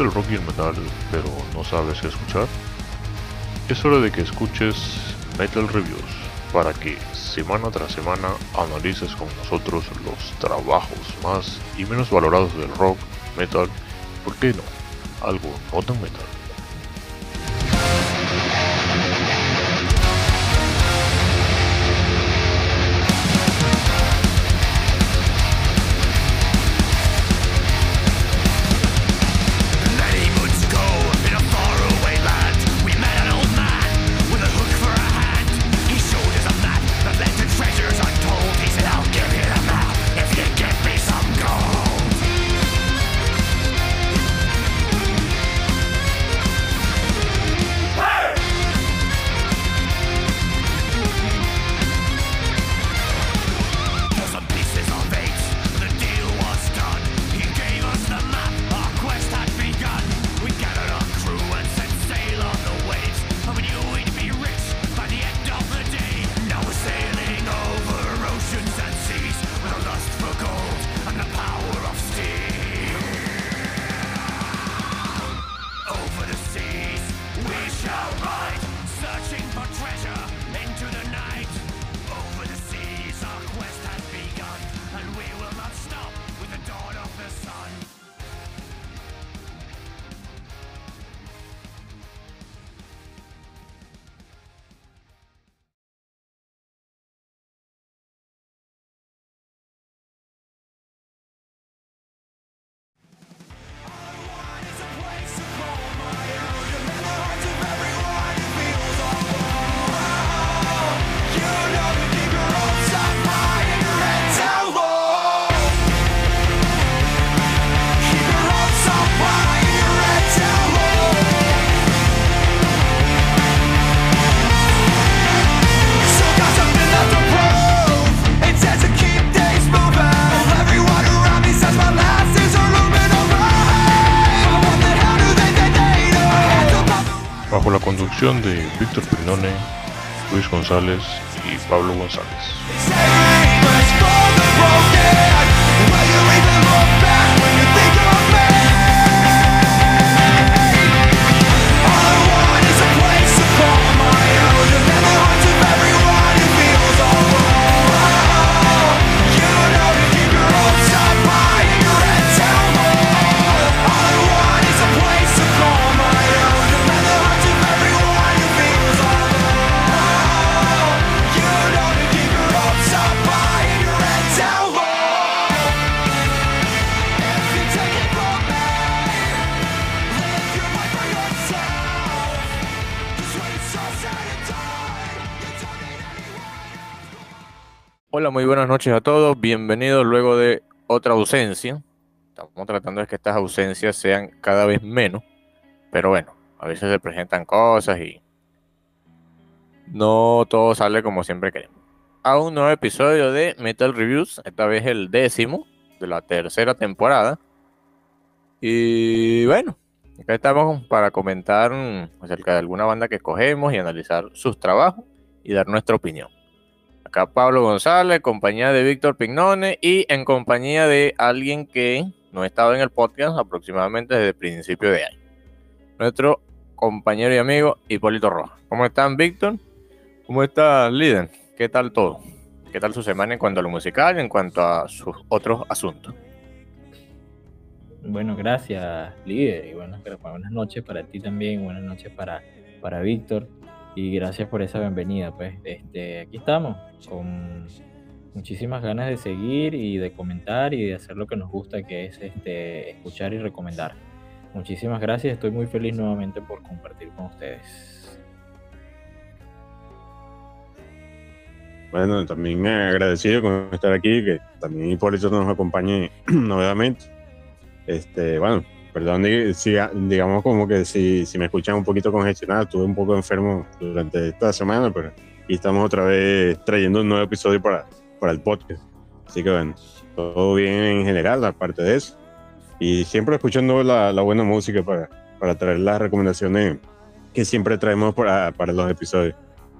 gusta el rock y el metal, pero no sabes qué escuchar? Es hora de que escuches Metal Reviews para que semana tras semana analices con nosotros los trabajos más y menos valorados del rock, metal, ¿por qué no? Algo no tan metal. De Víctor Pinone, Luis González y Pablo González. Noches a todos. Bienvenidos luego de otra ausencia. Estamos tratando de que estas ausencias sean cada vez menos. Pero bueno, a veces se presentan cosas y no todo sale como siempre queremos. A un nuevo episodio de Metal Reviews, esta vez el décimo de la tercera temporada. Y bueno, acá estamos para comentar acerca de alguna banda que escogemos y analizar sus trabajos y dar nuestra opinión. Acá Pablo González, compañía de Víctor Pignone y en compañía de alguien que no ha estado en el podcast aproximadamente desde el principio de año. Nuestro compañero y amigo Hipólito Rojas. ¿Cómo están, Víctor? ¿Cómo está, líder? ¿Qué tal todo? ¿Qué tal su semana en cuanto a lo musical y en cuanto a sus otros asuntos? Bueno, gracias, líder. Y bueno, buenas noches para ti también. Buenas noches para, para Víctor y gracias por esa bienvenida. Pues este, aquí estamos con muchísimas ganas de seguir y de comentar y de hacer lo que nos gusta, que es este, escuchar y recomendar. Muchísimas gracias, estoy muy feliz nuevamente por compartir con ustedes. Bueno, también agradecido con estar aquí, que también eso nos acompañe nuevamente. Este, bueno, Perdón, digamos como que si, si me escuchan un poquito congestionado, estuve un poco enfermo durante esta semana, pero aquí estamos otra vez trayendo un nuevo episodio para, para el podcast. Así que bueno, todo bien en general, aparte de eso. Y siempre escuchando la, la buena música para, para traer las recomendaciones que siempre traemos para, para los episodios.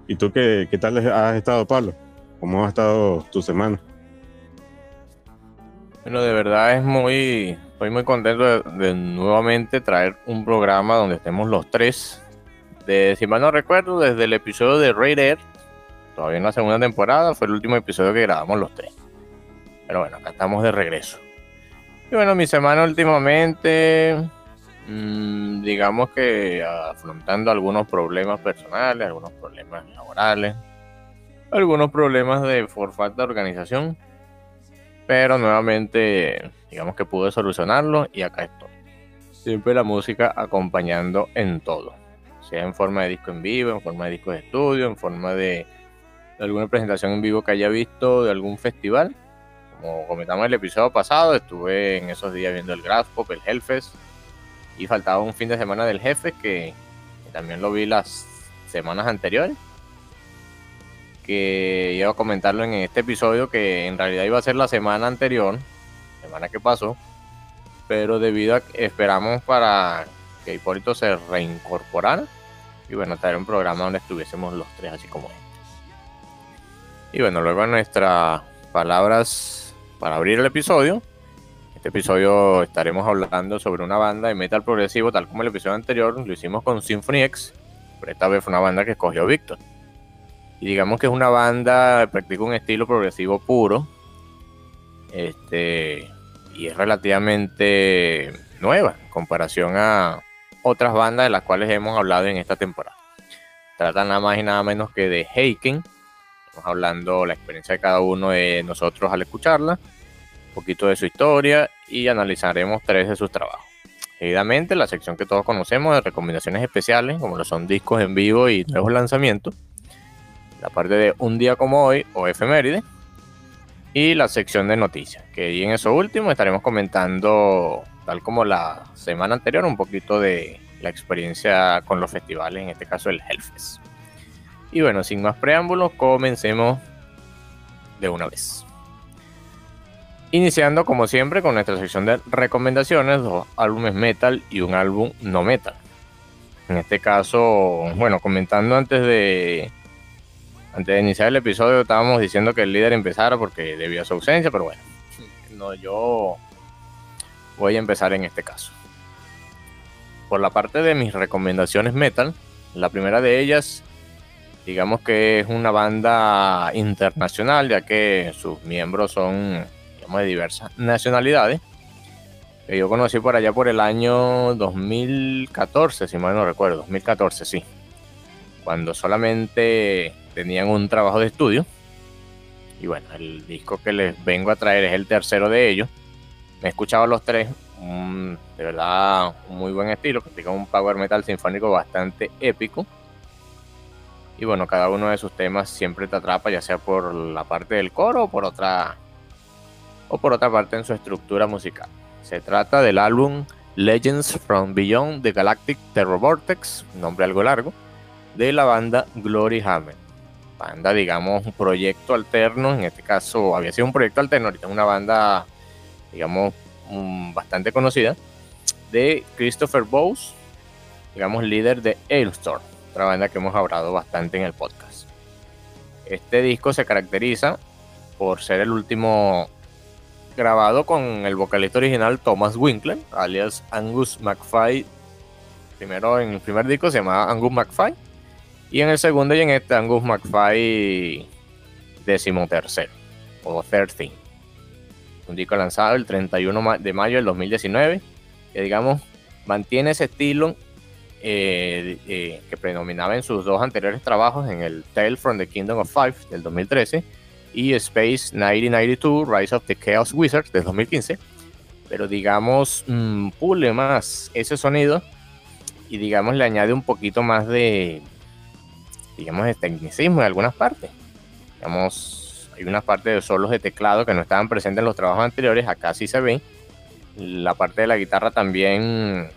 ¿Y tú qué, qué tal has estado, Pablo? ¿Cómo ha estado tu semana? Bueno, de verdad es muy, estoy muy contento de, nuevamente traer un programa donde estemos los tres. De, si mal no recuerdo, desde el episodio de Raider, todavía en la segunda temporada, fue el último episodio que grabamos los tres. Pero bueno, acá estamos de regreso. Y bueno, mi semana últimamente, mmm, digamos que afrontando algunos problemas personales, algunos problemas laborales, algunos problemas de por falta de organización pero nuevamente, digamos que pude solucionarlo y acá estoy. Siempre la música acompañando en todo. Sea en forma de disco en vivo, en forma de disco de estudio, en forma de, alguna presentación en vivo que haya visto de algún festival. Como comentamos en el episodio pasado, estuve en esos días viendo el Graph Pop, el Hellfest. Y faltaba un fin de semana del jefe que también lo vi las semanas anteriores que iba a comentarlo en este episodio, que en realidad iba a ser la semana anterior, semana que pasó, pero debido a que esperamos para que Hipólito se reincorporara y bueno, traer un programa donde estuviésemos los tres así como este. Y bueno, luego nuestras palabras para abrir el episodio. Este episodio estaremos hablando sobre una banda de metal progresivo, tal como el episodio anterior lo hicimos con Symphony X, pero esta vez fue una banda que escogió Víctor. Y digamos que es una banda, practica un estilo progresivo puro. Este, y es relativamente nueva en comparación a otras bandas de las cuales hemos hablado en esta temporada. Trata nada más y nada menos que de Heiken. Estamos hablando la experiencia de cada uno de nosotros al escucharla, un poquito de su historia y analizaremos tres de sus trabajos. Seguidamente, la sección que todos conocemos de recomendaciones especiales, como lo son discos en vivo y nuevos lanzamientos la parte de un día como hoy o efeméride y la sección de noticias, que en eso último estaremos comentando, tal como la semana anterior, un poquito de la experiencia con los festivales, en este caso el Hellfest. Y bueno, sin más preámbulos, comencemos de una vez. Iniciando como siempre con nuestra sección de recomendaciones, dos álbumes metal y un álbum no metal. En este caso, bueno, comentando antes de antes de iniciar el episodio estábamos diciendo que el líder empezara porque debido a su ausencia, pero bueno, no, yo voy a empezar en este caso. Por la parte de mis recomendaciones metal, la primera de ellas, digamos que es una banda internacional, ya que sus miembros son digamos, de diversas nacionalidades. Que yo conocí por allá por el año 2014, si mal no recuerdo, 2014, sí. Cuando solamente tenían un trabajo de estudio. Y bueno, el disco que les vengo a traer es el tercero de ellos. Me he escuchado los tres, un, de verdad un muy buen estilo, practican un power metal sinfónico bastante épico. Y bueno, cada uno de sus temas siempre te atrapa, ya sea por la parte del coro o por otra o por otra parte en su estructura musical. Se trata del álbum Legends from Beyond the Galactic Terror Vortex, nombre algo largo, de la banda Glory Hammer banda, digamos, un proyecto alterno, en este caso había sido un proyecto alterno, ahorita es una banda, digamos, um, bastante conocida, de Christopher Bowes, digamos, líder de Ailstorm, otra banda que hemos hablado bastante en el podcast. Este disco se caracteriza por ser el último grabado con el vocalista original Thomas Winkler, alias Angus McFly. Primero en el primer disco se llamaba Angus McFly y en el segundo y en este Angus McFly decimotercero o 13. Un disco lanzado el 31 de mayo del 2019 que digamos mantiene ese estilo eh, eh, que predominaba en sus dos anteriores trabajos en el Tale from the Kingdom of Five del 2013 y Space 1992 Rise of the Chaos Wizards del 2015 pero digamos mmm, pule más ese sonido y digamos le añade un poquito más de digamos, de tecnicismo en algunas partes. Digamos, hay unas partes de solos de teclado que no estaban presentes en los trabajos anteriores, acá sí se ven. La parte de la guitarra también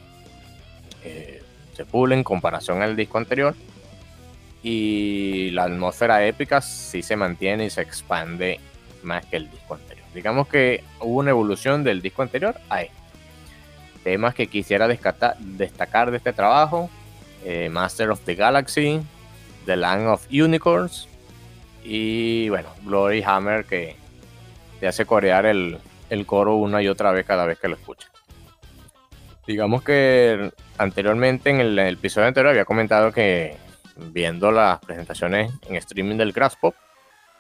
eh, se pule en comparación al disco anterior. Y la atmósfera épica sí se mantiene y se expande más que el disco anterior. Digamos que hubo una evolución del disco anterior a este. Temas que quisiera destacar de este trabajo. Eh, Master of the Galaxy, The Land of Unicorns y bueno, Glory Hammer que te hace corear el, el coro una y otra vez cada vez que lo escuchen. Digamos que anteriormente, en el, episodio anterior, había comentado que viendo las presentaciones en streaming del Crash Pop,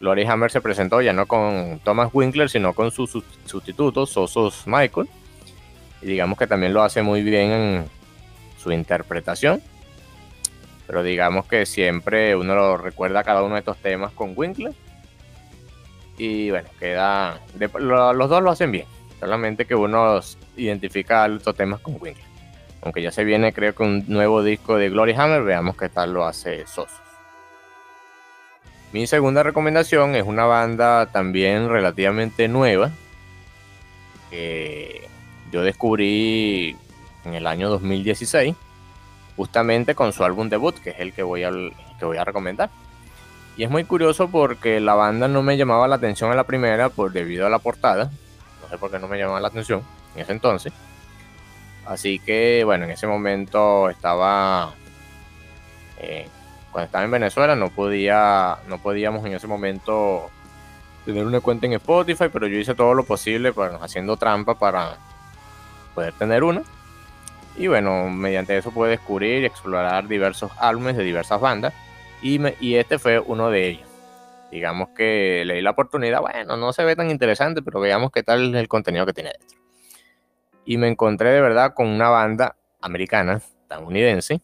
Glory Hammer se presentó ya no con Thomas Winkler, sino con su sustituto, Sosos Michael. Y digamos que también lo hace muy bien en su interpretación. Pero digamos que siempre uno lo recuerda cada uno de estos temas con Winkler. Y bueno, queda. los dos lo hacen bien. Solamente que uno identifica estos temas con Winkler. Aunque ya se viene, creo que un nuevo disco de Glory Hammer, veamos qué tal lo hace Sosos. Mi segunda recomendación es una banda también relativamente nueva que yo descubrí en el año 2016, justamente con su álbum debut, que es el que voy a, que voy a recomendar. Y es muy curioso porque la banda no me llamaba la atención en la primera por debido a la portada. No sé por qué no me llamaba la atención en ese entonces. Así que bueno, en ese momento estaba eh, cuando estaba en Venezuela no podía, no podíamos en ese momento tener una cuenta en Spotify, pero yo hice todo lo posible para, haciendo trampa para poder tener una. Y bueno, mediante eso pude descubrir y explorar diversos álbumes de diversas bandas. Y, y este fue uno de ellos. Digamos que le di la oportunidad, bueno, no se ve tan interesante, pero veamos qué tal el contenido que tiene dentro. Y me encontré de verdad con una banda americana, estadounidense,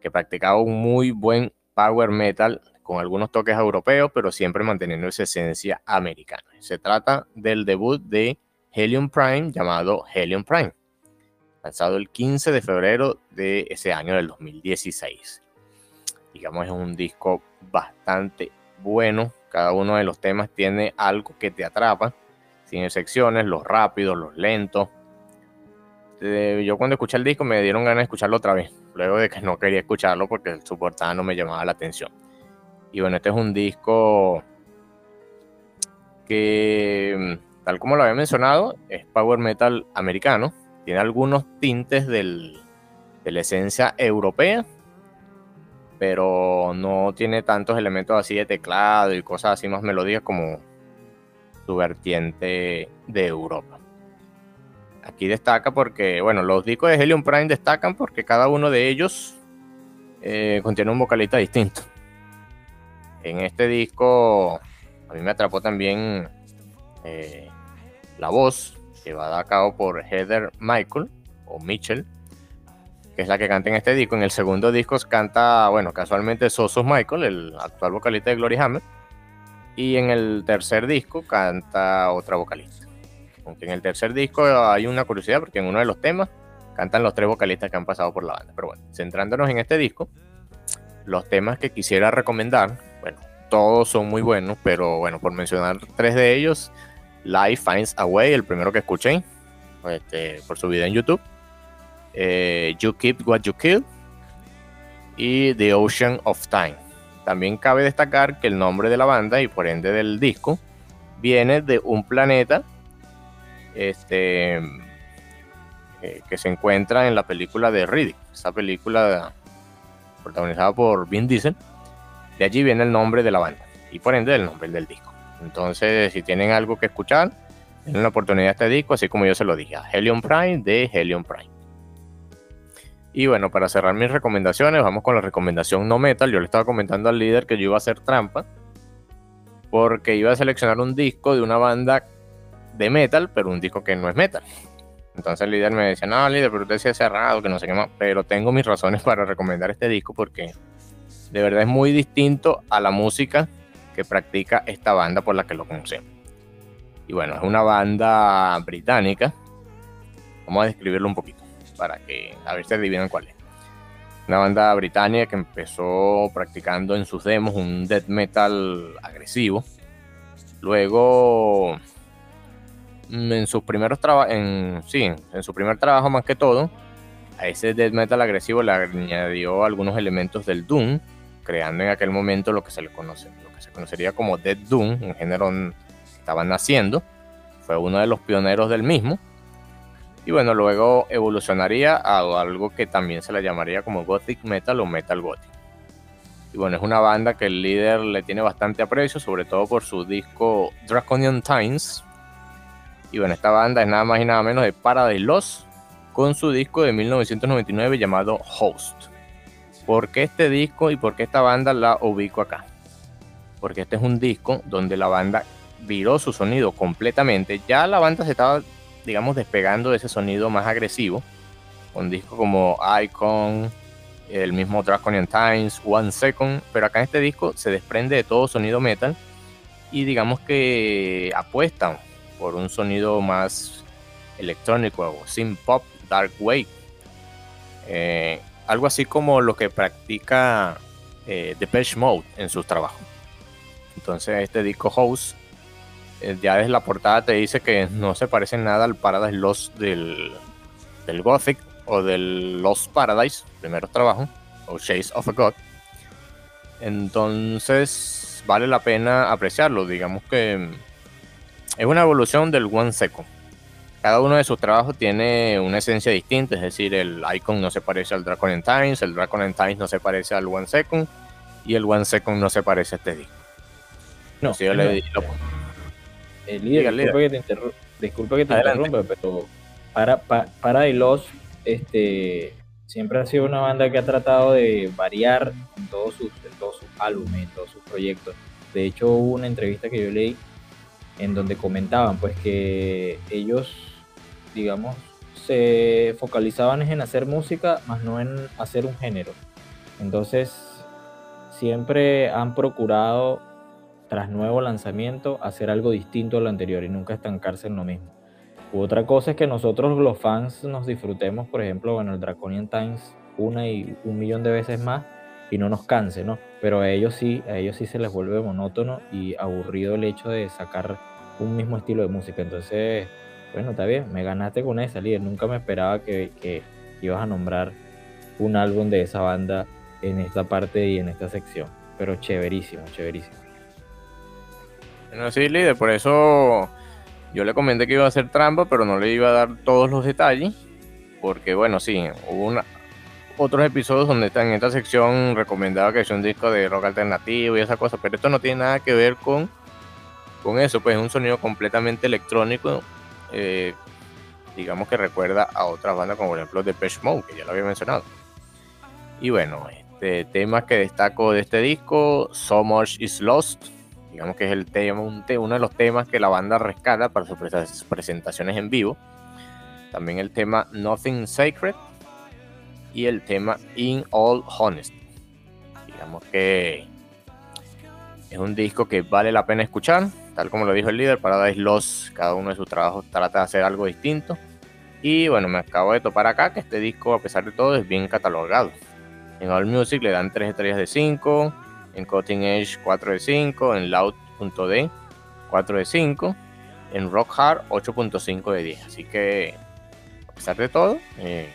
que practicaba un muy buen power metal con algunos toques europeos, pero siempre manteniendo esa esencia americana. Se trata del debut de Helium Prime llamado Helium Prime, lanzado el 15 de febrero de ese año del 2016. Digamos, es un disco bastante bueno. Cada uno de los temas tiene algo que te atrapa. Sin excepciones, los rápidos, los lentos. Eh, yo cuando escuché el disco me dieron ganas de escucharlo otra vez luego de que no quería escucharlo porque su portada no me llamaba la atención. Y bueno, este es un disco que, tal como lo había mencionado, es power metal americano. Tiene algunos tintes de la esencia europea, pero no tiene tantos elementos así de teclado y cosas así más melódicas como su vertiente de Europa aquí destaca porque, bueno, los discos de Helium Prime destacan porque cada uno de ellos eh, contiene un vocalista distinto. En este disco a mí me atrapó también eh, la voz va a cabo por Heather Michael o Mitchell, que es la que canta en este disco. En el segundo disco canta, bueno, casualmente Sosos Michael, el actual vocalista de Glory Hammer. Y en el tercer disco canta otra vocalista. Aunque en el tercer disco hay una curiosidad porque en uno de los temas cantan los tres vocalistas que han pasado por la banda. Pero bueno, centrándonos en este disco, los temas que quisiera recomendar, bueno, todos son muy buenos, pero bueno, por mencionar tres de ellos, Life Finds a Way, el primero que escuché, este, por su video en YouTube, eh, You Keep What You Kill y The Ocean of Time. También cabe destacar que el nombre de la banda y por ende del disco viene de un planeta este, eh, que se encuentra en la película de Riddick, esa película protagonizada por Vin Diesel. De allí viene el nombre de la banda y por ende el nombre del disco. Entonces, si tienen algo que escuchar, tienen la oportunidad de este disco, así como yo se lo dije, Helium Prime de Helium Prime. Y bueno, para cerrar mis recomendaciones, vamos con la recomendación no metal. Yo le estaba comentando al líder que yo iba a hacer trampa porque iba a seleccionar un disco de una banda de metal, pero un disco que no es metal. Entonces el líder me decía, no, líder, pero usted se ha cerrado, que no sé qué más. Pero tengo mis razones para recomendar este disco porque de verdad es muy distinto a la música que practica esta banda por la que lo conocemos. Y bueno, es una banda británica. Vamos a describirlo un poquito para que a ver si adivinan cuál es. Una banda británica que empezó practicando en sus demos un death metal agresivo. Luego Mm, en sus primeros trabajos, sí, en su primer trabajo más que todo, a ese death metal agresivo le añadió algunos elementos del doom, creando en aquel momento lo que se le conoce, se conocería como death doom, un género que estaban naciendo, fue uno de los pioneros del mismo. Y bueno, luego evolucionaría a algo que también se le llamaría como gothic metal o metal gothic. Y bueno, es una banda que el líder le tiene bastante aprecio, sobre todo por su disco Draconian Times, Y bueno, esta banda es nada más y nada menos de Paradise Lost con su disco de 1999 llamado Host. ¿Por qué este disco y por qué esta banda la ubico acá? Porque este es un disco donde la banda viró su sonido completamente. Ya la banda se estaba, digamos, despegando de ese sonido más agresivo. Con discos como Icon, el mismo Draconian Times, One Second. Pero acá en este disco se desprende de todo sonido metal. Y digamos que apuestan por un sonido más electrónico synth pop Dark Wave. Eh, algo así como lo que practica eh, Depeche Mode en sus trabajos. Entonces este disco House, eh, ya desde la portada te dice que no se parece nada al Paradise Lost del, Gothic o del Lost Paradise, primeros trabajos, o Chase of a God. Entonces vale la pena apreciarlo, digamos que es una evolución del One Second cada uno de sus trabajos tiene una esencia distinta, es decir, el Icon no se parece al Dragon Times, el Dragon Times no se parece al One Second y el One Second no se parece a este disco. No, yo le El líder, disculpa, Que te disculpa que te interrumpa, pero para, para, para Los este, siempre ha sido una banda que ha tratado de variar en todos sus, en todos sus álbumes, en todos sus proyectos. De hecho, hubo una entrevista que yo leí en donde comentaban pues que ellos digamos, se focalizaban en hacer música, más no en hacer un género. Entonces, siempre han procurado, tras nuevo lanzamiento, hacer algo distinto a lo anterior y nunca estancarse en lo mismo. otra cosa es que nosotros los fans nos disfrutemos, por ejemplo, bueno, el Draconian Times una y un millón de veces más y no nos canse, ¿no? Pero a ellos sí, a ellos sí se les vuelve monótono y aburrido el hecho de sacar un mismo estilo de música. Entonces, bueno, está bien, me ganaste con esa líder. Nunca me esperaba que, ibas a nombrar un álbum de esa banda en esta parte y en esta sección. Pero chéverísimo, chéverísimo. Bueno, sí, líder, por eso yo le comenté que iba a hacer trampa, pero no le iba a dar todos los detalles. Porque, bueno, sí, hubo otros episodios donde en esta sección recomendaba que es un disco de rock alternativo y esa cosa, pero esto no tiene nada que ver con, con eso, pues es un sonido completamente electrónico eh, digamos que recuerda a otras bandas como por ejemplo Depeche Mode, que ya lo había mencionado. Y bueno, este tema que destaco de este disco, So Much Is Lost, digamos que es el tema, uno de los temas que la banda rescata para sus presentaciones en vivo. También el tema Nothing Sacred y el tema In All Honest. Digamos que es un disco que vale la pena escuchar tal como lo dijo el líder, Paradise Lost, cada uno de sus trabajos trata de hacer algo distinto. Y bueno, me acabo de topar acá que este disco, a pesar de todo, es bien catalogado. En All Music le dan 3 estrellas de 5, en Cutting Edge 4 de 5, en Loud.d 4 de 5, en Rock Hard 8.5 de 10. Así que, a pesar de todo, eh,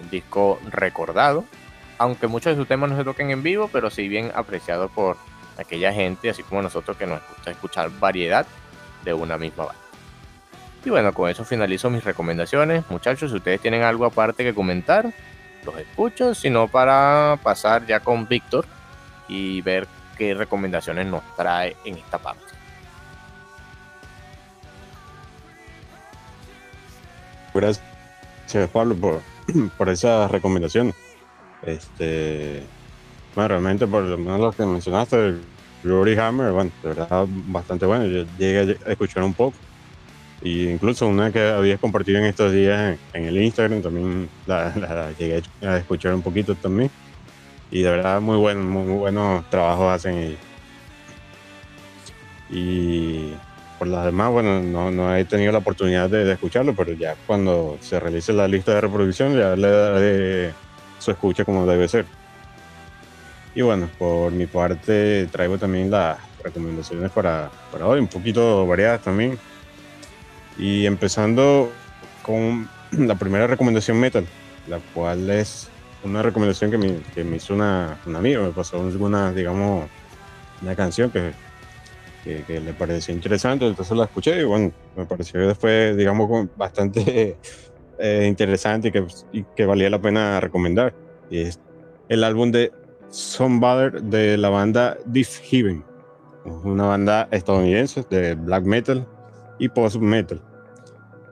un disco recordado, aunque muchos de sus temas no se toquen en vivo, pero sí bien apreciado por aquella gente, así como nosotros que nos gusta escuchar variedad de una misma banda. Y bueno, con eso finalizo mis recomendaciones. Muchachos, si ustedes tienen algo aparte que comentar, los escucho, sino para pasar ya con Víctor y ver qué recomendaciones nos trae en esta parte. Gracias, Pablo, por, por esa recomendación. Este, bueno, realmente por lo menos lo que mencionaste, Glory Hammer, bueno, de verdad bastante bueno. Yo llegué a escuchar un poco. Y incluso una que habías compartido en estos días en, el Instagram, también la, llegué a escuchar un poquito también. Y de verdad muy, buen, muy, buenos trabajos hacen ellos. Y por las demás, bueno, no, no he tenido la oportunidad de, escucharlo, pero ya cuando se realice la lista de reproducción ya le daré su escucha como debe ser. Y bueno, por mi parte traigo también las recomendaciones para, para hoy, un poquito variadas también. Y empezando con la primera recomendación metal, la cual es una recomendación que me, que me hizo una, una, amiga, me pasó una, digamos, una canción que, que, le pareció interesante, entonces la escuché y bueno, me pareció después, digamos, bastante eh, interesante y que, que valía la pena recomendar. Y es el álbum de Somebody de la banda Death Heaven, una banda estadounidense de black metal y post metal.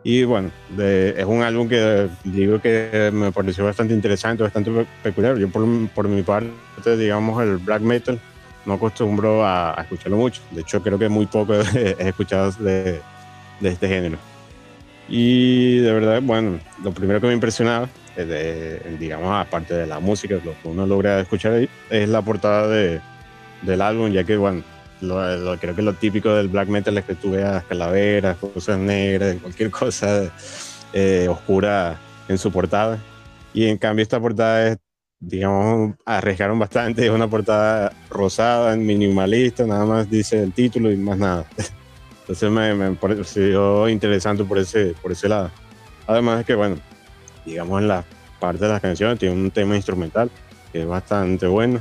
Y bueno, de- es un álbum que digo que me pareció bastante interesante, bastante pe- peculiar. Yo por, por mi parte, digamos, el black metal no acostumbro a, a escucharlo mucho. De hecho, creo que muy poco he escuchado de, de este género. Y de verdad, bueno, lo primero que me impresionaba, eh, de- digamos, aparte de la música, lo que uno logra escuchar ahí, es la portada de, del álbum, ya que, bueno, lo, lo- creo que lo típico del black metal es que tú veas calaveras, cosas negras, cualquier cosa eh, oscura en su portada. Y en cambio esta portada es, digamos, arriesgaron bastante, es una portada rosada, minimalista, nada más dice el título y más nada. Entonces me, me pareció interesante por ese, por ese lado. Además de que, bueno, digamos en la parte de las canciones tiene un tema instrumental que es bastante bueno.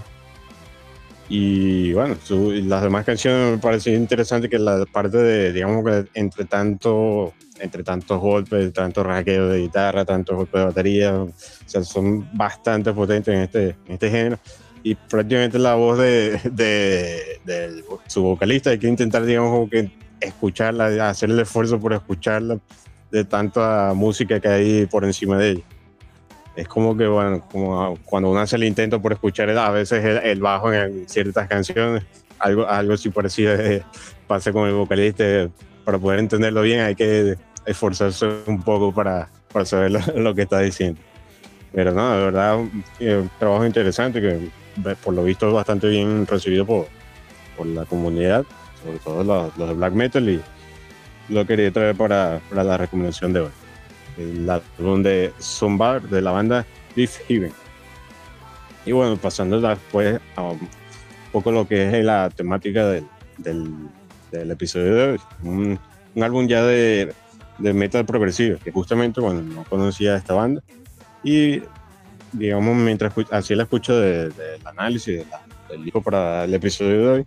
Y bueno, su- las demás canciones me pareció interesante que la parte de, digamos que entre tanto, entre tantos golpes, tantos rasgueos de guitarra, tantos golpes de batería, o sea, son bastante potentes en este, en este género. Y prácticamente la voz de, de, de su vocalista hay que intentar, digamos, como que escucharla, hacer el esfuerzo por escucharla de tanta música que hay por encima de ella. Es como que, bueno, como cuando uno hace el intento por escuchar a veces el, bajo en ciertas canciones, algo, algo así parecido eh, pasa con el vocalista. Para poder entenderlo bien hay que esforzarse un poco para, para saber lo, que está diciendo. Pero no, de verdad, eh, un trabajo interesante que por lo visto es bastante bien recibido por, por la comunidad, sobre todo los, los de black metal, y lo quería traer para, para la recomendación de hoy. El álbum de Zombar de la banda Beef Heaven. Y bueno, pasando después a un poco lo que es la temática del, del, del episodio de hoy. Un, un álbum ya de, de metal progresivo, que justamente bueno, no conocía esta banda. Y digamos, mientras así la escucho del de, de análisis la, del disco para el episodio de hoy,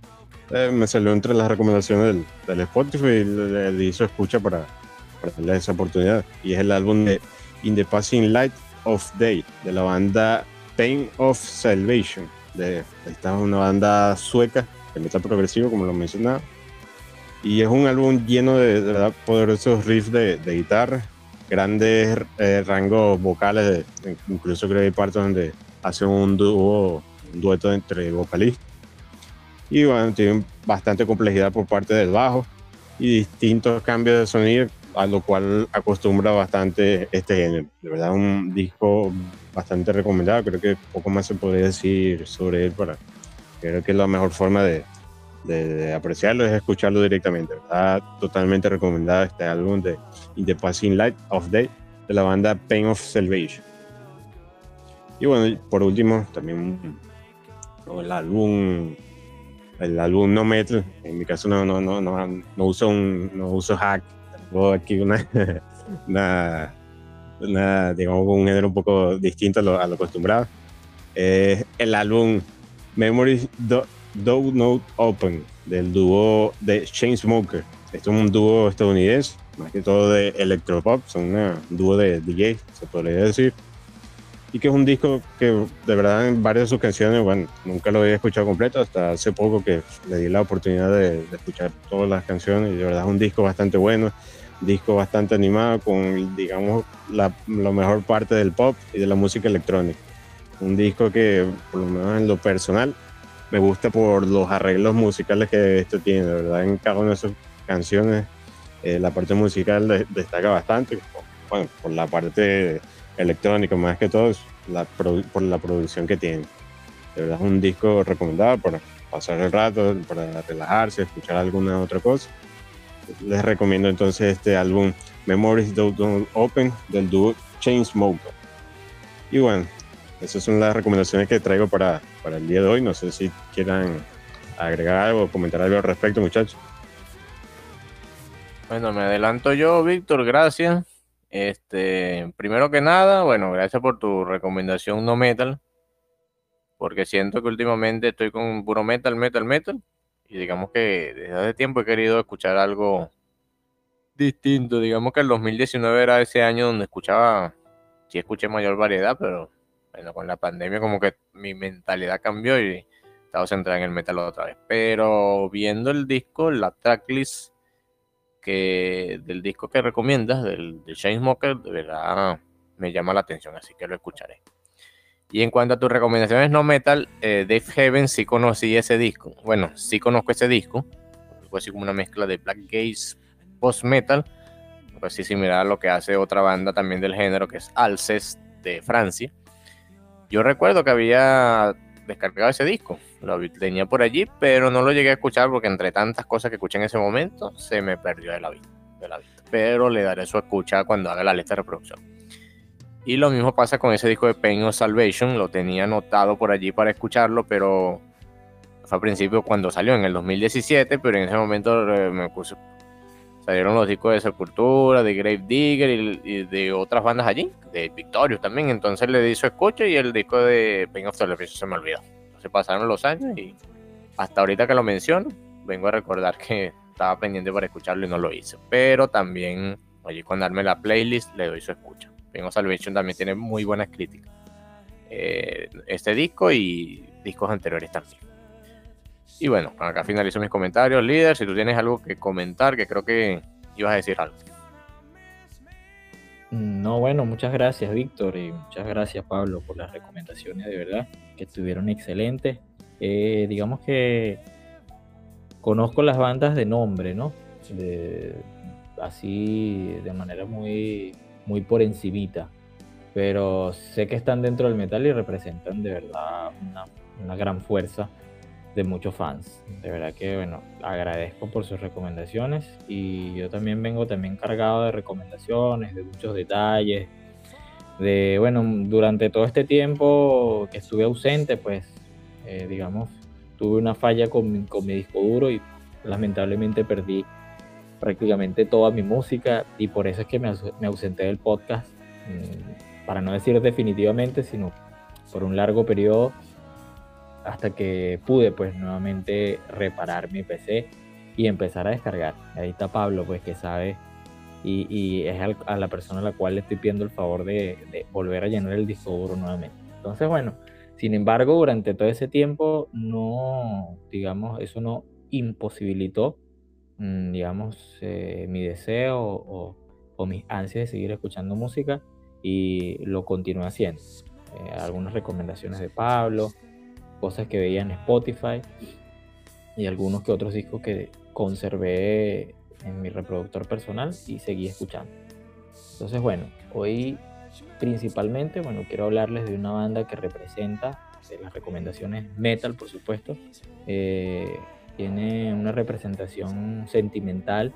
eh, me salió entre las recomendaciones del, del Spotify y le hizo escucha para, para darle esa oportunidad. Y es el álbum de In the Passing Light of Day, de la banda Pain of Salvation. De, esta es una banda sueca de metal progresivo, como lo mencionaba. Y es un álbum lleno de, de poderosos riffs de, de guitarra, grandes eh, rangos vocales, de, incluso creo que hay partes donde hacen un dúo, un dueto entre vocalistas. Y bueno, tienen bastante complejidad por parte del bajo y distintos cambios de sonido, a lo cual acostumbra bastante este género. De verdad, un disco bastante recomendado. Creo que poco más se podría decir sobre él para. Creo que la mejor forma de, de, de apreciarlo es escucharlo directamente. Está totalmente recomendado este álbum de In the Passing Light of Day de la banda Pain of Salvation. Y bueno, por último, también el álbum el álbum no metal, en mi caso no, no, no, no, no uso un no uso hack, tengo aquí una, una, una, digamos un género un poco distinto a lo, a lo acostumbrado. Es el álbum Memories Do, Do Not Open del dúo de Chainsmoker. Esto es un dúo estadounidense, más que todo de electropop, son un dúo de DJ, se podría decir y que es un disco que de verdad en varias de sus canciones, bueno, nunca lo había escuchado completo, hasta hace poco que le di la oportunidad de, de escuchar todas las canciones y de verdad es un disco bastante bueno, disco bastante animado con, digamos, la, la mejor parte del pop y de la música electrónica. Un disco que, por lo menos en lo personal, me gusta por los arreglos musicales que esto tiene, de verdad en cada una de sus canciones eh, la parte musical de, destaca bastante, bueno, por la parte electrónico más que todo la por la producción que tiene. De verdad es un disco recomendado para pasar el rato, para relajarse, escuchar alguna otra cosa. Les recomiendo entonces este álbum Memories Don't Open del dúo Chainsmoker. Y bueno, esas son las recomendaciones que traigo para, para el día de hoy. No sé si quieran agregar algo o comentar algo al respecto, muchachos. Bueno, me adelanto yo, Víctor, gracias. Este, primero que nada, bueno, gracias por tu recomendación no metal, porque siento que últimamente estoy con puro metal, metal, metal, y digamos que desde hace tiempo he querido escuchar algo distinto. Digamos que el 2019 era ese año donde escuchaba, sí escuché mayor variedad, pero bueno, con la pandemia como que mi mentalidad cambió y estaba centrada en el metal otra vez. Pero viendo el disco, la tracklist que del disco que recomiendas, del de Chainsmoker, de verdad me llama la atención, así que lo escucharé. Y en cuanto a tus recomendaciones no metal, eh, Dave Heaven sí conocí ese disco. Bueno, sí conozco ese disco. Fue así como una mezcla de Black Gaze post metal. Pues sí similar a lo que hace otra banda también del género, que es Alcest de Francia. Yo recuerdo que había descargado ese disco. Lo tenía por allí, pero no lo llegué a escuchar porque entre tantas cosas que escuché en ese momento, se me perdió de la, vista, de la vista. Pero le daré su escucha cuando haga la lista de reproducción. Y lo mismo pasa con ese disco de Pain of Salvation. Lo tenía anotado por allí para escucharlo, pero fue al principio cuando salió en el 2017, pero en ese momento eh, me puse, salieron los discos de Sepultura, de Grave Digger y, de otras bandas allí, de Victorious también. Entonces le di su escucha y el disco de Pain of Salvation se me olvidó. Se pasaron los años y hasta ahorita que lo menciono, vengo a recordar que estaba pendiente para escucharlo y no lo hice. Pero también allí cuando darme la playlist le doy su escucha. Pain of Salvation también tiene muy buenas críticas. Eh, este disco y discos anteriores también. Y bueno, acá finalizo mis comentarios, líder. Si tú tienes algo que comentar, que creo que ibas a decir algo. No, bueno, muchas gracias, Víctor, y muchas gracias, Pablo, por las recomendaciones, de verdad, que estuvieron excelentes. Eh, digamos que conozco las bandas de nombre, ¿no? así, de manera muy muy por encimita, pero sé que están dentro del metal y representan de verdad una, gran fuerza de muchos fans. De verdad que, bueno, agradezco por sus recomendaciones y yo también vengo también cargado de recomendaciones, de muchos detalles, de, bueno, durante todo este tiempo que estuve ausente, pues, eh, digamos, tuve una falla con, con mi disco duro y lamentablemente perdí prácticamente toda mi música y por eso es que me, ausenté del podcast, mm, para no decir definitivamente, sino por un largo periodo hasta que pude pues nuevamente reparar mi PC y empezar a descargar. Ahí está Pablo pues que sabe y, es a la persona a la cual le estoy pidiendo el favor de, de volver a llenar el disco duro nuevamente. Entonces bueno, sin embargo durante todo ese tiempo no, digamos, eso no imposibilitó digamos, eh, mi deseo o, mis ansias de seguir escuchando música y lo continué haciendo. Eh, algunas recomendaciones de Pablo, cosas que veía en Spotify y algunos que otros discos que conservé en mi reproductor personal y seguí escuchando. Entonces, bueno, hoy principalmente, bueno, quiero hablarles de una banda que representa de las recomendaciones metal, por supuesto, eh, tiene una representación sentimental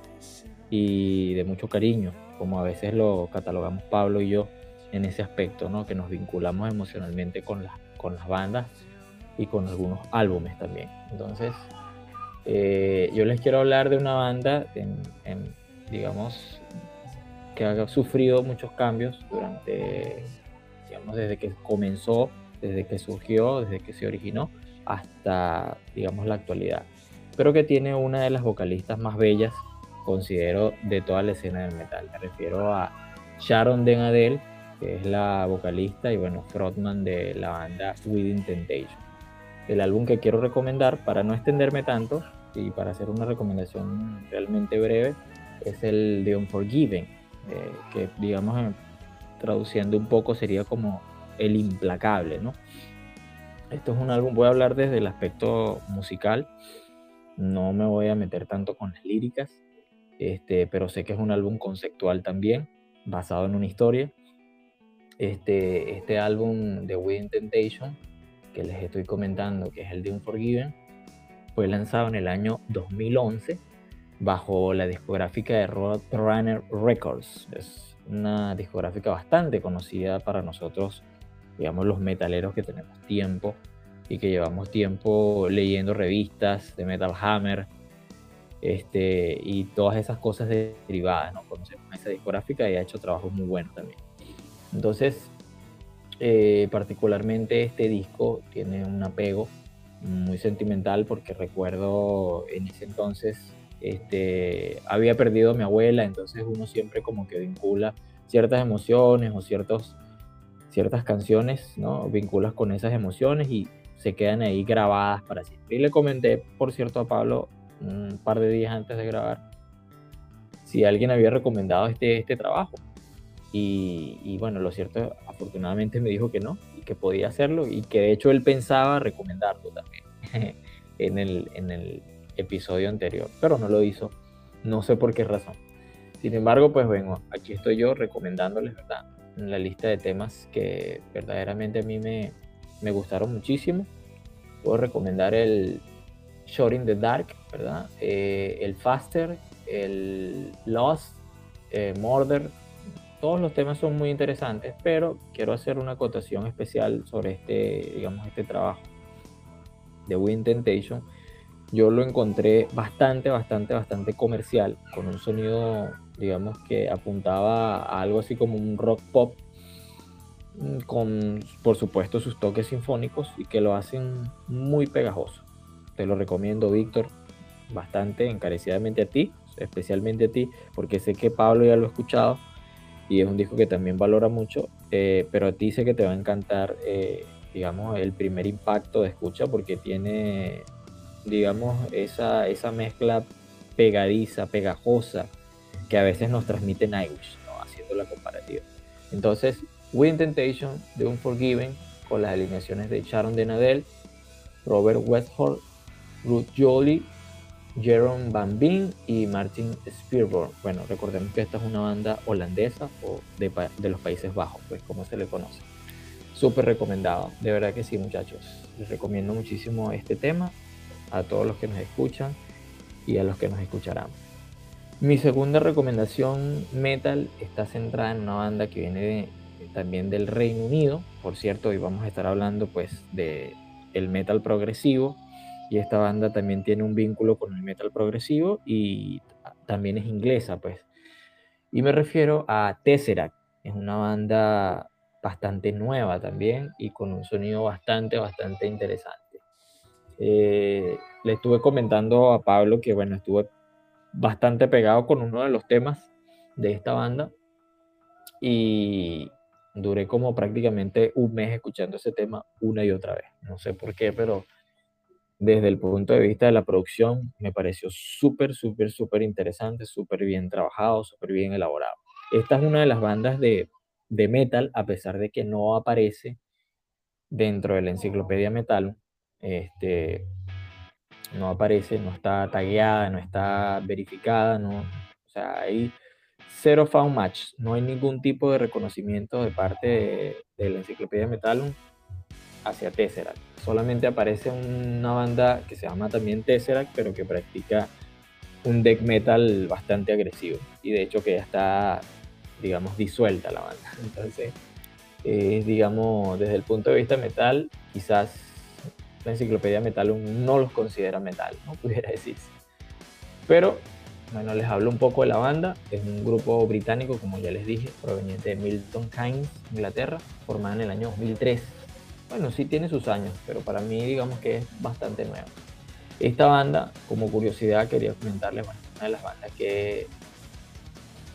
y de mucho cariño, como a veces lo catalogamos Pablo y yo en ese aspecto, ¿no? que nos vinculamos emocionalmente con, las bandas y con algunos álbumes también. Entonces, eh, yo les quiero hablar de una banda, en, digamos, que ha sufrido muchos cambios durante, digamos, desde que comenzó, desde que surgió, desde que se originó, hasta, digamos, la actualidad pero que tiene una de las vocalistas más bellas, considero, de toda la escena del metal. Me refiero a Sharon Den Adele, que es la vocalista y bueno, frontman de la banda Within Temptation. El álbum que quiero recomendar, para no extenderme tanto y para hacer una recomendación realmente breve, es el de Unforgiven, eh, que digamos, eh, traduciendo un poco sería como el implacable, ¿no? Esto es un álbum, voy a hablar desde el aspecto musical, no me voy a meter tanto con las líricas, este, pero sé que es un álbum conceptual también, basado en una historia. Este, este álbum de Within Temptation, que les estoy comentando, que es el de Unforgiven, fue lanzado en el año 2011 bajo la discográfica de Roadrunner Records. Es una discográfica bastante conocida para nosotros, digamos, los metaleros que tenemos tiempo y que llevamos tiempo leyendo revistas de Metal Hammer este, y todas esas cosas derivadas, ¿no? Conocemos esa discográfica y ha hecho trabajos muy buenos también. Entonces, eh, particularmente este disco tiene un apego muy sentimental porque recuerdo en ese entonces este, había perdido a mi abuela, entonces uno siempre como que vincula ciertas emociones o ciertos, ciertas canciones, ¿no? Vinculas con esas emociones y se quedan ahí grabadas para siempre. Y le comenté, por cierto, a Pablo un par de días antes de grabar si alguien había recomendado este, este trabajo. Y, y, bueno, lo cierto, afortunadamente me dijo que no, y que podía hacerlo, y que de hecho él pensaba recomendarlo también en, el, en el episodio anterior, pero no lo hizo, no sé por qué razón. Sin embargo, pues bueno, aquí estoy yo recomendándoles, ¿verdad? La lista de temas que verdaderamente a mí me, me gustaron muchísimo. Puedo recomendar el Short in the Dark, ¿verdad? Eh, el Faster, el Lost, eh, Murder. Todos los temas son muy interesantes, pero quiero hacer una acotación especial sobre este, digamos, este trabajo de Wind Temptation. Yo lo encontré bastante, bastante, bastante comercial, con un sonido, digamos, que apuntaba a algo así como un rock pop, con, por supuesto, sus toques sinfónicos y que lo hacen muy pegajoso. Te lo recomiendo, Víctor, bastante encarecidamente a ti, especialmente a ti, porque sé que Pablo ya lo ha escuchado y es un disco que también valora mucho, eh, pero a ti sé que te va a encantar, eh, digamos, el primer impacto de escucha porque tiene, digamos, esa, esa mezcla pegadiza, pegajosa, que a veces nos transmite Nightwish, ¿no? haciendo la comparativa. Entonces, Wind Temptation de Unforgiven con las alineaciones de Sharon Denadel, Robert Westhall, Ruth Jolie Jerome Van Veen y Martin Spearborn. Bueno, recordemos que esta es una banda holandesa o de, de los Países Bajos, pues como se le conoce. Súper recomendado, de verdad que sí muchachos. Les recomiendo muchísimo este tema a todos los que nos escuchan y a los que nos escucharán. Mi segunda recomendación metal está centrada en una banda que viene también del Reino Unido. Por cierto, hoy vamos a estar hablando pues de el metal progresivo y esta banda también tiene un vínculo con el metal progresivo y también es inglesa, pues. Y me refiero a Tesseract, es una banda bastante nueva también y con un sonido bastante, bastante interesante. Eh, le estuve comentando a Pablo que, bueno, estuve bastante pegado con uno de los temas de esta banda y duré como prácticamente un mes escuchando ese tema una y otra vez. No sé por qué, pero desde el punto de vista de la producción, me pareció súper, súper, súper interesante, súper bien trabajado, súper bien elaborado. Esta es una de las bandas de, de, metal, a pesar de que no aparece dentro de la enciclopedia metal. Este, no aparece, no está tagueada, no está verificada, no, o sea, hay cero found match, no hay ningún tipo de reconocimiento de parte de, de la enciclopedia metal hacia Tesseract. Solamente aparece una banda que se llama también Tesseract, pero que practica un death metal bastante agresivo. Y de hecho que ya está, digamos, disuelta la banda. Entonces, digamos, desde el punto de vista metal, quizás la enciclopedia metal no los considera metal, no pudiera decirse. Pero, bueno, les hablo un poco de la banda. Es un grupo británico, como ya les dije, proveniente de Milton Keynes, Inglaterra, formada en el año 2003 bueno, sí tiene sus años, pero para mí digamos que es bastante nuevo. Esta banda, como curiosidad, quería comentarles, bueno, una de las bandas que,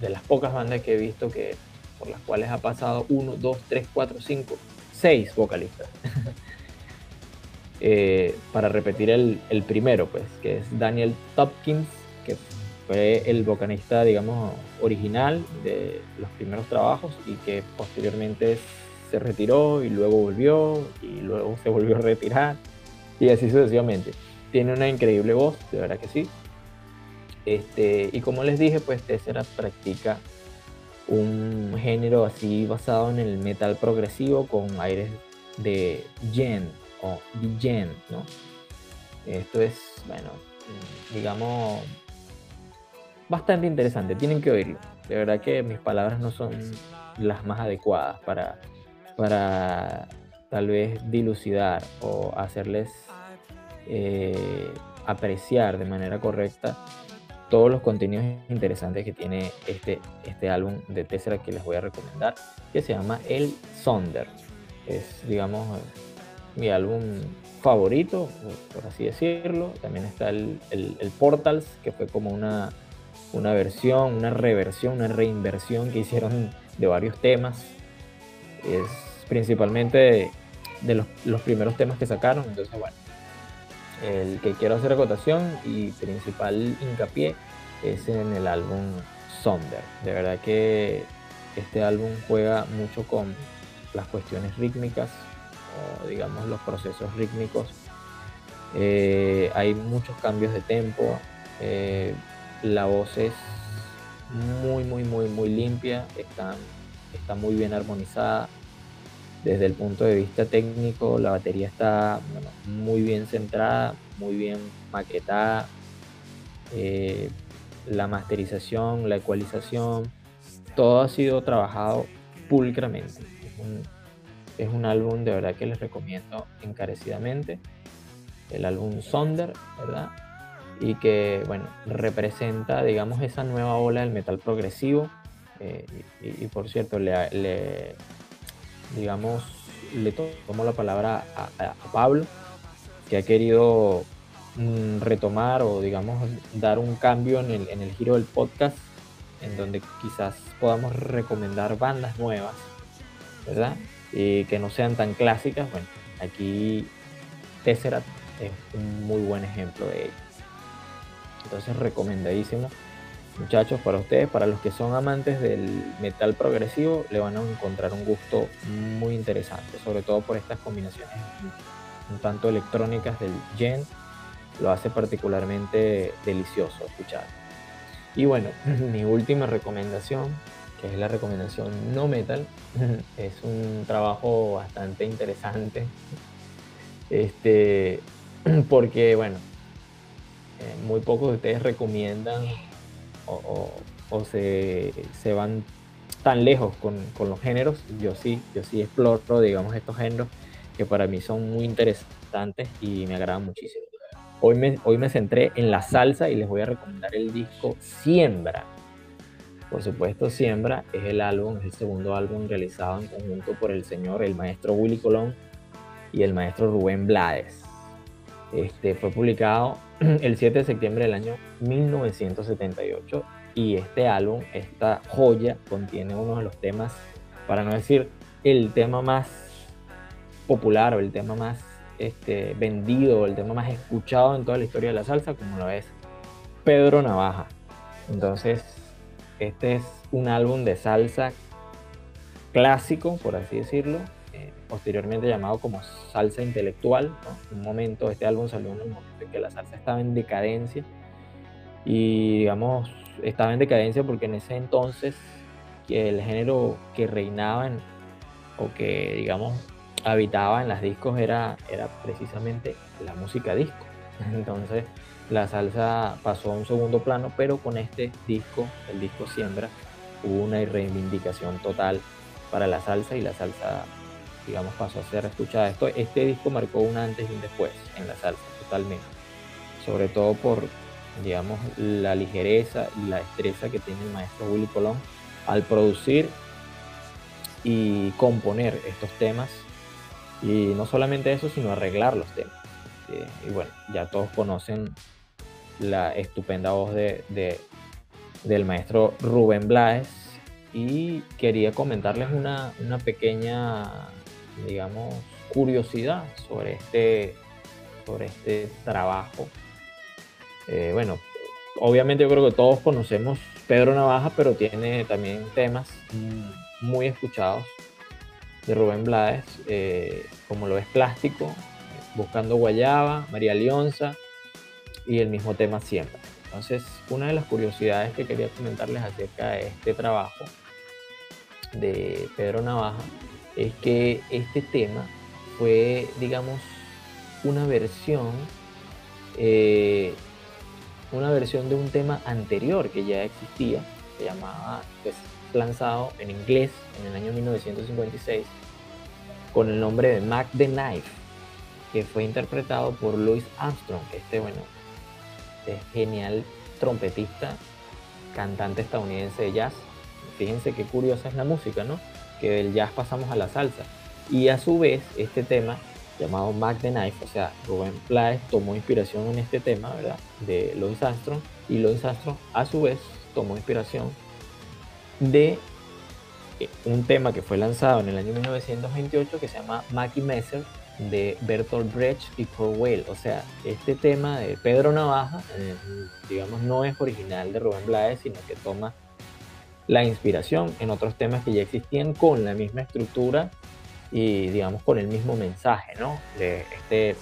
de las pocas bandas que he visto que, por las cuales ha pasado uno, dos, tres, cuatro, cinco, seis vocalistas. eh, para repetir el, el, primero, pues, que es Daniel Topkins, que fue el vocalista, digamos, original de los primeros trabajos y que posteriormente se retiró y luego volvió y luego se volvió a retirar y así sucesivamente. Tiene una increíble voz, de verdad que sí. Este, y como les dije, pues Tesseract practica un género así basado en el metal progresivo con aires de gen o gen, ¿no? Esto es, bueno, digamos, bastante interesante, tienen que oírlo. De verdad que mis palabras no son las más adecuadas para para tal vez dilucidar o hacerles eh, apreciar de manera correcta todos los contenidos interesantes que tiene este, este álbum de Tesseract que les voy a recomendar, que se llama El Sonder. Es, digamos, mi álbum favorito, por así decirlo. También está el, el, Portals, que fue como una, una versión, una reversión, una reinversión que hicieron de varios temas. Es principalmente de, los, primeros temas que sacaron. Entonces, bueno, el que quiero hacer acotación y principal hincapié es en el álbum Sonder. De verdad que este álbum juega mucho con las cuestiones rítmicas o digamos los procesos rítmicos. Eh, hay muchos cambios de tempo. Eh, la voz es muy, muy, muy, muy limpia. Está, está muy bien armonizada. Desde el punto de vista técnico, la batería está muy bien centrada, muy bien maquetada. Eh, la masterización, la ecualización, todo ha sido trabajado pulcramente. Es un, álbum de verdad que les recomiendo encarecidamente. El álbum Sonder, ¿verdad? Y que, bueno, representa, digamos, esa nueva ola del metal progresivo. Eh, y, por cierto, le, digamos, le tomo la palabra a Pablo, que ha querido Mm, retomar o digamos dar un cambio en el, en el giro del podcast en donde quizás podamos recomendar bandas nuevas, ¿verdad? Y que no sean tan clásicas. Bueno, aquí Tesseract es un muy buen ejemplo de ello. Entonces recomendadísimo. Muchachos, para ustedes, para los que son amantes del metal progresivo, le van a encontrar un gusto muy interesante, sobre todo por estas combinaciones un tanto electrónicas del Gen lo hace particularmente delicioso escuchar. Y bueno, mi última recomendación, que es la recomendación no metal, es un trabajo bastante interesante. Este, porque bueno, eh, muy pocos de ustedes recomiendan o, se, van tan lejos con, con, los géneros. Yo sí, yo sí exploro, digamos, estos géneros que para mí son muy interesantes y me agradan muchísimo. Hoy me, hoy me centré en la salsa y les voy a recomendar el disco Siembra. Por supuesto, Siembra es el álbum, es el segundo álbum realizado en conjunto por el señor, el maestro Willy Colón y el maestro Rubén Blades. Este fue publicado el 7 de septiembre del año 1978 y este álbum, esta joya, contiene uno de los temas, para no decir el tema más popular o el tema más este, vendido, el tema más escuchado en toda la historia de la salsa, como lo es Pedro Navaja. Entonces, este es un álbum de salsa clásico, por así decirlo, posteriormente llamado como salsa intelectual. Un momento, este álbum salió en un momento en que la salsa estaba en decadencia y digamos, estaba en decadencia porque en ese entonces el género que reinaba o que digamos habitaba en las discos era, era precisamente la música disco. Entonces la salsa pasó a un segundo plano, pero con este disco, el disco Siembra, hubo una reivindicación total para la salsa y la salsa, digamos, pasó a ser escuchada. Esto, este disco marcó un antes y un después en la salsa, totalmente. Sobre todo por, digamos, la ligereza y la destreza que tiene el maestro Willy Colón al producir y componer estos temas y no solamente eso, sino arreglar los temas. Y bueno, ya todos conocen la estupenda voz de, del maestro Rubén Blades. Y quería comentarles una, pequeña, digamos, curiosidad sobre este, sobre este trabajo. Eh, bueno, obviamente yo creo que todos conocemos Pedro Navaja, pero tiene también temas muy escuchados de Rubén Blades, eh, como lo es Plástico, Buscando Guayaba, María Leonza y el mismo tema Siempre. Entonces, una de las curiosidades que quería comentarles acerca de este trabajo de Pedro Navaja es que este tema fue, digamos, una versión, eh, una versión de un tema anterior que ya existía, se llamaba pues, lanzado en inglés en el año 1956 con el nombre de Mac the Knife, que fue interpretado por Louis Armstrong. Este, bueno, es genial trompetista, cantante estadounidense de jazz. Fíjense qué curiosa es la música, ¿no? Que del jazz pasamos a la salsa. Y a su vez, este tema llamado Mac the Knife, o sea, Rubén Blades tomó inspiración en este tema, ¿verdad? De Louis Armstrong. Y Louis Armstrong, a su vez, tomó inspiración de eh, un tema que fue lanzado en el año 1928 que se llama Mackie Messer de Bertolt Brecht y Kurt Weill. O sea, este tema de Pedro Navaja, eh, digamos, no es original de Rubén Blades, sino que toma la inspiración en otros temas que ya existían con la misma estructura y digamos con el mismo mensaje, ¿no? De este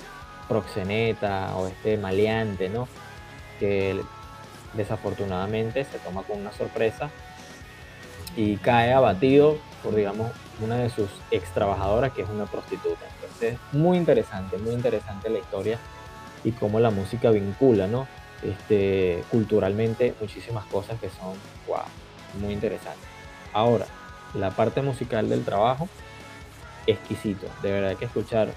proxeneta o este maleante, ¿no? Que desafortunadamente se toma con una sorpresa y cae abatido por, digamos, una de sus ex trabajadoras que es una prostituta. Entonces, muy interesante, muy interesante la historia y cómo la música vincula, ¿no? Este, culturalmente muchísimas cosas que son, wow, muy interesantes. Ahora, la parte musical del trabajo, exquisito. De verdad que escuchar,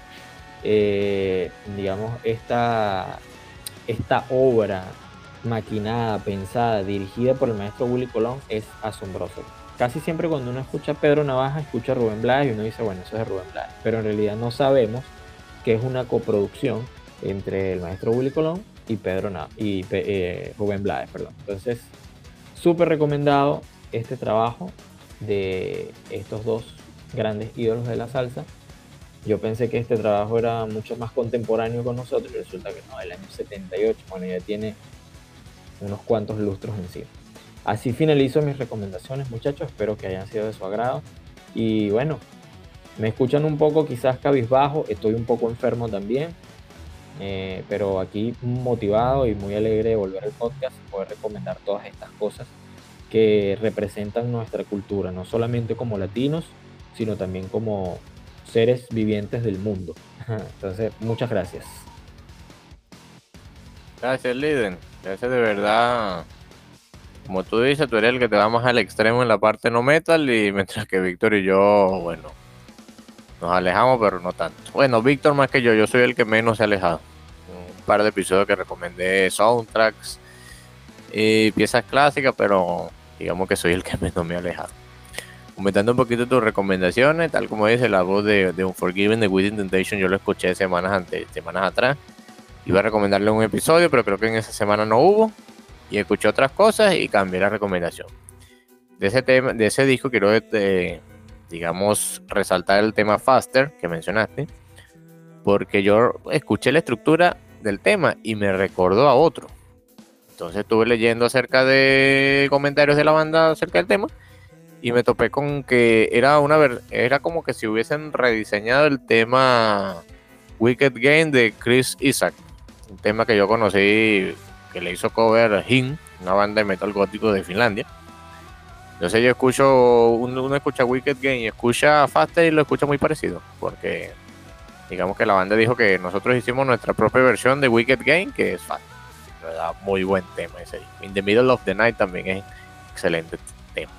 eh, digamos, esta, esta obra maquinada, pensada, dirigida por el maestro Willy Colón es asombroso. Casi siempre cuando uno escucha a Pedro Navaja, escucha a Rubén Blades y uno dice, bueno, eso es de Rubén Blades. Pero en realidad no sabemos que es una coproducción entre el maestro Willy Colón y Pedro y eh, Rubén Blades, perdón. Entonces, súper recomendado este trabajo de estos dos grandes ídolos de la salsa. Yo pensé que este trabajo era mucho más contemporáneo con nosotros y resulta que no, el año 78, bueno, ya tiene unos cuantos lustros encima. Así finalizo mis recomendaciones, muchachos. Espero que hayan sido de su agrado. Y bueno, me escuchan un poco quizás cabizbajo. Estoy un poco enfermo también. Eh, pero aquí motivado y muy alegre de volver al podcast y poder recomendar todas estas cosas que representan nuestra cultura, no solamente como latinos, sino también como seres vivientes del mundo. Entonces, muchas gracias. Gracias, Liden. Gracias de verdad. Como tú dices, tú eres el que te va más al extremo en la parte no metal y mientras que Víctor y yo, bueno, nos alejamos, pero no tanto. Bueno, Víctor más que yo, yo soy el que menos se ha alejado. Un par de episodios que recomendé soundtracks y piezas clásicas, pero digamos que soy el que menos me ha alejado. Comentando un poquito tus recomendaciones, tal como dice la voz de, de Unforgiven de Within Temptation, yo lo escuché semanas, antes, semanas atrás Iba a recomendarle un episodio, pero creo que en esa semana no hubo. Y escuché otras cosas y cambié la recomendación. De ese, tema, de ese disco quiero, este, digamos, resaltar el tema Faster que mencionaste. Porque yo escuché la estructura del tema y me recordó a otro. Entonces estuve leyendo acerca de comentarios de la banda acerca del tema y me topé con que era una era como que si hubiesen rediseñado el tema Wicked Game de Chris Isaac un tema que yo conocí que le hizo cover Him, una banda de metal gótico de Finlandia. Entonces yo escucho, uno, escucha Wicked Game y escucha Faster y lo escucha muy parecido, porque digamos que la banda dijo que nosotros hicimos nuestra propia versión de Wicked Game, que es Faster. Muy buen tema ese. In the Middle of the Night también es excelente tema.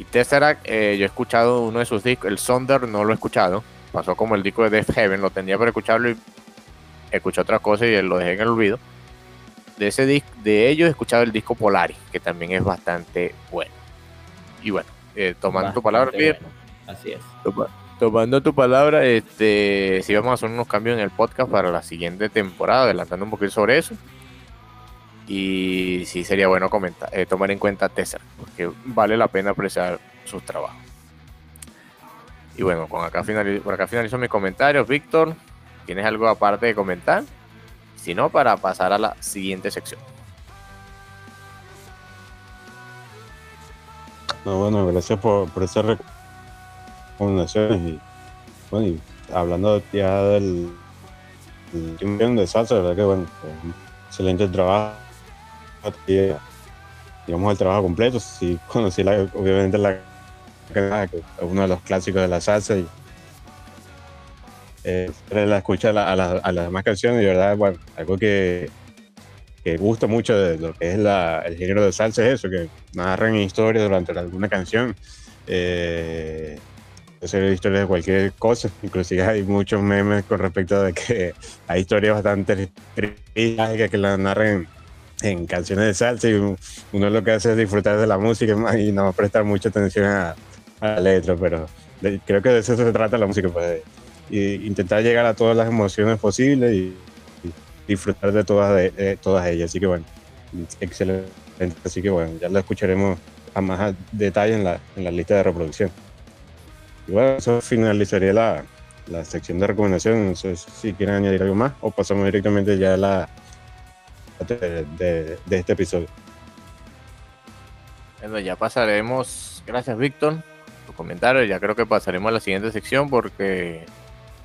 Y Tesseract, eh, yo he escuchado uno de sus discos, el Sonder no lo he escuchado, pasó como el disco de Death Heaven, lo tenía para escucharlo y escuché otra cosa y lo dejé en el olvido. De ese disco, de ellos he escuchado el disco Polaris, que también es bastante bueno. Y bueno, eh, tomando tu palabra, Así es. tomando tu palabra, este, si vamos a hacer unos cambios en el podcast para la siguiente temporada, adelantando un poquito sobre eso. Y sí sería bueno comentar, eh, tomar en cuenta a Tesser, porque vale la pena apreciar sus trabajos. Y bueno, con acá finalizo, por acá finalizo mis comentarios, Víctor. ¿Tienes algo aparte de comentar? Si no, para pasar a la siguiente sección. No, bueno, gracias por, por esas recomendaciones. Y, bueno, y hablando ya del, del de salsa, verdad que bueno, excelente trabajo. digamos el trabajo completo. Sí, conocí la, obviamente la uno de los clásicos de la salsa y eh, la escucha a, las demás canciones y de verdad, bueno, algo que, que gusta mucho de lo que es el género de salsa es eso, que narran historias durante alguna canción. Eh, hacer historias de cualquier cosa, inclusive hay muchos memes con respecto a que hay historias bastante trágicas que la narran en, canciones de salsa y uno, lo que hace es disfrutar de la música y no prestar mucha atención a, la letra, pero creo que de eso se trata la música, pues, intentar llegar a todas las emociones posibles y, disfrutar de todas, de, todas ellas. Así que bueno, excelente. Así que bueno, ya lo escucharemos a más detalle en la, en la lista de reproducción. Y bueno, eso finalizaría la, la sección de recomendación. No sé si quieren añadir algo más o pasamos directamente ya a la de, de, este episodio. Bueno, ya pasaremos. Gracias, Víctor, tu comentario. Ya creo que pasaremos a la siguiente sección porque.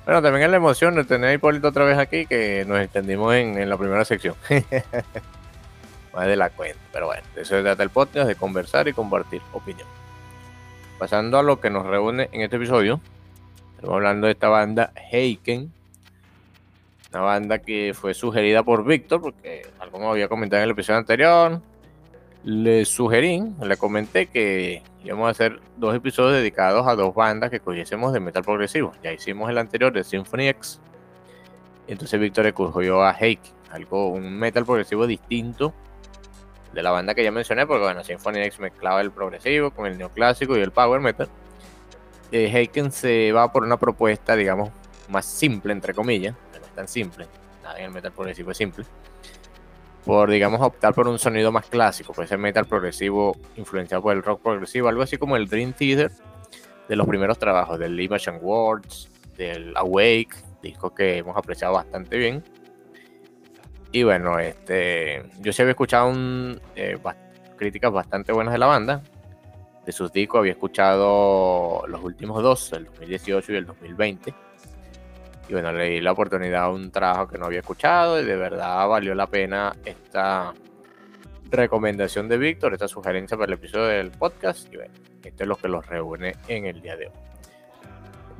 Bueno, también es la emoción de tener a Hipólito otra vez aquí que nos extendimos en, la primera sección. Más de la cuenta. Pero bueno, de eso se trata el podcast, de conversar y compartir opinión. Pasando a lo que nos reúne en este episodio. Estamos hablando de esta banda Heiken. Una banda que fue sugerida por Víctor, porque como había comentado en el episodio anterior, le sugerí, le comenté que íbamos a hacer dos episodios dedicados a dos bandas que cogiésemos de metal progresivo. Ya hicimos el anterior de Symphony X. Entonces Víctor escogió a Heiken, algo, un metal progresivo distinto de la banda que ya mencioné, porque bueno, Symphony X mezclaba el progresivo con el neoclásico y el power metal. Eh, Heiken se va por una propuesta, digamos, más simple, entre comillas, no es tan simple, nada en el metal progresivo es simple, por, digamos, optar por un sonido más clásico, por ese metal progresivo influenciado por el rock progresivo, algo así como el Dream Theater de los primeros trabajos, del Image and Words, del Awake, disco que hemos apreciado bastante bien. Y bueno, este, yo sí había escuchado un, eh, críticas bastante buenas de la banda, de sus discos. Había escuchado los últimos dos, el 2018 y el 2020. Y bueno, le di la oportunidad a un trabajo que no había escuchado y de verdad valió la pena esta recomendación de Víctor, esta sugerencia para el episodio del podcast. Y bueno, esto es lo que los reúne en el día de hoy.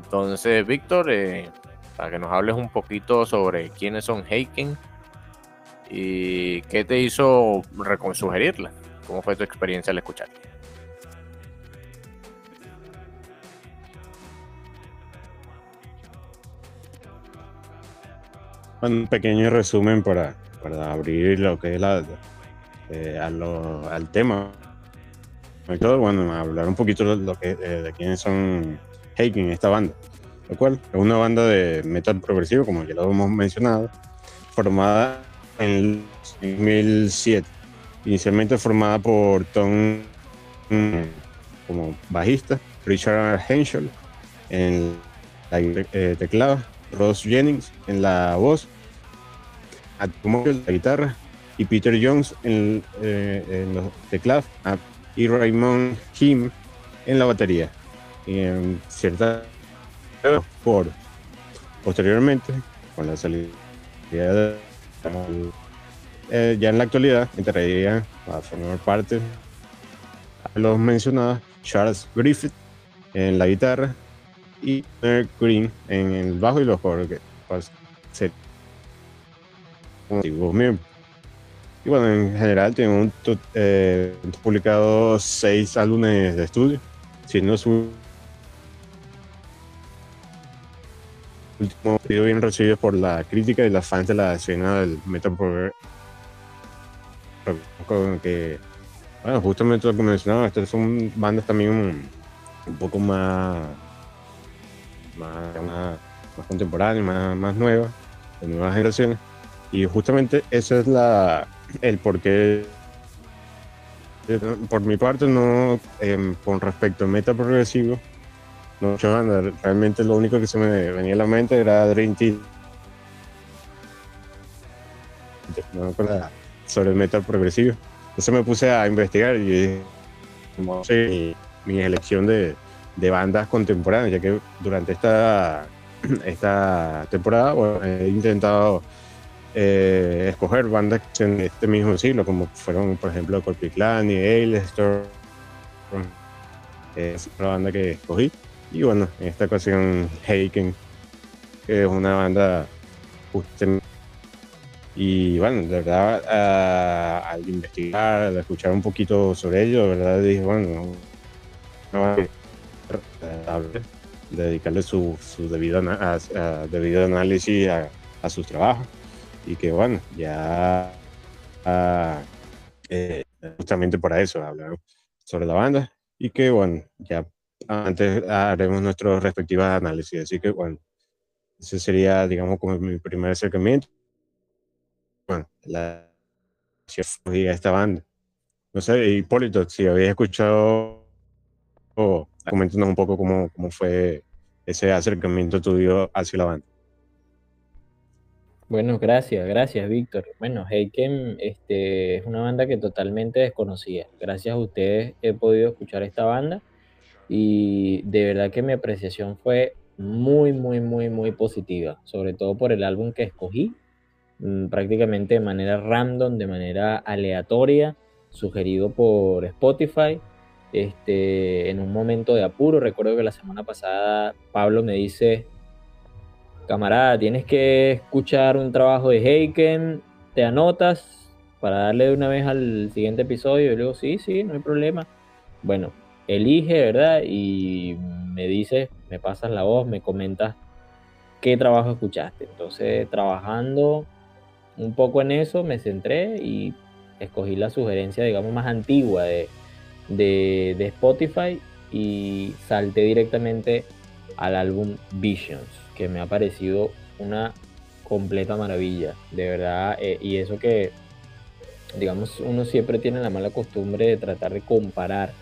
Entonces, Víctor, eh, para que nos hables un poquito sobre quiénes son Heiken y qué te hizo sugerirla. ¿Cómo fue tu experiencia al escucharla? Un pequeño resumen para, abrir lo que es la, eh, al tema. Y todo, bueno, hablar un poquito de, eh, quiénes son Haken, esta banda. Lo cual es una banda de metal progresivo, como ya lo hemos mencionado, formada en 2007. Inicialmente formada por Tom como bajista, Richard Henschel en la eh, teclado, Ross Jennings en la voz, en la guitarra y Peter Jones en, eh, los teclados y Raymond Kim en la batería. Y en cierta por posteriormente con la salida de, eh, ya en la actualidad entraría a formar parte a los mencionados Charles Griffith en la guitarra y Green en el bajo y los coros que pues, se y bueno, en general tiene un, eh, publicado seis álbumes de estudio, siendo su último sido bien recibido por la crítica y las fans de la escena del metal con que bueno justamente lo que mencionaba estas son bandas también un, un poco más más, más, contemporánea, más, más nueva, de nuevas generaciones. Y justamente ese es la, el porqué. Por mi parte, no, em, con respecto al meta progresivo, no Realmente lo único que se me venía a la mente era Dream Team. sobre el metal progresivo. Entonces me puse a investigar y como mi, mi elección de, de bandas contemporáneas, ya que durante esta, esta temporada he intentado eh, escoger bandas en este mismo siglo, como fueron, por ejemplo, Corpiclan y Ailestor. Es una banda que escogí. Y bueno, en esta ocasión, Heiken, que es una banda y bueno, de verdad, al investigar, al escuchar un poquito sobre ello, de verdad dije, bueno, dedicarle su, su debido, debido análisis a, a, sus trabajos y que bueno, ya eh, justamente para eso hablar sobre la banda y que bueno, ya antes haremos nuestro respectivo análisis, así que bueno, ese sería digamos como mi primer acercamiento. Bueno, la a esta banda. No sé, Hipólito, si habéis escuchado coméntanos un poco cómo, cómo fue ese acercamiento tuyo hacia la banda. Bueno, gracias, gracias, Víctor. Bueno, Heiken este, es una banda que totalmente desconocía. Gracias a ustedes he podido escuchar esta banda y de verdad que mi apreciación fue muy, muy, muy, muy positiva, sobre todo por el álbum que escogí, mm, prácticamente de manera random, de manera aleatoria, sugerido por Spotify. Este, en un momento de apuro, recuerdo que la semana pasada Pablo me dice, camarada, tienes que escuchar un trabajo de Heiken, te anotas para darle de una vez al siguiente episodio. Y luego, sí, sí, no hay problema. Bueno, elige, ¿verdad? Y me dices, me pasas la voz, me comentas qué trabajo escuchaste. Entonces, trabajando un poco en eso, me centré y escogí la sugerencia, digamos, más antigua de, de, Spotify y salté directamente al álbum Visions, que me ha parecido una completa maravilla, de verdad, eh, y eso que, digamos, uno siempre tiene la mala costumbre de tratar de comparar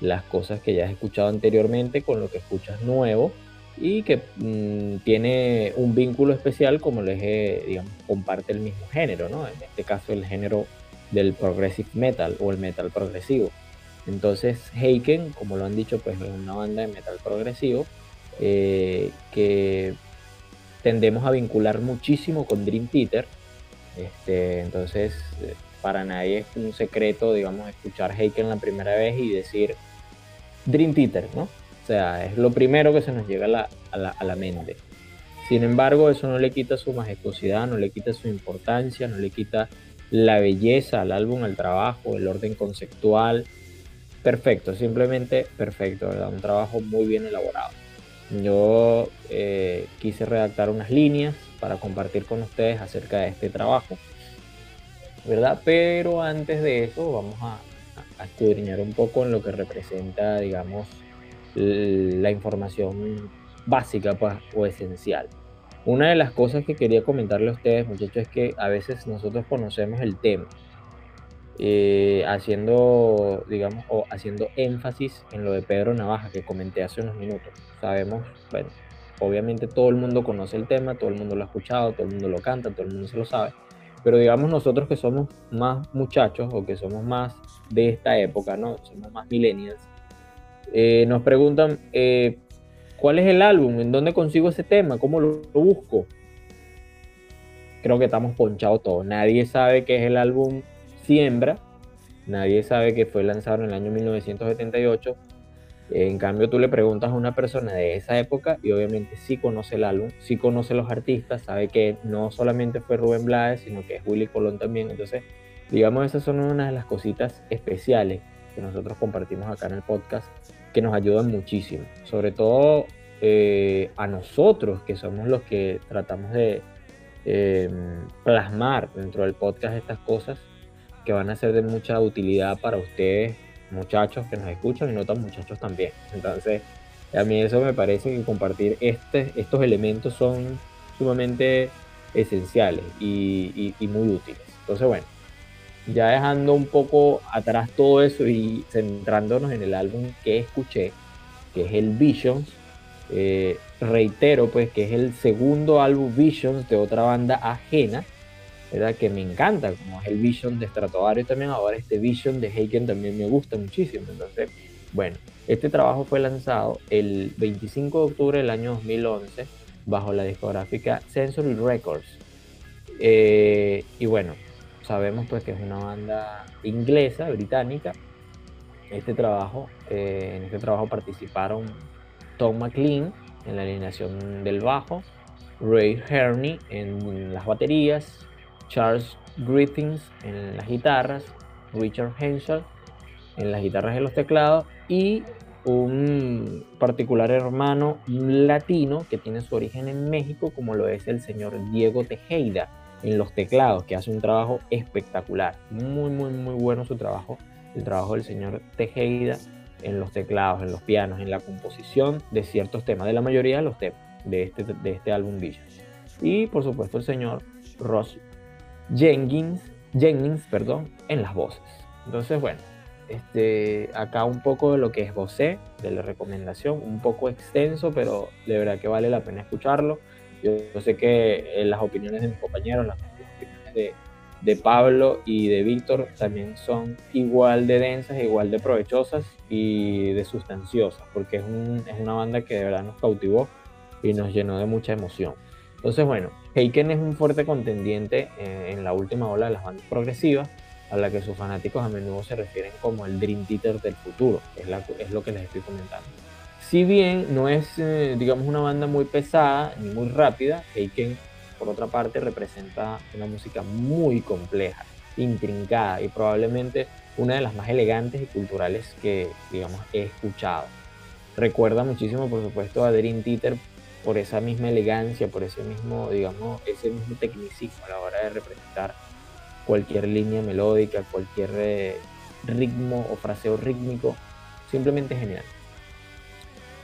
las cosas que ya has escuchado anteriormente con lo que escuchas nuevo y que mm, tiene un vínculo especial como les he, digamos, comparte el mismo género, ¿no? En este caso el género del progressive metal o el metal progresivo. Entonces Heiken, como lo han dicho, pues es una banda de metal progresivo eh, que tendemos a vincular muchísimo con Dream Theater. Este, entonces, eh, para nadie es un secreto, digamos, escuchar Heiken la primera vez y decir Dream Theater, ¿no? O sea, es lo primero que se nos llega a la, a la, a la mente. Sin embargo, eso no le quita su majestuosidad, no le quita su importancia, no le quita la belleza al álbum, al trabajo, el orden conceptual. Perfecto, simplemente perfecto, ¿verdad? Un trabajo muy bien elaborado. Yo eh, quise redactar unas líneas para compartir con ustedes acerca de este trabajo, ¿verdad? Pero antes de eso vamos a, a escudriñar un poco en lo que representa, digamos, la información básica pues, o esencial. Una de las cosas que quería comentarle a ustedes, muchachos, es que a veces nosotros conocemos el tema, eh, haciendo, digamos, o haciendo énfasis en lo de Pedro Navaja que comenté hace unos minutos. Sabemos, bueno, obviamente todo el mundo conoce el tema, todo el mundo lo ha escuchado, todo el mundo lo canta, todo el mundo se lo sabe. Pero digamos nosotros que somos más muchachos o que somos más de esta época, ¿no? Somos más millennials. Eh, nos preguntan, eh, ¿cuál es el álbum? ¿En dónde consigo ese tema? ¿Cómo lo, lo busco? Creo que estamos ponchados todos. Nadie sabe qué es el álbum Siembra. Nadie sabe que fue lanzado en el año 1978. En cambio, tú le preguntas a una persona de esa época y obviamente sí conoce el álbum, sí conoce los artistas, sabe que no solamente fue Rubén Blades, sino que es Willy Colón también. Entonces, digamos, esas son una de las cositas especiales que nosotros compartimos acá en el podcast que nos ayudan muchísimo. Sobre todo eh, a nosotros, que somos los que tratamos de eh, plasmar dentro del podcast estas cosas que van a ser de mucha utilidad para ustedes, muchachos que nos escuchan y no tan muchachos también. Entonces, a mí eso me parece que compartir este, estos elementos son sumamente esenciales y, muy útiles. Entonces, bueno, ya dejando un poco atrás todo eso y centrándonos en el álbum que escuché, que es el Visions, eh, reitero pues que es el segundo álbum Visions de otra banda ajena ¿verdad? que me encanta, como es el Vision de Stratovarius también, ahora este Vision de Heiken también me gusta muchísimo. Entonces, bueno, este trabajo fue lanzado el 25 de octubre del año 2011 bajo la discográfica Sensory Records. Eh, y bueno, sabemos pues que es una banda inglesa, británica. Este trabajo, eh, en este trabajo participaron Tom McLean en la alineación del bajo, Ray Herney en las baterías, Charles Griffiths en las guitarras, Richard Henshaw en las guitarras y los teclados y un particular hermano latino que tiene su origen en México como lo es el señor Diego Tejeda en los teclados que hace un trabajo espectacular. Muy muy muy bueno su trabajo el trabajo del señor Tejeda en los teclados en los pianos en la composición de ciertos temas de la mayoría de los temas de este, de este álbum Visions y por supuesto el señor Ross Jenkins, Jennings perdón, en las voces. Entonces, bueno, este, acá un poco de lo que es Bosé, de la recomendación, un poco extenso, pero de verdad que vale la pena escucharlo. Yo, sé que eh, las opiniones de mis compañeros, las, opiniones de, de Pablo y de Víctor también son igual de densas, igual de provechosas y de sustanciosas, porque es, un, es una banda que de verdad nos cautivó y nos llenó de mucha emoción. Entonces, bueno, Heiken es un fuerte contendiente eh, en la última ola de las bandas progresivas, a la que sus fanáticos a menudo se refieren como el Dream Theater del futuro, es, es lo que les estoy comentando. Si bien no es, eh, digamos, una banda muy pesada ni muy rápida, Heiken, por otra parte, representa una música muy compleja, intrincada y probablemente una de las más elegantes y culturales que, digamos, he escuchado. Recuerda muchísimo, por supuesto, a Dream Theater por esa misma elegancia, por ese mismo, digamos, ese mismo tecnicismo a la hora de representar cualquier línea melódica, cualquier eh, ritmo o fraseo rítmico, simplemente genial.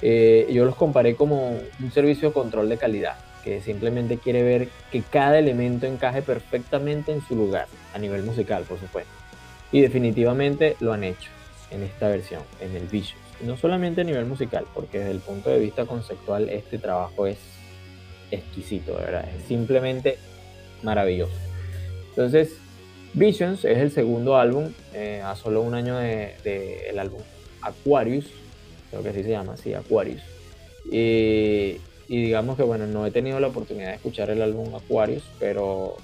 Eh, yo los comparé como un servicio de control de calidad, que simplemente quiere ver que cada elemento encaje perfectamente en su lugar, a nivel musical, por supuesto. Y definitivamente lo han hecho en esta versión, en el Vision no solamente a nivel musical, porque desde el punto de vista conceptual este trabajo es exquisito, ¿verdad? Es simplemente maravilloso. Entonces, Visions es el segundo álbum, eh, a solo un año del de, el álbum Aquarius, creo que así se llama, sí, Aquarius. Y, digamos que, bueno, no he tenido la oportunidad de escuchar el álbum Aquarius, pero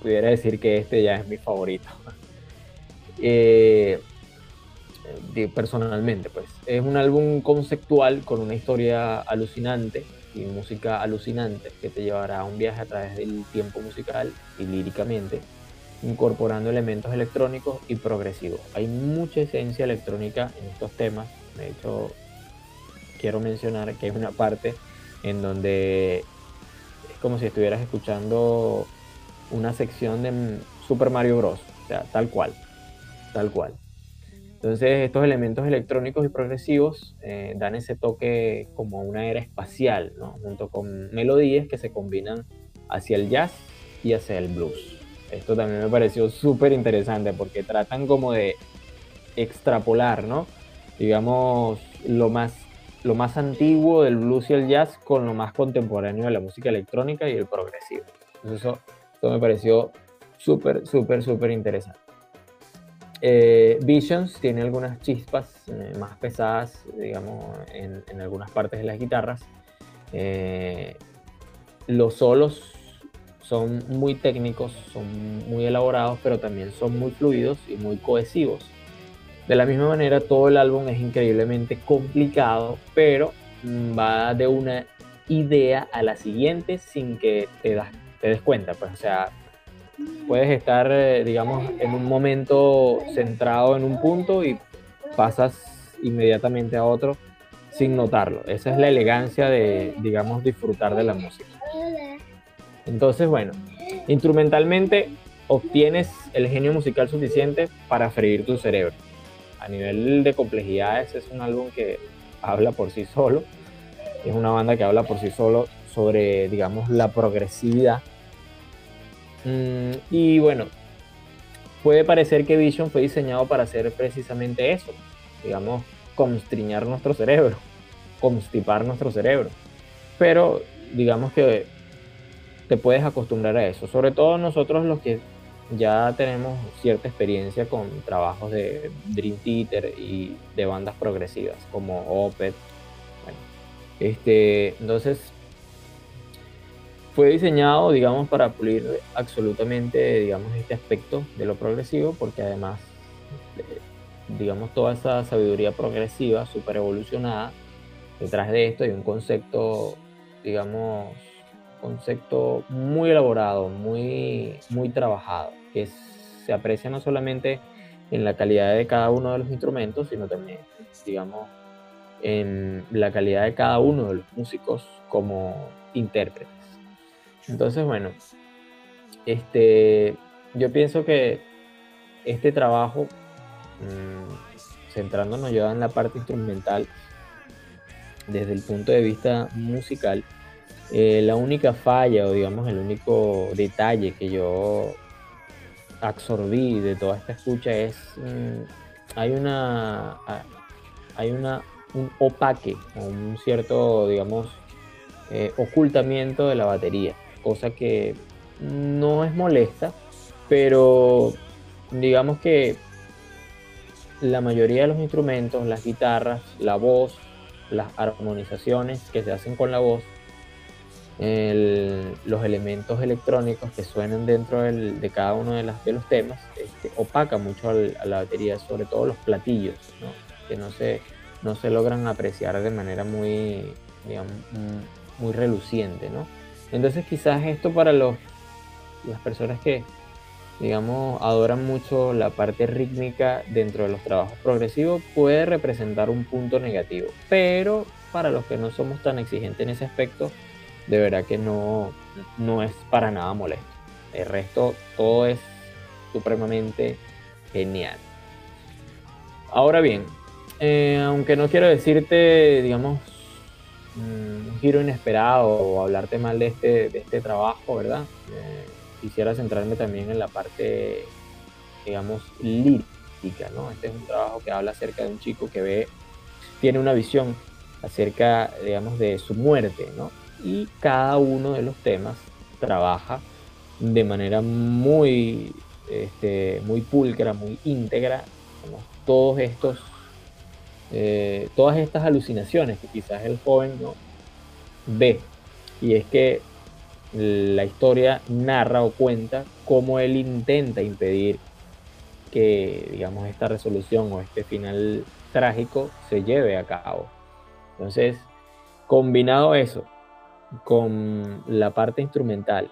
pudiera decir que este ya es mi favorito. eh, personalmente, pues. Es un álbum conceptual con una historia alucinante y música alucinante que te llevará a un viaje a través del tiempo musical y líricamente, incorporando elementos electrónicos y progresivos. Hay mucha esencia electrónica en estos temas. De hecho, quiero mencionar que hay una parte en donde es como si estuvieras escuchando una sección de Super Mario Bros. O sea, tal cual. Tal cual. Entonces estos elementos electrónicos y progresivos eh, dan ese toque como una era espacial, junto con melodías que se combinan hacia el jazz y hacia el blues. Esto también me pareció súper interesante porque tratan como de extrapolar, ¿no? digamos, lo más, lo más antiguo del blues y el jazz con lo más contemporáneo de la música electrónica y el progresivo. Entonces eso, eso me pareció súper, súper, súper interesante. Eh, Visions tiene algunas chispas eh, más pesadas, digamos, en, algunas partes de las guitarras. Eh, los solos son muy técnicos, son muy elaborados, pero también son muy fluidos y muy cohesivos. De la misma manera, todo el álbum es increíblemente complicado, pero mm, va de una idea a la siguiente sin que te, te des cuenta. Pues, o sea, puedes estar, eh, digamos, en un momento centrado en un punto y pasas inmediatamente a otro sin notarlo. Esa es la elegancia de, digamos, disfrutar de la música. Entonces, bueno, instrumentalmente obtienes el genio musical suficiente para freír tu cerebro. A nivel de complejidades es un álbum que habla por sí solo. Es una banda que habla por sí solo sobre, digamos, la progresividad Mm, y bueno, puede parecer que Vision fue diseñado para hacer precisamente eso, digamos, constriñar nuestro cerebro, constipar nuestro cerebro. Pero digamos que te puedes acostumbrar a eso, sobre todo nosotros los que ya tenemos cierta experiencia con trabajos de Dream Theater y de bandas progresivas como Opeth. Bueno, este, entonces fue diseñado, digamos, para pulir absolutamente, digamos, este aspecto de lo progresivo, porque además, eh, digamos, toda esa sabiduría progresiva, super evolucionada, detrás de esto hay un concepto, digamos, concepto muy elaborado, muy, muy trabajado, que se aprecia no solamente en la calidad de cada uno de los instrumentos, sino también, digamos, en la calidad de cada uno de los músicos como intérpretes. Entonces, bueno, este, yo pienso que este trabajo, mm, centrándonos ya en la parte instrumental, desde el punto de vista musical, eh, la única falla o digamos el único detalle que yo absorbí de toda esta escucha es mm, hay una hay una un opaque un cierto digamos eh, ocultamiento de la batería, cosa que no es molesta, pero digamos que la mayoría de los instrumentos, las guitarras, la voz, las armonizaciones que se hacen con la voz, los elementos electrónicos que suenan dentro de cada uno de, los temas este, opaca mucho a la batería, sobre todo los platillos, que no se, no se logran apreciar de manera muy, muy reluciente. ¿no? Entonces quizás esto para los, las personas que digamos, adoran mucho la parte rítmica dentro de los trabajos progresivos, puede representar un punto negativo. Pero para los que no somos tan exigentes en ese aspecto, de verdad que no, no es para nada molesto. El resto, todo es supremamente genial. Ahora bien, eh, aunque no quiero decirte, digamos, un giro inesperado o hablarte mal de este, de este trabajo, ¿verdad? Eh, quisiera centrarme también en la parte, digamos, lírica, ¿no? Este es un trabajo que habla acerca de un chico que ve, tiene una visión acerca, digamos, de su muerte, ¿no? Y cada uno de los temas trabaja de manera muy, este, muy pulcra, muy íntegra, todos estos, eh, todas estas alucinaciones que quizás el joven no ve. Y es que la historia narra o cuenta cómo él intenta impedir que, digamos, esta resolución o este final trágico se lleve a cabo. Entonces, combinado eso con la parte instrumental,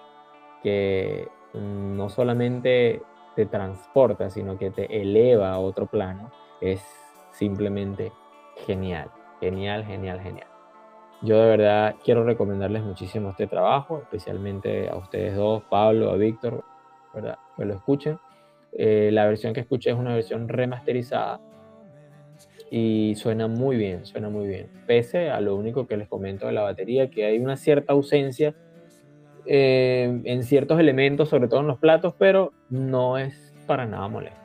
que no solamente te transporta, sino que te eleva a otro plano, es simplemente genial, genial, genial, genial. Yo de verdad quiero recomendarles muchísimo este trabajo, especialmente a ustedes dos, Pablo, a Víctor, ¿verdad? que lo escuchen. Eh, la versión que escuché es una versión remasterizada y suena muy bien, suena muy bien. Pese a lo único que les comento de la batería, que hay una cierta ausencia eh, en ciertos elementos, sobre todo en los platos, pero no es para nada molesto.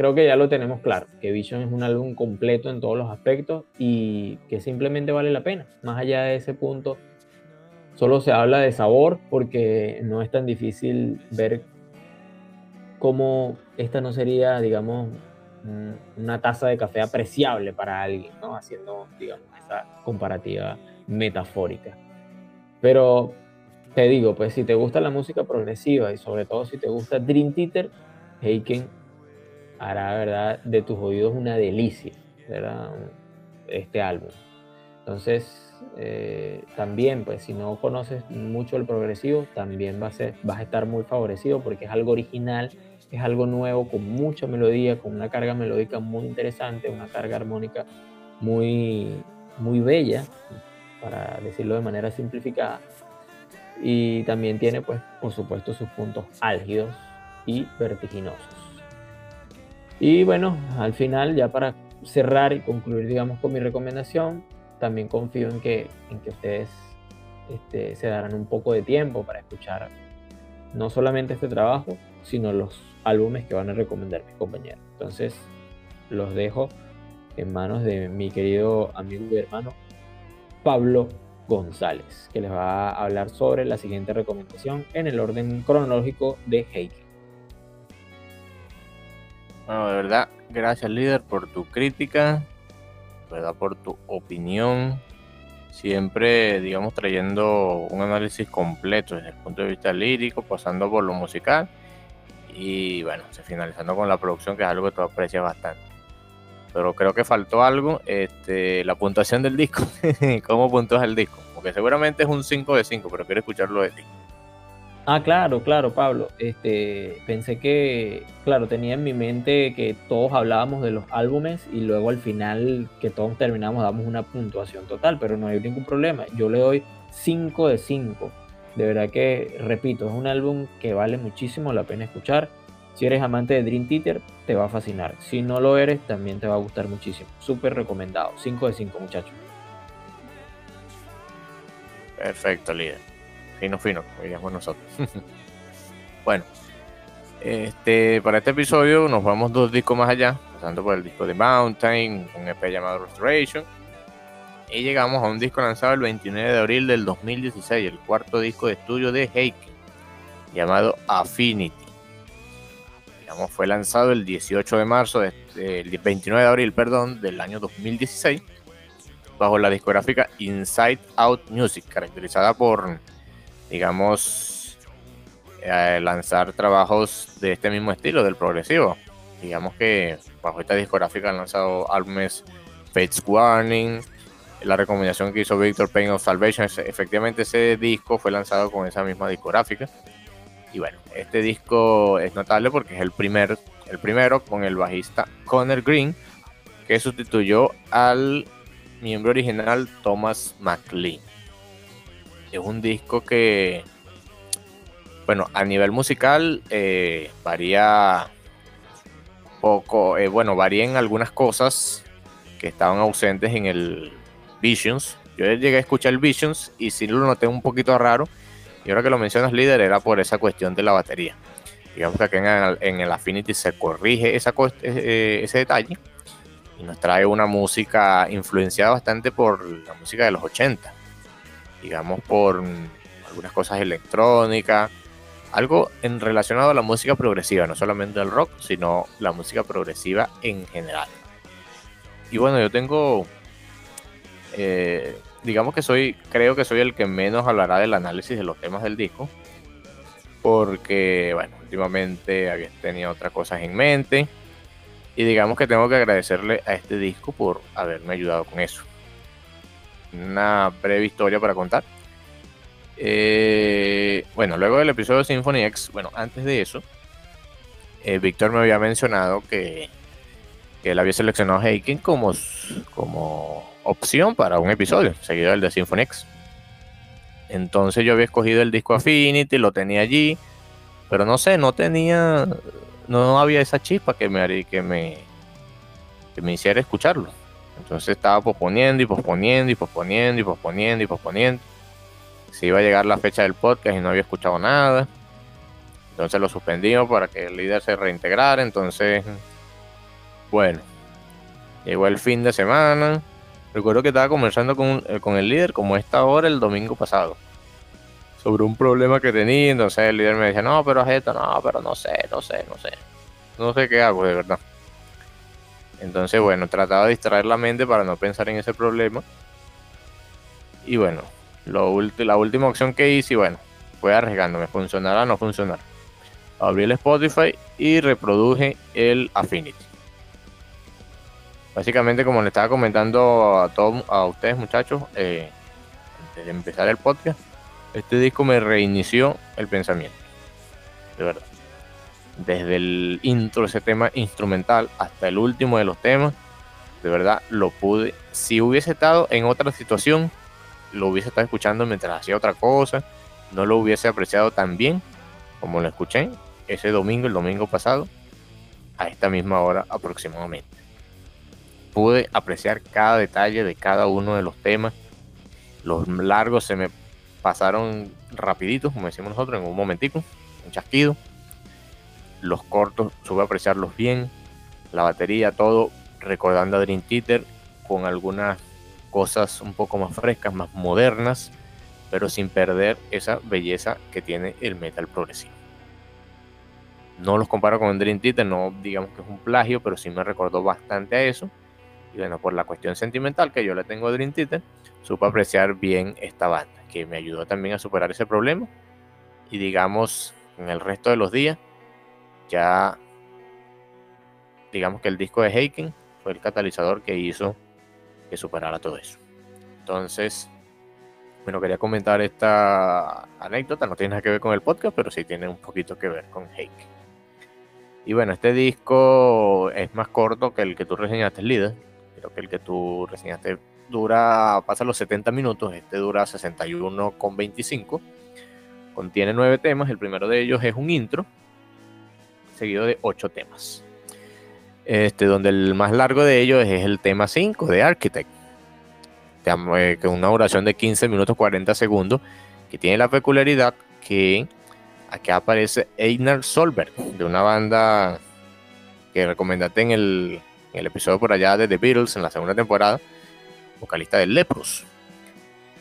Creo que ya lo tenemos claro, que Vision es un álbum completo en todos los aspectos y que simplemente vale la pena. Más allá de ese punto, solo se habla de sabor porque no es tan difícil ver cómo esta no sería, digamos, una taza de café apreciable para alguien, ¿no? Haciendo, digamos, esa comparativa metafórica. Pero te digo, pues si te gusta la música progresiva y sobre todo si te gusta Dream Theater, Heiken hará ¿verdad? de tus oídos una delicia ¿verdad? este álbum. Entonces, eh, también, pues si no conoces mucho el progresivo, también vas a, estar muy favorecido porque es algo original, es algo nuevo, con mucha melodía, con una carga melódica muy interesante, una carga armónica muy, muy bella, para decirlo de manera simplificada. Y también tiene, pues, por supuesto, sus puntos álgidos y vertiginosos. Y bueno, al final, ya para cerrar y concluir, digamos, con mi recomendación, también confío en que, en que ustedes este, se darán un poco de tiempo para escuchar no solamente este trabajo, sino los álbumes que van a recomendar mis compañeros. Entonces, los dejo en manos de mi querido amigo y hermano Pablo González, que les va a hablar sobre la siguiente recomendación en el orden cronológico de Heike. Bueno, de verdad, gracias líder por tu crítica, ¿verdad? por tu opinión. Siempre, digamos, trayendo un análisis completo desde el punto de vista lírico, pasando por lo musical y bueno, finalizando con la producción, que es algo que tú aprecias bastante. Pero creo que faltó algo, este, la puntuación del disco. ¿Cómo puntúas el disco? Porque seguramente es un 5 de 5, pero quiero escucharlo de ti. Ah, claro, claro, Pablo. Este, pensé que, claro, tenía en mi mente que todos hablábamos de los álbumes y luego al final que todos terminamos damos una puntuación total, pero no hay ningún problema. Yo le doy 5 de 5. De verdad que, repito, es un álbum que vale muchísimo la pena escuchar. Si eres amante de Dream Theater, te va a fascinar. Si no lo eres, también te va a gustar muchísimo. Súper recomendado. 5 de 5, muchachos. Perfecto, líder fino, fino, como nosotros. bueno, este, para este episodio nos vamos dos discos más allá, pasando por el disco de Mountain, un EP llamado Restoration. Y llegamos a un disco lanzado el 29 de abril del 2016, el cuarto disco de estudio de Heike, llamado Affinity. Digamos, fue lanzado el 18 de marzo, de- el 29 de abril, perdón, del año 2016, bajo la discográfica Inside Out Music, caracterizada por, digamos, eh, lanzar trabajos de este mismo estilo, del progresivo. Digamos que bajo esta discográfica han lanzado álbumes Fates Warning, la recomendación que hizo Victor Pain of Salvation, efectivamente ese disco fue lanzado con esa misma discográfica. Y bueno, este disco es notable porque es el, primer, el primero con el bajista Connor Green, que sustituyó al miembro original Thomas McLean. Es un disco que, bueno, a nivel musical eh, varía poco, eh, bueno, varía en algunas cosas que estaban ausentes en el Visions. Yo llegué a escuchar el Visions y sí lo noté un poquito raro. Y ahora que lo mencionas, líder, era por esa cuestión de la batería. Digamos que acá en el, en el Affinity se corrige esa, eh, ese detalle y nos trae una música influenciada bastante por la música de los 80. Digamos por algunas cosas electrónicas, algo en relacionado a la música progresiva, no solamente el rock, sino la música progresiva en general. Y bueno, yo tengo, eh, digamos que soy, creo que soy el que menos hablará del análisis de los temas del disco, porque, bueno, últimamente había tenido otras cosas en mente, y digamos que tengo que agradecerle a este disco por haberme ayudado con eso. Una breve historia para contar. Eh, bueno, luego del episodio de Symphony X, bueno, antes de eso, eh, Víctor me había mencionado que, que él había seleccionado a Heiken como, como opción para un episodio, seguido del de Symphony X. Entonces yo había escogido el disco Affinity, lo tenía allí, pero no sé, no tenía, no había esa chispa que me, que me, que me hiciera escucharlo. Entonces estaba posponiendo y posponiendo y posponiendo y posponiendo y posponiendo si iba a llegar la fecha del podcast y no había escuchado nada. Entonces lo suspendimos para que el líder se reintegrara. Entonces, bueno, llegó el fin de semana. Recuerdo que estaba conversando con, eh, con el líder como esta hora el domingo pasado. Sobre un problema que tenía. Entonces el líder me decía, no, pero es esto, no, pero no sé, no sé, no sé. No sé qué hago, de verdad. Entonces, bueno, trataba de distraer la mente para no pensar en ese problema. Y bueno, la última opción que hice, bueno, fue arriesgándome, funcionará o no funcionará. Abrí el Spotify y reproduje el Affinity. Básicamente, como le estaba comentando a todos a ustedes, muchachos, eh, antes de empezar el podcast, este disco me reinició el pensamiento. De verdad. Desde el intro, ese tema instrumental, hasta el último de los temas, de verdad lo pude. Si hubiese estado en otra situación, lo hubiese estado escuchando mientras hacía otra cosa, no lo hubiese apreciado tan bien como lo escuché ese domingo, el domingo pasado, a esta misma hora aproximadamente. Pude apreciar cada detalle de cada uno de los temas. Los largos se me pasaron rapiditos, como decimos nosotros, en un momentico, un chasquido. Los cortos supe apreciarlos bien. La batería, todo, recordando a Dream Theater con algunas cosas un poco más frescas, más modernas, pero sin perder esa belleza que tiene el metal progresivo. No los comparo con Dream Theater, no digamos que es un plagio, pero sí me recordó bastante a eso. Y bueno, por la cuestión sentimental que yo le tengo a Dream Theater, supe apreciar bien esta banda, que me ayudó también a superar ese problema. Y digamos, en el resto de los días, ya digamos que el disco de Heiken fue el catalizador que hizo que superara todo eso. Entonces, bueno, quería comentar esta anécdota, no tiene nada que ver con el podcast, pero sí tiene un poquito que ver con Heiken. Y bueno, este disco es más corto que el que tú reseñaste, líder. Creo que el que tú reseñaste dura, pasa los 70 minutos, este dura 61,25. Contiene nueve temas, el primero de ellos es un intro, seguido de ocho temas. Este, donde el más largo de ellos es el tema 5 de Architect, que es una duración de 15 minutos 40 segundos, que tiene la peculiaridad que aquí aparece Einar Solberg, de una banda que recomendaste en el, en el episodio por allá de The Beatles en la segunda temporada, vocalista de Leprous.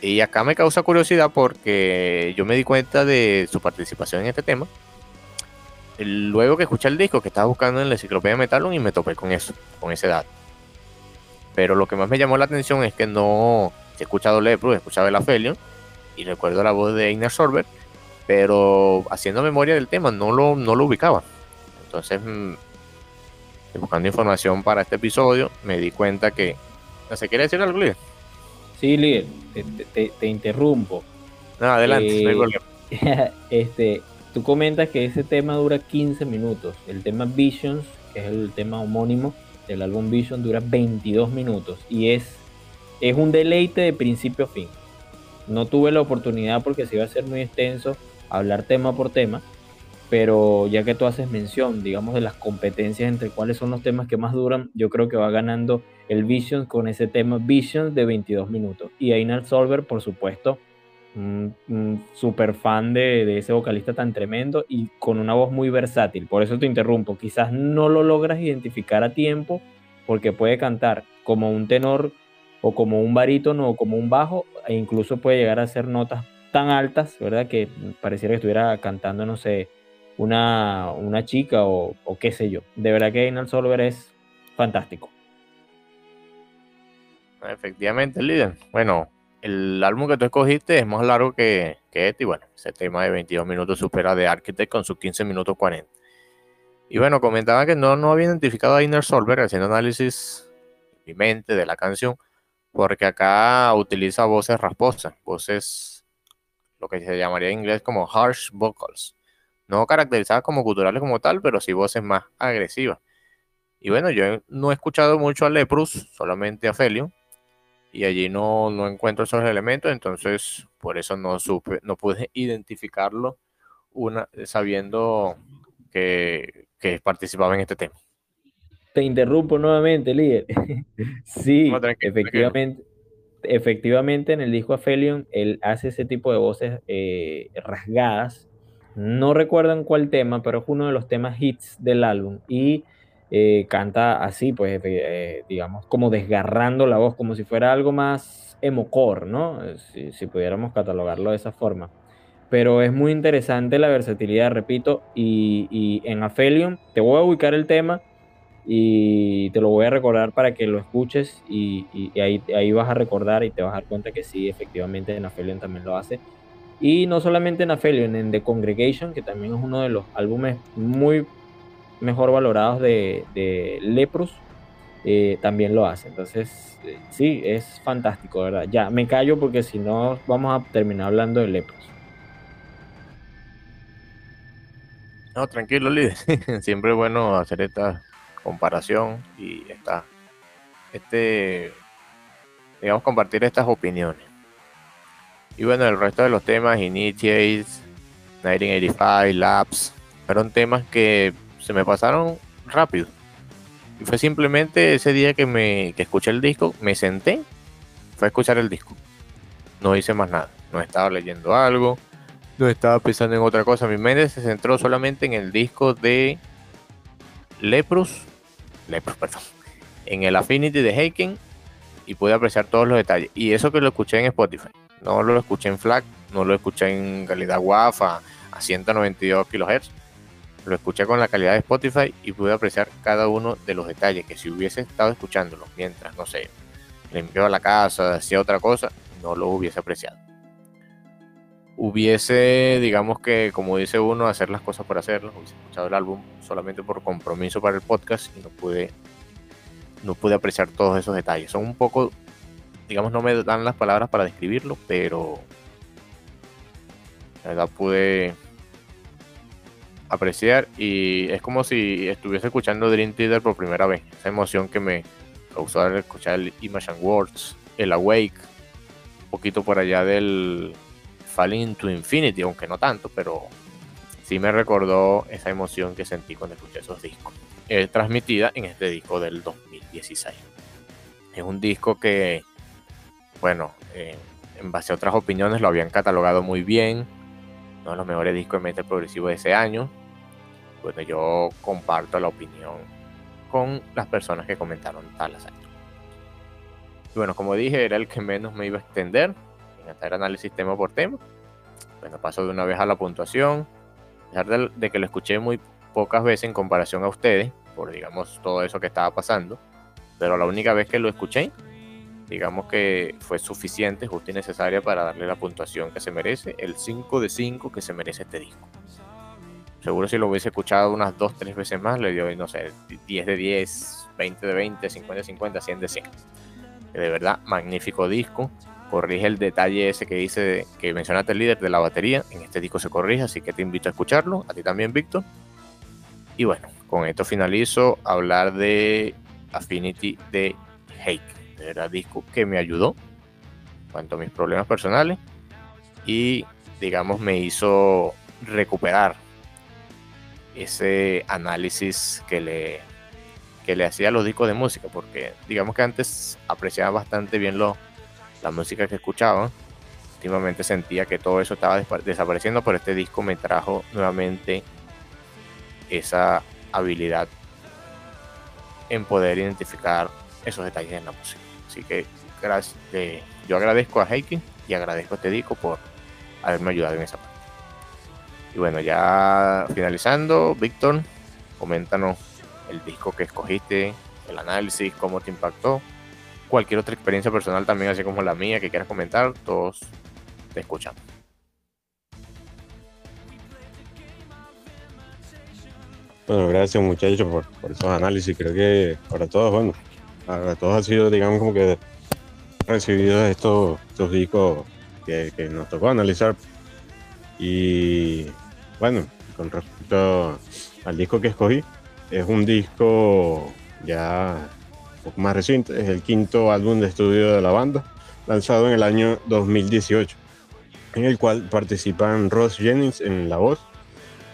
Y acá me causa curiosidad porque yo me di cuenta de su participación en este tema. Luego que escuché el disco que estaba buscando en la enciclopedia Metalum y me topé con eso, con ese dato. Pero lo que más me llamó la atención es que no he escuchado Leprous, he escuchado el Aphelion y recuerdo la voz de Einar Sorber, pero haciendo memoria del tema no lo, no lo ubicaba. Entonces, mm, buscando información para este episodio, me di cuenta que... ¿No se quiere decir algo, líder? Sí, líder, te, interrumpo. No, adelante, eh, este, tú comentas que ese tema dura 15 minutos. El tema Visions, que es el tema homónimo del álbum Vision, dura 22 minutos. Y es, es un deleite de principio a fin. No tuve la oportunidad porque se iba a ser muy extenso hablar tema por tema, pero ya que tú haces mención, digamos, de las competencias entre cuáles son los temas que más duran, yo creo que va ganando el Vision con ese tema Vision de 22 minutos. Y Einar Solver, por supuesto, un, super fan de, ese vocalista tan tremendo y con una voz muy versátil. Por eso te interrumpo. Quizás no lo logras identificar a tiempo porque puede cantar como un tenor o como un barítono o como un bajo e incluso puede llegar a hacer notas tan altas, ¿verdad? Que pareciera que estuviera cantando, no sé, una, una chica o, qué sé yo. De verdad que Einar Solver es fantástico. Efectivamente, líder. Bueno, el álbum que tú escogiste es más largo que, que este y bueno, ese tema de 22 minutos supera de Architect con sus 15 minutos 40. Y bueno, comentaba que no, no había identificado a Inner Solver haciendo análisis mi mente de la canción, porque acá utiliza voces rasposas, voces, lo que se llamaría en inglés como harsh vocals, no caracterizadas como culturales como tal, pero sí voces más agresivas. Y bueno, yo no he escuchado mucho a Leprus, solamente a Felion, y allí no, no encuentro esos elementos, entonces por eso no supe, no pude identificarlo una, sabiendo que, que participaba en este tema. Te interrumpo nuevamente, líder. sí, efectivamente, efectivamente en el disco Aphelion él hace ese tipo de voces eh, rasgadas. No recuerdo en cuál tema, pero es uno de los temas hits del álbum. Y eh, canta así, pues, eh, digamos, como desgarrando la voz, como si fuera algo más emocore, ¿no? Si, si, pudiéramos catalogarlo de esa forma. Pero es muy interesante la versatilidad, repito, y, y en Aphelion te voy a ubicar el tema y te lo voy a recordar para que lo escuches y, y ahí, ahí, vas a recordar y te vas a dar cuenta que sí, efectivamente en Aphelion también lo hace. Y no solamente en Aphelion, en The Congregation, que también es uno de los álbumes muy mejor valorados de, de Leprus, eh, también lo hace. Entonces, eh, sí, es fantástico, ¿verdad? Ya, me callo porque si no vamos a terminar hablando de Leprus. No, tranquilo, líder. Siempre es bueno hacer esta comparación y esta, este, digamos, compartir estas opiniones. Y bueno, el resto de los temas, Initiates, 1985, Labs, fueron temas que se me pasaron rápido. Y fue simplemente ese día que me que escuché el disco, me senté, fue a escuchar el disco. No hice más nada. No estaba leyendo algo, no estaba pensando en otra cosa. Mi mente se centró solamente en el disco de Leprus, Leprus, perdón, en el Affinity de Heiken y pude apreciar todos los detalles. Y eso que lo escuché en Spotify. No lo escuché en FLAC, no lo escuché en calidad WAF a, a 192 kHz lo escuché con la calidad de Spotify y pude apreciar cada uno de los detalles que si hubiese estado escuchándolo mientras, no sé, limpiaba la casa, hacía otra cosa, no lo hubiese apreciado. Hubiese, digamos que, como dice uno, hacer las cosas por hacerlas, hubiese escuchado el álbum solamente por compromiso para el podcast y no pude, no pude apreciar todos esos detalles. Son un poco, digamos, no me dan las palabras para describirlo, pero la verdad pude apreciar y es como si estuviese escuchando Dream Theater por primera vez. Esa emoción que me causó al escuchar el Image and Words, el Awake, un poquito por allá del Falling to Infinity, aunque no tanto, pero sí me recordó esa emoción que sentí cuando escuché esos discos. Eh, transmitida en este disco del 2016. Es un disco que, bueno, eh, en base a otras opiniones lo habían catalogado muy bien, uno de los mejores discos de metal progresivo de ese año bueno, yo comparto la opinión con las personas que comentaron tal asalto. Y bueno, como dije, era el que menos me iba a extender en hacer análisis tema por tema. Bueno, paso de una vez a la puntuación. A pesar de, de que lo escuché muy pocas veces en comparación a ustedes, por digamos todo eso que estaba pasando, pero la única vez que lo escuché, digamos que fue suficiente, justo y necesaria para darle la puntuación que se merece, el 5 de 5 que se merece este disco. Seguro si lo hubiese escuchado unas 2, 3 veces más, le dio, no sé, 10 de 10, 20 de 20, 50 de 50, 100 de 100. De verdad, magnífico disco. Corrige el detalle ese que dice, que mencionaste el líder de la batería. En este disco se corrige, así que te invito a escucharlo. A ti también, Víctor. Y bueno, con esto finalizo hablar de Affinity de Hake. De verdad, disco que me ayudó en cuanto a mis problemas personales y, digamos, me hizo recuperar ese análisis que le, que le hacía a los discos de música, porque digamos que antes apreciaba bastante bien lo, la música que escuchaba. Últimamente sentía que todo eso estaba desapareciendo, pero este disco me trajo nuevamente esa habilidad en poder identificar esos detalles en la música. Así que gracias, eh, yo agradezco a Heiken y agradezco a este disco por haberme ayudado en esa parte. Bueno, ya finalizando, Víctor, coméntanos el disco que escogiste, el análisis, cómo te impactó, cualquier otra experiencia personal también, así como la mía, que quieras comentar, todos te escuchan. Bueno, gracias muchachos por, por esos análisis. Creo que para todos, bueno, para todos ha sido, digamos, como que recibidos estos, estos discos que nos tocó analizar. Y bueno, con respecto al disco que escogí, es un disco ya más reciente, es el quinto álbum de estudio de la banda, lanzado en el año 2018, en el cual participan Ross Jennings en la voz,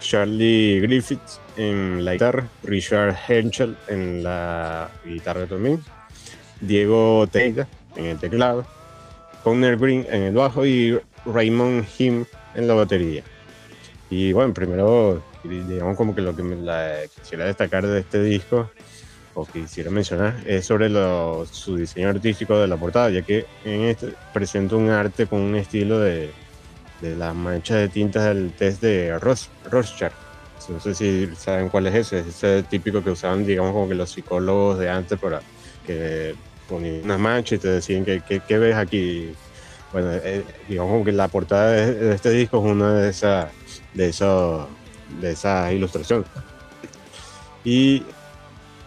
Charlie Griffiths en la guitarra, Richard Henschel en la guitarra también, Diego Teida en el teclado, Connor Green en el bajo y Raymond Him en la batería. Y bueno, primero, digamos como que lo que me quisiera destacar de este disco, o quisiera mencionar, es sobre su diseño artístico de la portada, ya que en este presenta un arte con un estilo de, las manchas de tintas del test de Rorschach. No sé si saben cuál es ese, es ese típico que usaban, digamos, como que los psicólogos de antes para que ponían unas manchas y te decían que, qué ves aquí. Bueno, eh, digamos como que la portada de, este disco es una de esas de eso, de esa ilustración. Y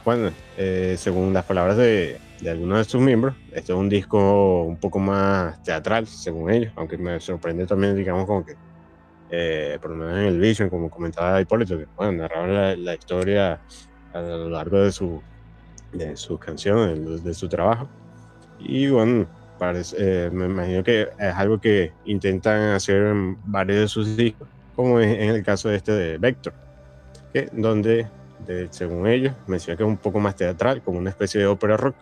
bueno, eh, según las palabras de, de algunos de sus miembros, este es un disco un poco más teatral, según ellos, aunque me sorprende también, digamos, como que, eh, por lo menos en el Vision, como comentaba Hipólito, que bueno, narraban la, la, historia a lo largo de, su, de sus canciones, de, de, su trabajo. Y bueno, parece, eh, me imagino que es algo que intentan hacer en varios de sus discos, como en el caso de este de Vector, donde, de, según ellos, menciona que es un poco más teatral, como una especie de ópera rock,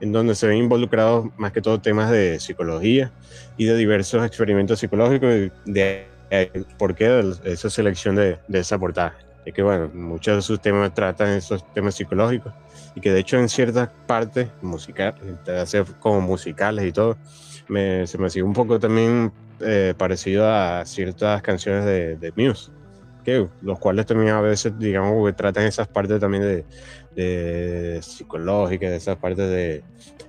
en donde se ven involucrados más que todo temas de psicología y de diversos experimentos psicológicos, de, de por qué de esa selección de, de esa portada. Es que, bueno, muchos de sus temas tratan esos temas psicológicos y que de hecho en ciertas partes musicales, como musicales y todo, me, se me sigue un poco también eh, parecido a ciertas canciones de, de, Muse, que los cuales también a veces, digamos, que tratan esas partes también de, de psicológicas, de esas partes de,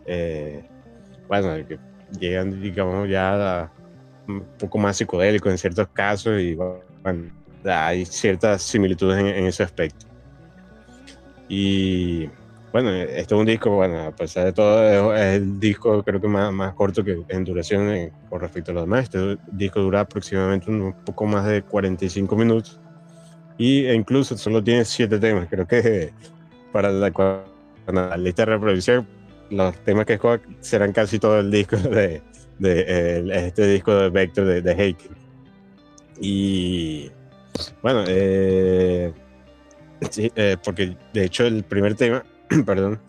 eh, bueno, que llegan, digamos, ya a un poco más psicodélico en ciertos casos y, bueno, hay ciertas similitudes en, en ese aspecto. Y bueno, este es un disco, bueno, a pesar de todo, es el disco creo que más, más corto que en duración en, con respecto a los demás. Este disco dura aproximadamente un poco más de 45 minutos y e incluso solo tiene 7 temas. Creo que para la, para la lista de reproducción, los temas que escoja serán casi todo el disco de, de eh, este disco de Vector de, de. Y bueno, eh, sí, eh, porque de hecho el primer tema perdón,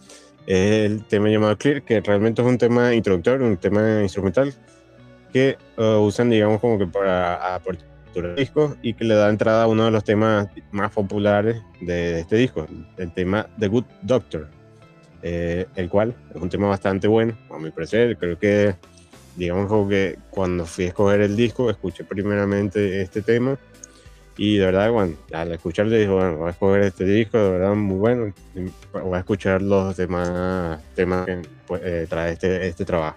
es el tema llamado Clear, que realmente es un tema introductorio, un tema instrumental que uh, usan, digamos, como que para apertura del disco y que le da entrada a uno de los temas más populares de este disco, el tema The Good Doctor. eh, el cual es un tema bastante bueno, a mi parecer. Creo que, digamos como que cuando fui a escoger el disco, escuché primeramente este tema y de verdad, bueno, al escucharle dije, bueno, voy a escoger este disco, de verdad muy bueno, voy a escuchar los demás temas que pues, eh, trae este, este trabajo.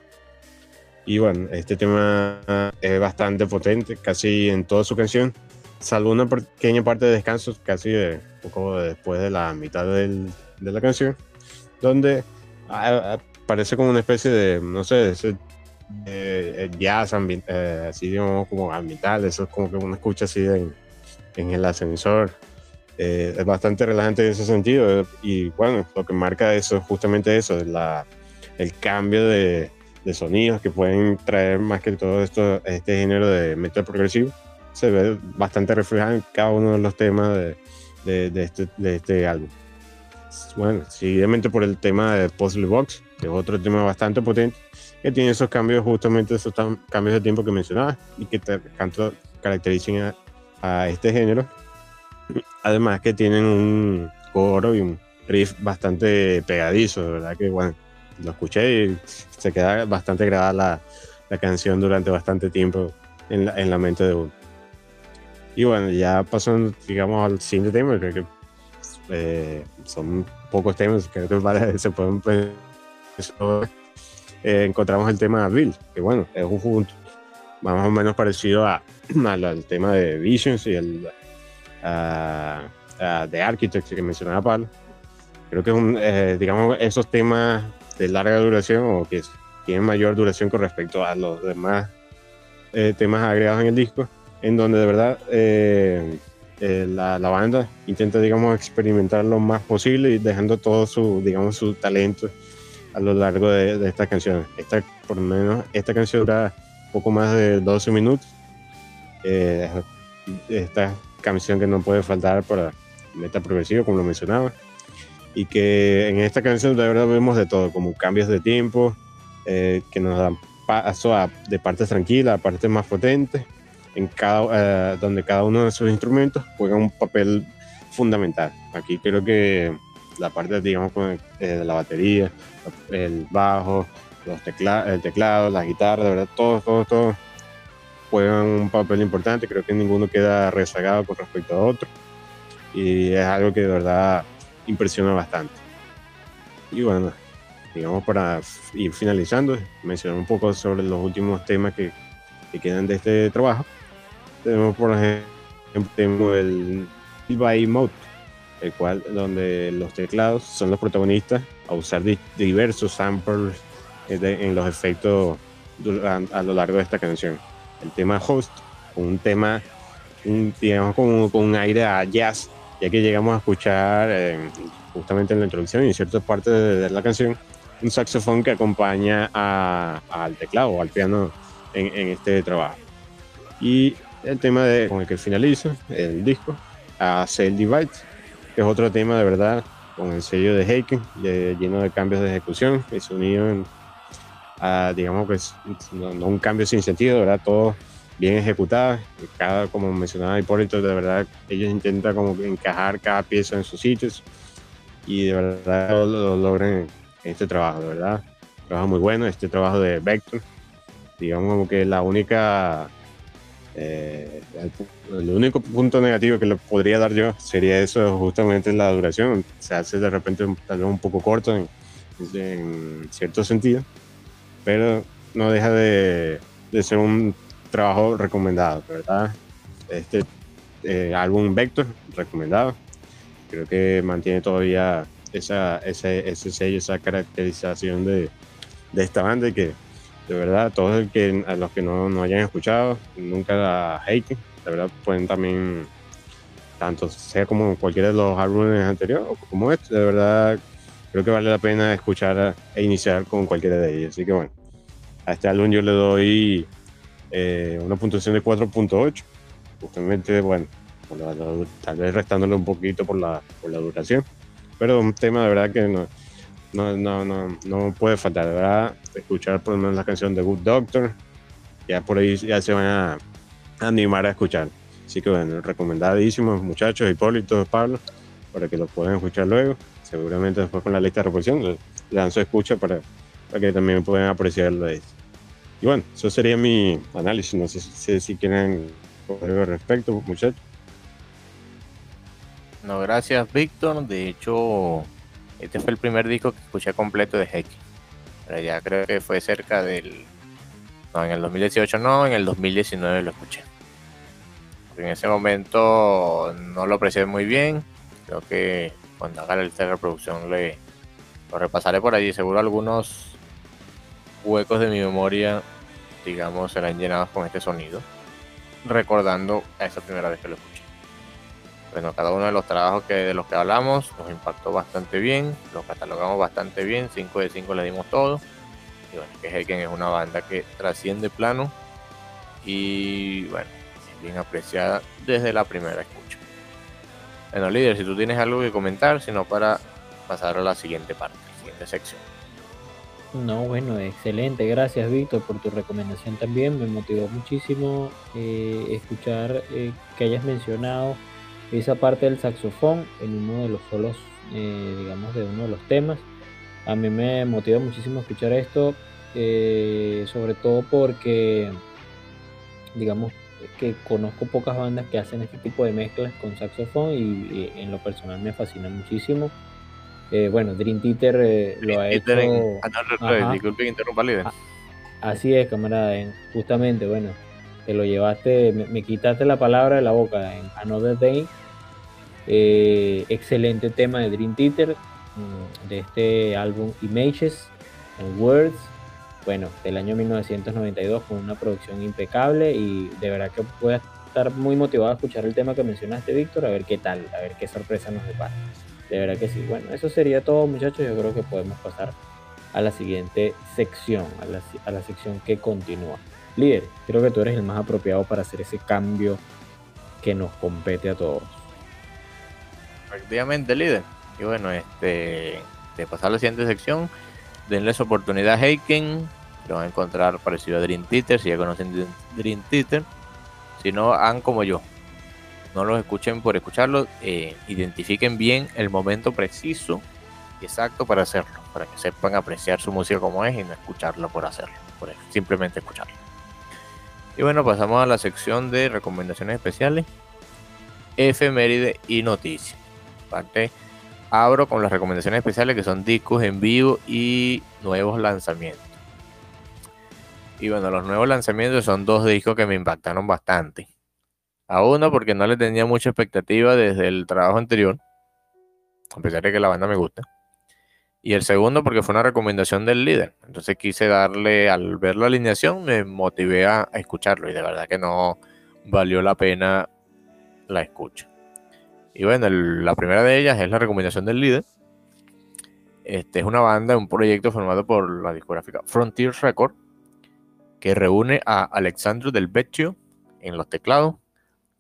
Y bueno, este tema es bastante potente, casi en toda su canción, salvo una pequeña parte de descanso, casi de, un poco después de la mitad del, de la canción, donde parece como una especie de, no sé, ese eh, jazz eh, así digamos como ambiental, eso es como que uno escucha así en, en el ascensor. Eh, es bastante relajante en ese sentido y bueno, lo que marca eso es justamente eso, la, el cambio de, de, sonidos que pueden traer más que todo esto, este género de metal progresivo se ve bastante reflejado en cada uno de los temas de, de, este, de este álbum. Bueno, seguidamente por el tema de Puzzle Box, que es otro tema bastante potente, que tiene esos cambios, justamente esos cambios de tiempo que mencionaba y que tanto caracterizan a, a este género. Además que tienen un coro y un riff bastante pegadizo, de verdad que bueno, lo escuché y se queda bastante grabada la, la canción durante bastante tiempo en la, en la, mente de uno. Y bueno, ya pasando, digamos, al siguiente tema, creo que eh, son pocos temas, creo que se pueden... Eh, encontramos el tema Bill, que bueno, es un más o menos parecido a, al, tema de Visions y el de Architects que mencionaba Pablo. Creo que eh, digamos, esos temas de larga duración o que tienen mayor duración con respecto a los demás eh, temas agregados en el disco, en donde de verdad eh, la, la, banda intenta, digamos, experimentar lo más posible y dejando todo su, digamos, su talento a lo largo de, de estas canciones. Esta, por lo menos, esta canción dura poco más de 12 minutos. Eh, esta canción que no puede faltar para meta progresivo, como lo mencionaba. Y que en esta canción de verdad vemos de todo, como cambios de tiempo, eh, que nos dan paso a, de partes tranquilas a partes más potentes, en cada, eh, donde cada uno de esos instrumentos juega un papel fundamental. Aquí creo que la parte, digamos, de la batería, el bajo, los teclados, el teclado, las guitarras, de verdad, todos, todos, todos juegan un papel importante. Creo que ninguno queda rezagado con respecto a otro. Y es algo que de verdad impresiona bastante. Y bueno, digamos para ir finalizando, mencionar un poco sobre los últimos temas que, que quedan de este trabajo. Tenemos por ejemplo el by Mode, el cual donde los teclados son los protagonistas a usar diversos samples en los efectos a lo largo de esta canción. El tema Host, un tema, digamos, con, con, un aire a jazz, ya que llegamos a escuchar justamente en la introducción y en ciertas partes de, la canción un saxofón que acompaña al teclado o al piano en, en, este trabajo. Y el tema de, con el que finalizo el disco, a Cell Divide, que es otro tema de verdad con el sello de Heiken, lleno de cambios de ejecución y sonido en, digamos que no, un cambio sin sentido, ¿verdad? Todo bien ejecutado, cada, como mencionaba Hipólito, de verdad ellos intentan como encajar cada pieza en sus sitios y de verdad lo, logran en este trabajo, de verdad. Trabajo muy bueno, este trabajo de Vector, digamos como que la única, eh, el, único punto negativo que le podría dar yo sería eso, justamente la duración, se hace de repente tal vez un poco corto en, en cierto sentido pero no deja de, ser un trabajo recomendado, ¿verdad? Este eh, álbum Vector, recomendado. Creo que mantiene todavía esa, ese, ese sello, esa caracterización de, de, esta banda que de verdad todos el que, los que no, no hayan escuchado nunca la Heiken, de verdad pueden también, tanto sea como cualquiera de los álbumes anteriores como este, de verdad creo que vale la pena escuchar e iniciar con cualquiera de ellos. Así que bueno, a este álbum yo le doy eh, una puntuación de 4.8. Justamente, bueno, tal vez restándole un poquito por la, por la duración. Pero un tema de verdad que no, no, no, no, no puede faltar, de verdad, escuchar por lo menos la canción de Good Doctor. Ya por ahí ya se van a animar a escuchar. Así que bueno, recomendadísimos muchachos, Hipólito, Pablo, para que lo puedan escuchar luego. Seguramente después con la lista de reproducción le dan escucha para, para que también puedan apreciarlo de Y bueno, eso sería mi análisis. No sé si, quieren algo al respecto, muchachos. No, gracias, Víctor. De hecho, este fue el primer disco que escuché completo de Heck. Pero ya creo que fue cerca del. No, en el 2018 no, en el 2019 lo escuché. en ese momento no lo aprecié muy bien. Creo que cuando haga la lista reproducción le, lo repasaré por allí. Seguro algunos huecos de mi memoria, digamos, serán llenados con este sonido. Recordando a esa primera vez que lo escuché. Bueno, cada uno de los trabajos que, de los que hablamos nos impactó bastante bien, los catalogamos bastante bien, 5 de 5 le dimos todo. Y bueno, que Heken es una banda que trasciende plano y bueno, es bien apreciada desde la primera escucha. Bueno, líder, si tú tienes algo que comentar, sino para pasar a la siguiente parte, la siguiente sección. No, bueno, excelente. Gracias, Víctor, por tu recomendación también. Me motivó muchísimo eh, escuchar eh, que hayas mencionado esa parte del saxofón en uno de los solos, eh, digamos, de uno de los temas. A mí me motiva muchísimo escuchar esto, eh, sobre todo porque, digamos, que conozco pocas bandas que hacen este tipo de mezclas con saxofón y, en lo personal me fascina muchísimo. Eh, bueno, Dream Theater lo ha hecho. Ah, así es, camarada. Justamente, bueno, te lo llevaste, me, quitaste la palabra de la boca en Another Day. Eh, excelente tema de Dream Theater, mm, de este álbum Images and Words, bueno, del año 1992 con una producción impecable y de verdad que voy a estar muy motivado a escuchar el tema que mencionaste, Víctor, a ver qué tal, a ver qué sorpresa nos depara. De verdad que sí. Bueno, eso sería todo, muchachos. Yo creo que podemos pasar a la siguiente sección, a la, sección que continúa líder, creo que tú eres el más apropiado para hacer ese cambio que nos compete a todos. Efectivamente, líder. Y bueno, este, de pasar a la siguiente sección, denles oportunidad a Heiken, lo van a encontrar parecido a Dream Theater, si ya conocen Dream Theater. Si no, hagan como yo. No los escuchen por escucharlo, eh, identifiquen bien el momento preciso y exacto para hacerlo, para que sepan apreciar su música como es y no escucharlo por hacerlo, por simplemente escucharlo. Y bueno, pasamos a la sección de recomendaciones especiales, efeméride y noticias. Parte abro con las recomendaciones especiales que son discos en vivo y nuevos lanzamientos. Y bueno, los nuevos lanzamientos son dos discos que me impactaron bastante. A uno porque no le tenía mucha expectativa desde el trabajo anterior, a pesar de que la banda me gusta. Y el segundo porque fue una recomendación del líder. Entonces quise darle, al ver la alineación, me motivé a, escucharlo y de verdad que no valió la pena la escucha. Y bueno, la primera de ellas es la recomendación del líder. Este es una banda, un proyecto formado por la discográfica Frontier Record, que reúne a Alexandro Del Vecchio en los teclados,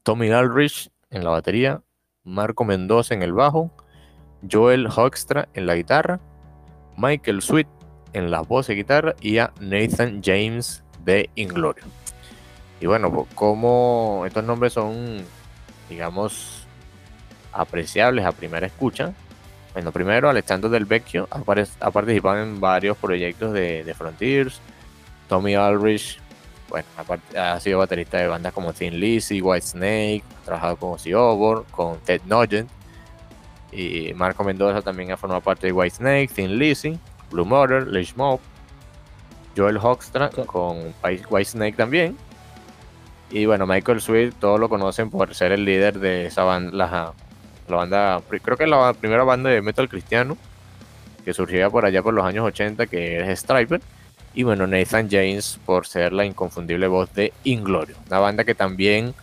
Tommy Aldrich en la batería, Marco Mendoza en el bajo, Joel Hoekstra en la guitarra Michael Sweet en las voces y guitarra y a Nathan James de Inglorio. Y bueno, pues, como estos nombres son, digamos, apreciables a primera escucha. Bueno, primero, Alexander Del Vecchio ha, participado en varios proyectos de, Frontiers. Tommy Aldrich, bueno, ha, sido baterista de bandas como Thin Lizzy, White Snake, ha trabajado con Ozzy con Ted Nugent y Marco Mendoza también ha formado parte de White Snake, Thin Lizzy, Blue Mother, Leash Mob, Joel Hoekstra con White Snake también. Y bueno, Michael Sweet, todos lo conocen por ser el líder de esa banda, la, banda, creo que es la primera banda de metal cristiano que surgía por allá por los años 80, que es Striper. Y bueno, Nathan James por ser la inconfundible voz de Inglorio, una banda que también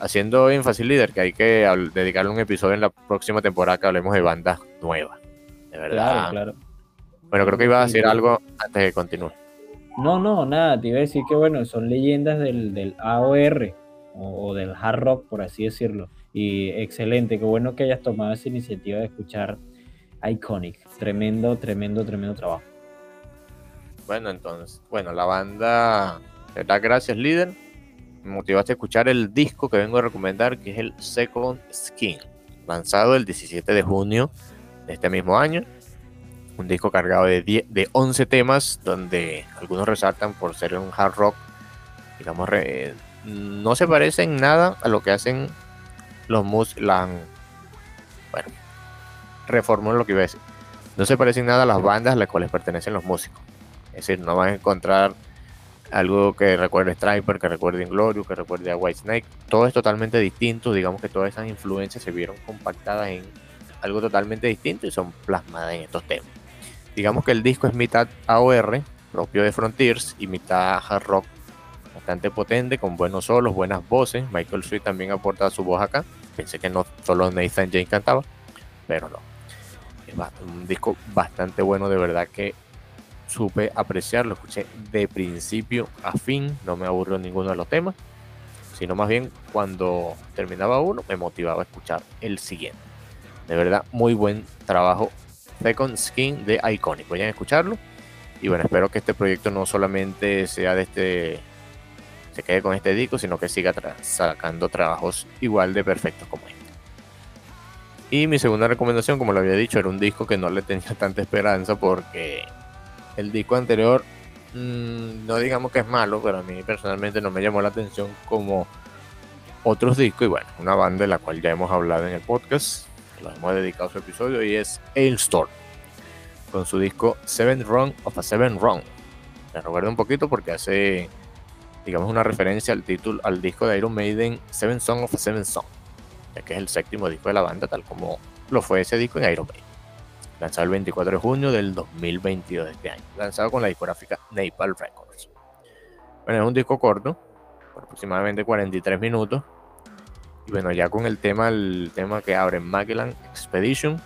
haciendo énfasis líder que hay que dedicarle un episodio en la próxima temporada que hablemos de bandas nuevas. De verdad. Claro, claro. Bueno, creo que iba a decir algo antes de que continúe. No, no, nada, te iba a decir que bueno, son leyendas del, del AOR o, del hard rock, por así decirlo. Y excelente, qué bueno que hayas tomado esa iniciativa de escuchar Iconic. Tremendo, tremendo, tremendo trabajo. Bueno, entonces, bueno, la banda, da gracias líder me motivaste a escuchar el disco que vengo a recomendar, que es el Second Skin, lanzado el 17 de junio de este mismo año. Un disco cargado de, 10 de 11 temas, donde algunos resaltan por ser un hard rock, digamos, re- no se parece en nada a lo que hacen los mus bueno, reformulo lo que iba a decir. No se parece en nada a las bandas a las cuales pertenecen los músicos. Es decir, no van a encontrar algo que recuerde a Striper, que recuerde a Inglorious, que recuerde a Whitesnake. Todo es totalmente distinto. Digamos que todas esas influencias se vieron compactadas en algo totalmente distinto y son plasmadas en estos temas. Digamos que el disco es mitad AOR, propio de Frontiers, y mitad hard rock, bastante potente, con buenos solos, buenas voces. Michael Sweet también aporta su voz acá. Pensé que no solo Nathan Jane cantaba, pero no. Es un disco bastante bueno, de verdad que supe apreciarlo, escuché de principio a fin, no me aburrió ninguno de los temas, sino más bien cuando terminaba uno me motivaba a escuchar el siguiente. De verdad, muy buen trabajo. Second Skin de Iconic, vayan a escucharlo. Y bueno, espero que este proyecto no solamente sea de este, se quede con este disco, sino que siga sacando trabajos igual de perfectos como este. Y mi segunda recomendación, como lo había dicho, era un disco que no le tenía tanta esperanza porque el disco anterior, mm, no digamos que es malo, pero a mí personalmente no me llamó la atención como otros discos. Y bueno, una banda de la cual ya hemos hablado en el podcast, lo hemos dedicado su episodio, y es Ailstorm, con su disco Seven Run of a Seven Run. Me recuerda un poquito porque hace, digamos, una referencia al título, al disco de Iron Maiden, Seven Song of a Seven Song, ya que es el séptimo disco de la banda, tal como lo fue ese disco en Iron Maiden lanzado el 24 de junio del 2022 de este año, lanzado con la discográfica Napalm Records. Bueno, es un disco corto, por aproximadamente 43 minutos. Y bueno, ya con el tema, el tema que abre Magellan Expedition,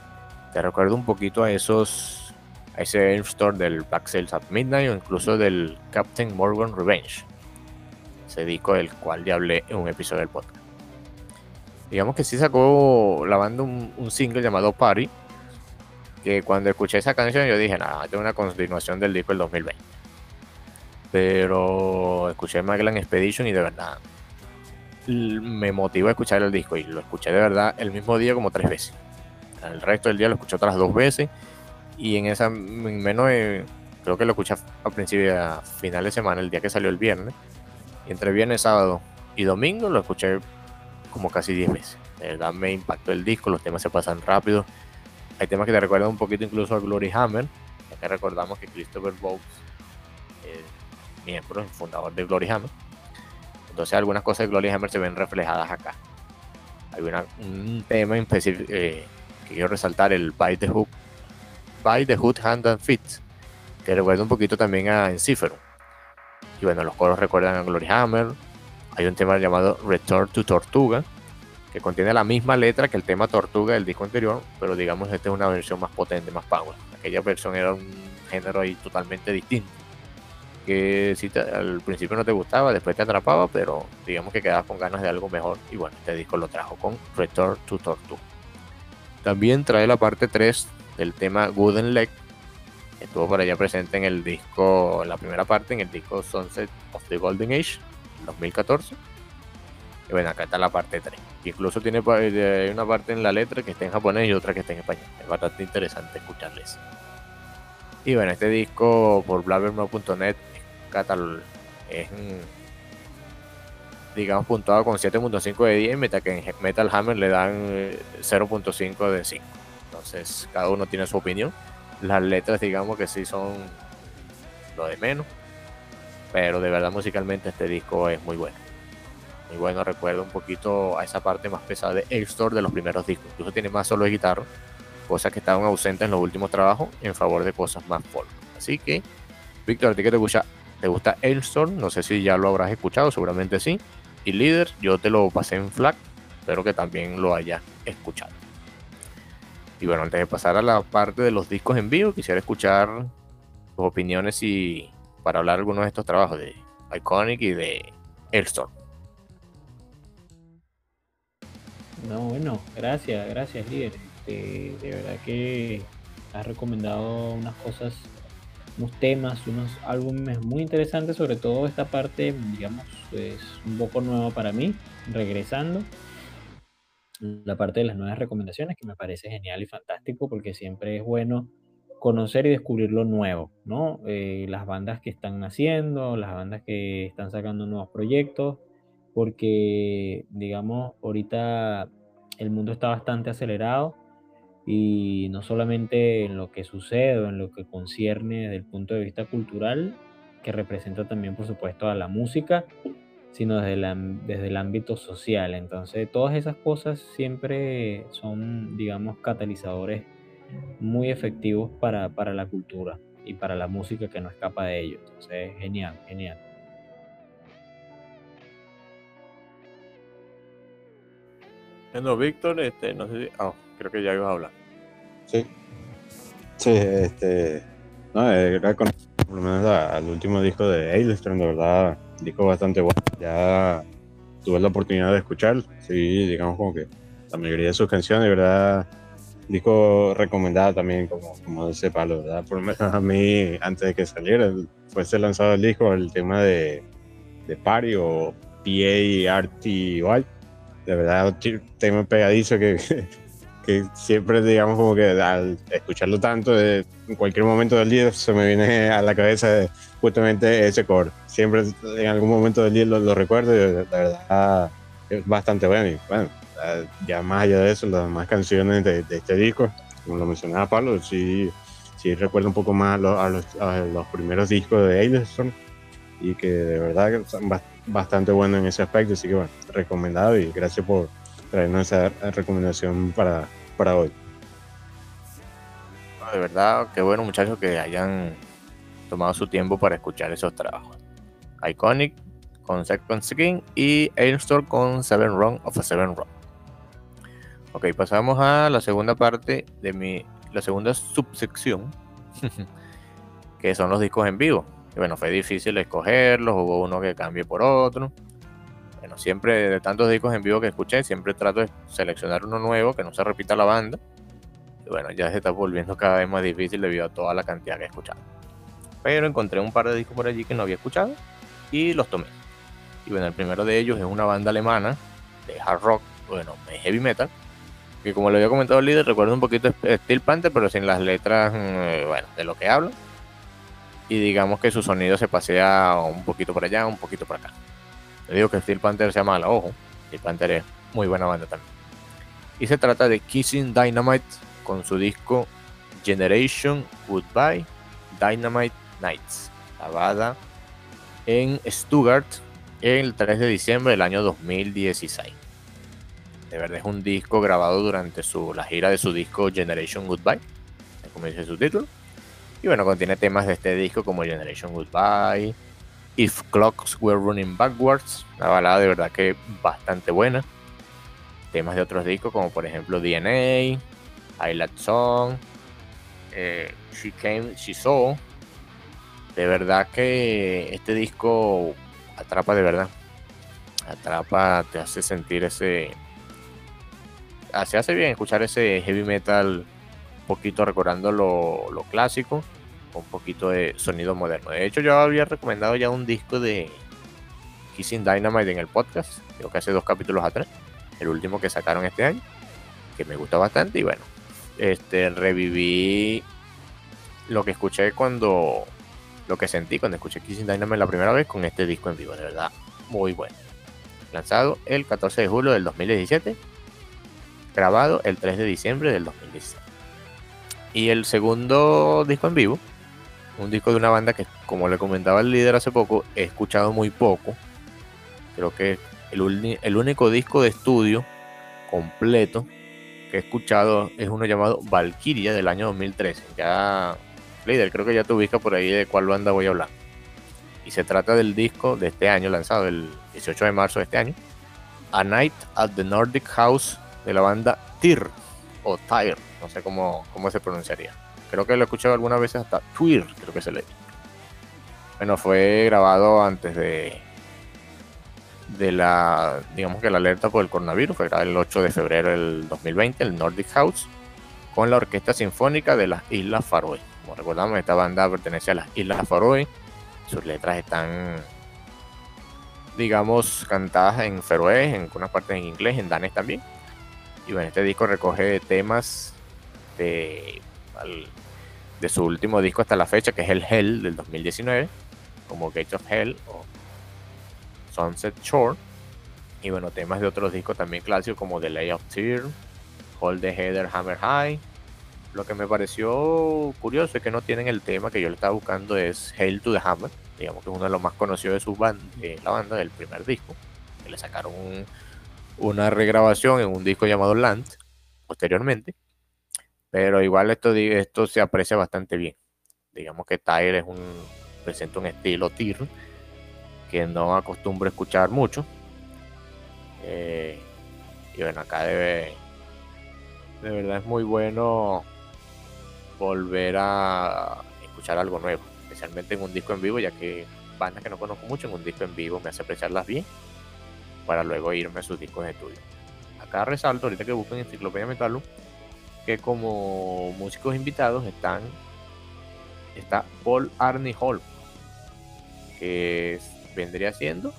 te recuerdo un poquito a esos, a ese store del Black Sails at Midnight o incluso del Captain Morgan Revenge, ese disco del cual ya hablé en un episodio del podcast. Digamos que sí sacó la banda un single llamado Party, que cuando escuché esa canción yo dije, nada, es una continuación del disco del 2020. Pero escuché Magellan Expedition y de verdad me motivó a escuchar el disco y lo escuché de verdad el mismo día como tres veces. El resto del día lo escuché otras dos veces y en esa en menos creo que lo escuché a principio a final de semana, el día que salió el viernes. Y entre viernes, sábado y domingo lo escuché como casi 10 veces. De verdad me impactó el disco, los temas se pasan rápido. Hay temas que te recuerdan un poquito incluso a Glory Hammer, ya recordamos que Christopher Bogues, eh, miembro, el fundador de Glory Hammer. Entonces algunas cosas de Glory Hammer se ven reflejadas acá. Hay una- un tema específico eh, que quiero resaltar, el By the Hook, By the Hood, Hand and Feet, que recuerda un poquito también a Encifero. Y bueno, los coros recuerdan a Glory Hammer. Hay un tema llamado Return to Tortuga, que contiene la misma letra que el tema Tortuga del disco anterior, pero digamos esta es una versión más potente, más power. Aquella versión era un género ahí totalmente distinto, que si al principio no te gustaba, después te atrapaba, pero digamos que quedabas con ganas de algo mejor y bueno, este disco lo trajo con Return to Tortuga. También trae la parte 3 del tema Gooden Leg, estuvo por allá presente en el disco, en la primera parte, en el disco Sunset of the Golden Age, 2014. Y bueno, acá está la parte 3. Incluso tiene eh, una parte en la letra que está en japonés y otra que está en español. Es bastante interesante escucharles. Y bueno, este disco por blabbermouth.net es digamos puntuado con 7.5 de 10, mientras que en Metal Hammer le dan eh, 0.5 de 5. Entonces, cada uno tiene su opinión. Las letras, digamos que sí son lo de menos. Pero de verdad, musicalmente, este disco es muy bueno. Muy bueno, recuerda un poquito a esa parte más pesada de Airstore de los primeros discos. Incluso tiene más solo de guitarra, cosas que estaban ausentes en los últimos trabajos en favor de cosas más folk. Así que, Víctor, ¿a ti qué te gusta? ¿Te gusta Airstore? No sé si ya lo habrás escuchado, seguramente sí. Y líder, yo te lo pasé en FLAC, espero que también lo hayas escuchado. Y bueno, antes de pasar a la parte de los discos en vivo, quisiera escuchar tus opiniones y para hablar de algunos de estos trabajos de Iconic y de Airstore. No, bueno, gracias, gracias, líder. Este, de verdad que has recomendado unas cosas, unos temas, unos álbumes muy interesantes, sobre todo esta parte, digamos, es un poco nueva para mí, regresando. La parte de las nuevas recomendaciones, que me parece genial y fantástico, porque siempre es bueno conocer y descubrir lo nuevo, ¿no? Eh, las bandas que están naciendo, las bandas que están sacando nuevos proyectos, porque, digamos, ahorita el mundo está bastante acelerado y no solamente en lo que sucede en lo que concierne desde el punto de vista cultural, que representa también, por supuesto, a la música, sino desde, desde el ámbito social. Entonces, todas esas cosas siempre son, digamos, catalizadores muy efectivos para, para la cultura y para la música que no escapa de ello. Entonces, genial, genial. Bueno, Víctor, este, no sé si. Oh, creo que ya ibas a hablar. Sí. Sí, este. No, era con, por lo menos al último disco de Ailstrom, de verdad, disco bastante bueno. Ya tuve la oportunidad de escuchar, sí, digamos como que la mayoría de sus canciones, de verdad, disco recomendado también, como, como ese palo, ¿verdad? Por lo menos a mí, antes de que saliera, fuese lanzado el disco, el tema de, de Party o PA-RTY, de verdad, tema pegadizo que, que siempre, digamos, como que al escucharlo tanto, en cualquier momento del día se me viene a la cabeza justamente ese core. Siempre en algún momento del día lo, recuerdo y de verdad es bastante bueno. Y bueno, ya más allá de eso, las demás canciones de, este disco, como lo mencionaba Pablo, sí, sí recuerdo un poco más a los, a los, primeros discos de Ailson y que de verdad son bastante buenos en ese aspecto, así que bueno, recomendado y gracias por traernos esa recomendación para, para hoy. De verdad, qué bueno muchachos que hayan tomado su tiempo para escuchar esos trabajos. Iconic con Second Skin y Ailstorm con Seven Run of a Seven Run. Ok, pasamos a la segunda parte de mi, la segunda subsección, que son los discos en vivo. Bueno, fue difícil escogerlos, hubo uno que cambie por otro. Bueno, siempre de tantos discos en vivo que escuché, siempre trato de seleccionar uno nuevo, que no se repita la banda. Y bueno, ya se está volviendo cada vez más difícil debido a toda la cantidad que he escuchado. Pero encontré un par de discos por allí que no había escuchado y los tomé. Y bueno, el primero de ellos es una banda alemana de hard rock, bueno, heavy metal, que como le había comentado el líder, recuerda un poquito Steel Panther, pero sin las letras, mm, bueno, de lo que hablo. Y digamos que su sonido se pasea un poquito por allá, un poquito por acá. Le digo que Steel Panther se llama ojo, Steel Panther es muy buena banda también. Y se trata de Kissing Dynamite con su disco Generation Goodbye Dynamite Nights, grabada en Stuttgart el 3 de diciembre del año 2016. De verdad es un disco grabado durante su, la gira de su disco Generation Goodbye, como dice su título. Y bueno, contiene temas de este disco como Generation Goodbye, If Clocks Were Running Backwards, una balada de verdad que bastante buena. Temas de otros discos como por ejemplo DNA, Highlight Song, eh, She Came, She Saw. De verdad que este disco atrapa de verdad. Atrapa, te hace sentir ese, se hace bien escuchar ese heavy metal poquito recordando lo, clásico, un poquito de sonido moderno. De hecho, yo había recomendado ya un disco de Kissing Dynamite en el podcast, creo que hace dos capítulos atrás, el último que sacaron este año, que me gustó bastante y bueno, este reviví lo que escuché cuando lo que sentí cuando escuché Kissing Dynamite la primera vez con este disco en vivo, de verdad, muy bueno. Lanzado el 14 de julio del 2017 grabado el 3 de diciembre del 2016. Y el segundo disco en vivo, un disco de una banda que, como le comentaba el líder hace poco, he escuchado muy poco. Creo que el, único disco de estudio completo que he escuchado es uno llamado Valkyria del año 2013. Ya, líder, creo que ya te ubicas por ahí de cuál banda voy a hablar. Y se trata del disco de este año, lanzado el 18 de marzo de este año, A Night at the Nordic House de la banda TIR o TIRE, no sé cómo, cómo se pronunciaría. Creo que lo he escuchado algunas veces hasta TWIR, creo que se lee. Bueno, fue grabado antes de de la, digamos que la alerta por el coronavirus, fue grabado el 8 de febrero del 2020, el Nordic House, con la Orquesta Sinfónica de las Islas Faroe. Como recordamos, esta banda pertenece a las Islas Faroe, sus letras están, digamos, cantadas en feroés, en algunas partes en inglés, en danés también. Y bueno, este disco recoge temas de, de su último disco hasta la fecha, que es el Hell del 2019, como Gates of Hell o Sunset Shore. Y bueno, temas de otros discos también clásicos como The Lay of Tear, Hold the Heather Hammer High. Lo que me pareció curioso es que no tienen el tema que yo le estaba buscando, es Hail to the Hammer, digamos que es uno de los más conocidos de, su band, de la banda, del primer disco. Que le sacaron una regrabación en un disco llamado Land posteriormente. Pero igual esto, esto se aprecia bastante bien. Digamos que Tyre es un, presenta un estilo tir que no acostumbro escuchar mucho. Eh, y bueno, acá debe. De verdad es muy bueno volver a escuchar algo nuevo, especialmente en un disco en vivo, ya que bandas que no conozco mucho en un disco en vivo me hace apreciarlas bien para luego irme a sus discos de estudio. Acá resalto, ahorita que busco en Enciclopedia Metalum, que como músicos invitados están está Paul Arnie Hall, que vendría siendo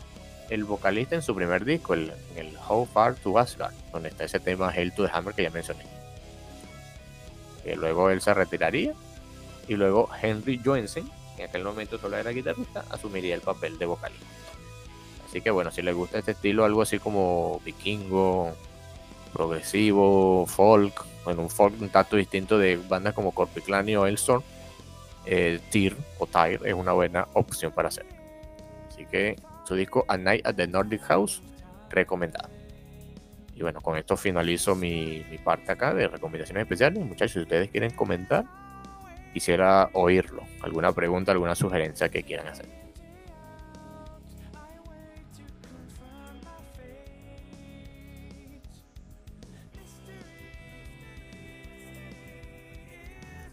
el vocalista en su primer disco, el, el How Far to Asgard, donde está ese tema Hell to the Hammer que ya mencioné. Luego él se retiraría y luego Henry Joensen, en aquel momento solo era guitarrista, asumiría el papel de vocalista. Así que bueno, si les gusta este estilo, algo así como vikingo, progresivo, folk, bueno, un folk un tanto distinto de bandas como Corpiclani o Elstorm, eh, Tyr o Tyr es una buena opción para hacer. Así que su disco A Night at the Nordic House, recomendado. Y bueno, con esto finalizo mi parte acá de recomendaciones especiales. Muchachos, si ustedes quieren comentar, quisiera oírlo. Alguna pregunta, alguna sugerencia que quieran hacer.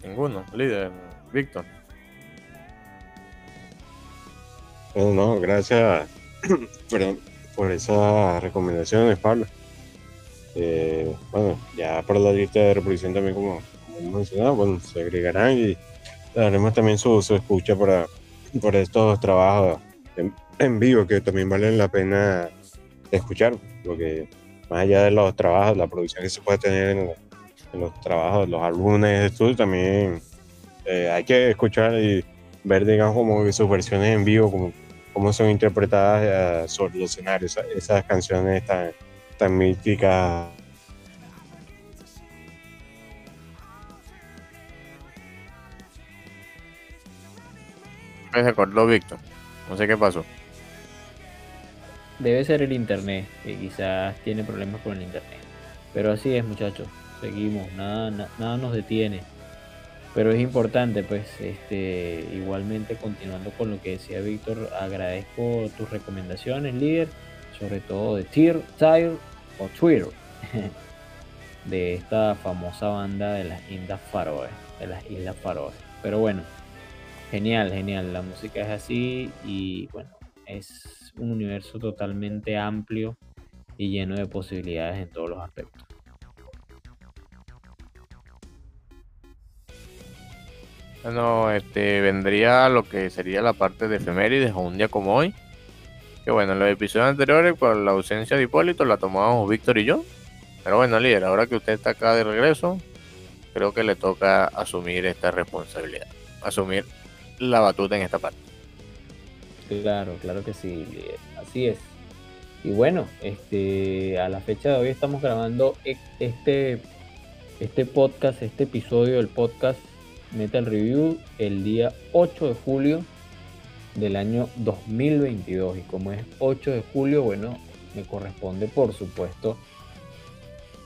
Ninguno, líder, Víctor. No, no, gracias perdón, por esas recomendaciones, Pablo. Eh, bueno, ya por la lista de reproducción también, como, como mencionado, bueno, se agregarán y daremos también su, escucha para, por estos trabajos en, en, vivo que también valen la pena escuchar, porque más allá de los trabajos, la producción que se puede tener en, en los trabajos, los álbumes de estudio, también eh, hay que escuchar y ver, digamos, como sus versiones en vivo, como cómo son interpretadas uh, sobre los escenarios, esas canciones tan, tan míticas. Se acordó Víctor. No sé qué pasó. Debe ser el internet, que quizás tiene problemas con el internet. Pero así es, muchachos. Seguimos, nada, nada, nos detiene. Pero es importante, pues, este, igualmente continuando con lo que decía Víctor, agradezco tus recomendaciones, líder, sobre todo de Tier, Tire o Twitter, de esta famosa banda de las Islas Faroe, de las Islas Faroe. Pero bueno, genial, genial, la música es así y bueno, es un universo totalmente amplio y lleno de posibilidades en todos los aspectos. Bueno, este vendría lo que sería la parte de efemérides o un día como hoy. Que bueno, en los episodios anteriores, por la ausencia de Hipólito, la tomábamos Víctor y yo. Pero bueno, líder, ahora que usted está acá de regreso, creo que le toca asumir esta responsabilidad. Asumir la batuta en esta parte. Claro, claro que sí, líder. Así es. Y bueno, este, a la fecha de hoy estamos grabando este, este podcast, este episodio del podcast Metal Review el día 8 de julio del año 2022. Y como es 8 de julio, bueno, me corresponde por supuesto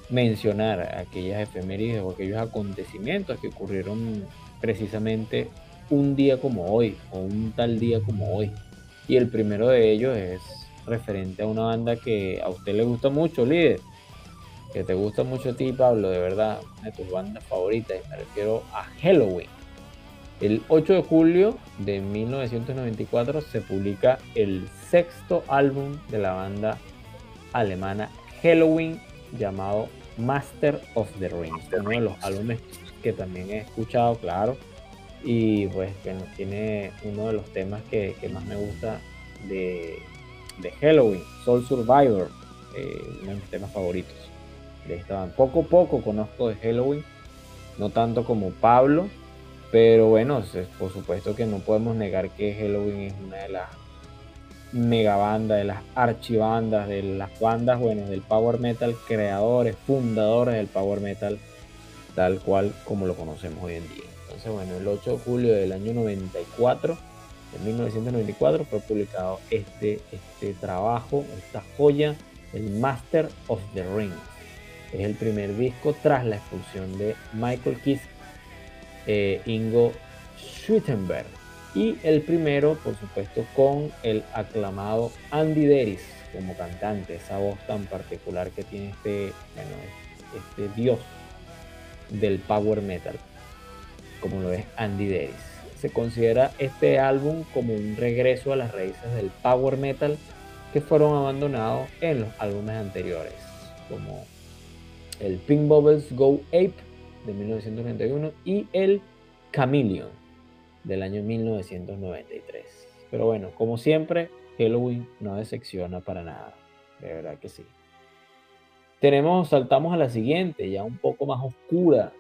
mencionar aquellas efemérides o aquellos acontecimientos que ocurrieron precisamente un día como hoy o un tal día como hoy. Y el primero de ellos es referente a una banda que a usted le gusta mucho, líder que te gusta mucho a ti, Pablo, de verdad, una de tus bandas favoritas, y me refiero a Halloween. El 8 de julio de 1994 se publica el sexto álbum de la banda alemana Halloween llamado Master of the Rings, uno de los álbumes que también he escuchado, claro, y pues que tiene uno de los temas que, más me gusta de, de Halloween, Soul Survivor, eh, uno de mis temas favoritos Poco a poco conozco de Halloween, no tanto como Pablo, Pero bueno, por supuesto que no podemos negar que Halloween es una de las mega bandas, de las archibandas, de las bandas, bueno, del power metal, creadores, fundadores del power metal, tal cual como lo conocemos hoy en día. Entonces, bueno, el 8 de julio del año 94, de 1994, fue publicado este, este trabajo, esta joya, el Master of the Ring. Es el primer disco tras la expulsión de Michael Kiss eh, Ingo Schwittenberg. Y el primero, por supuesto, con el aclamado Andy Deris como cantante, esa voz tan particular que tiene este, este dios del power metal, como lo es Andy Deris. Se considera este álbum como un regreso a las raíces del power metal que fueron abandonados en los álbumes anteriores, como el Pink Bubbles Go Ape de 1991 y el Chameleon del año 1993. Pero bueno, como siempre, Halloween no decepciona para nada. De verdad que sí. Tenemos, saltamos a la siguiente, ya un poco más oscura,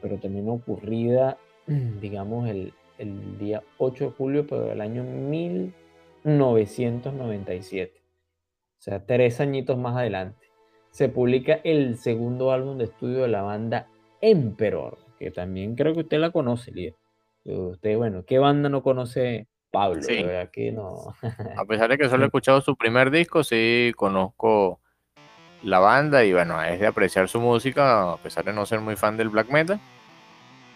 pero también ocurrida, digamos, el, el día 8 de julio, pero del año 1997. O sea, tres añitos más adelante. Se publica el segundo álbum de estudio de la banda Emperor, que también creo que usted la conoce, Lía. Usted, bueno, ¿qué banda no conoce Pablo? Sí. verdad que no. A pesar de que solo he escuchado su primer disco, sí conozco la banda y bueno, es de apreciar su música, a pesar de no ser muy fan del black metal.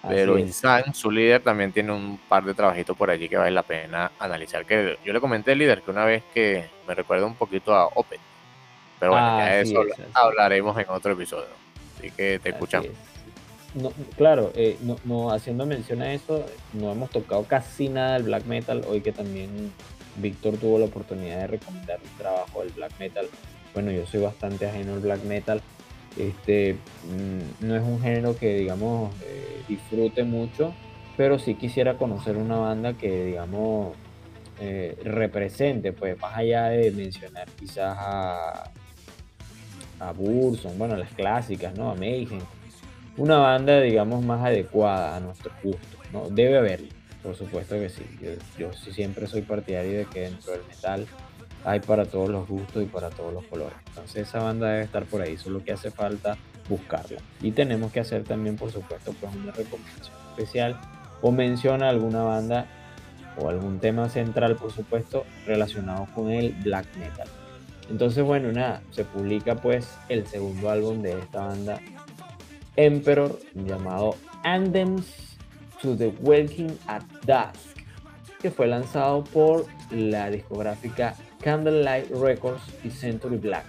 Pero Así. Insan, su líder, también tiene un par de trabajitos por allí que vale la pena analizar. Que yo le comenté al líder que una vez que me recuerda un poquito a Opet. Pero bueno, ya eso es, así es. hablaremos en otro episodio. Así que te Así escuchamos. es. No, claro, eh, no, no, haciendo mención a eso, no hemos tocado casi nada del black metal. Hoy que también Víctor tuvo la oportunidad de recomendar un trabajo del black metal. Bueno, yo soy bastante ajeno al black metal. Este mm, no es un género que, digamos, eh, disfrute mucho, pero sí quisiera conocer una banda que, digamos, eh, represente, pues más allá de mencionar quizás a, a Burson, bueno, las clásicas, ¿no? A Mayhem una banda, digamos, más adecuada a nuestros gustos, ¿no? Debe haberlo, por supuesto que sí. Yo, yo siempre soy partidario de que dentro del metal hay para todos los gustos y para todos los colores. Entonces esa banda debe estar por ahí, solo que hace falta buscarla. Y tenemos que hacer también, por supuesto, pues una recomendación especial o menciona alguna banda o algún tema central, por supuesto, relacionado con el black metal. Entonces, bueno, nada, se publica pues el segundo álbum de esta banda Emperor llamado Anthems to the Waking at Dusk, que fue lanzado por la discográfica Candlelight Records y Century Black.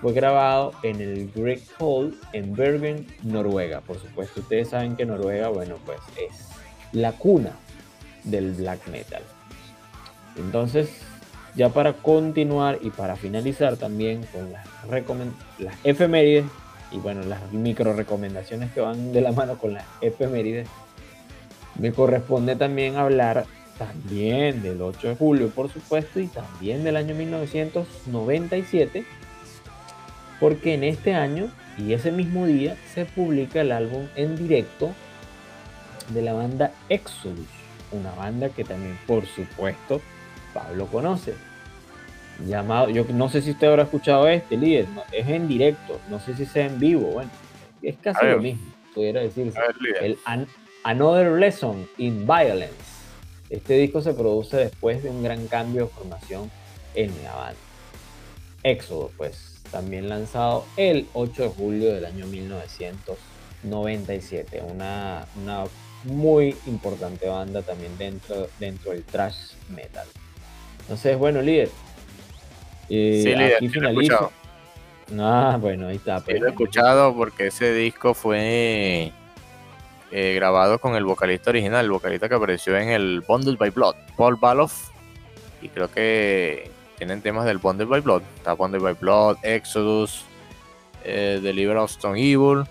Fue grabado en el Great Hall en Bergen, Noruega. Por supuesto, ustedes saben que Noruega, bueno, pues es la cuna del black metal. Entonces, ya para continuar y para finalizar también con las, las efemérides y bueno, las micro recomendaciones que van de la mano con las efemérides, me corresponde también hablar también del 8 de julio, por supuesto, y también del año 1997, porque en este año y ese mismo día se publica el álbum en directo de la banda Exodus, una banda que también, por supuesto, Pablo conoce llamado, yo no sé si usted habrá escuchado este líder, no, es en directo, no sé si sea en vivo, bueno, es casi lo mismo, pudiera decirse. Ver. El An- Another Lesson in Violence. Este disco se produce después de un gran cambio de formación en la banda. Éxodo, pues, también lanzado el 8 de julio del año 1997. Una, una muy importante banda también dentro, dentro del thrash metal. Entonces, bueno, líder. eh, Sí, líder, aquí sí lo he finalizo. escuchado. Ah, bueno, ahí está. Sí, pues. lo he escuchado porque ese disco fue eh, grabado con el vocalista original, el vocalista que apareció en el Bundled by Blood, Paul Baloff. Y creo que tienen temas del Bundled by Blood. Está Bundled by Blood, Exodus, eh, Deliver of Stone Evil.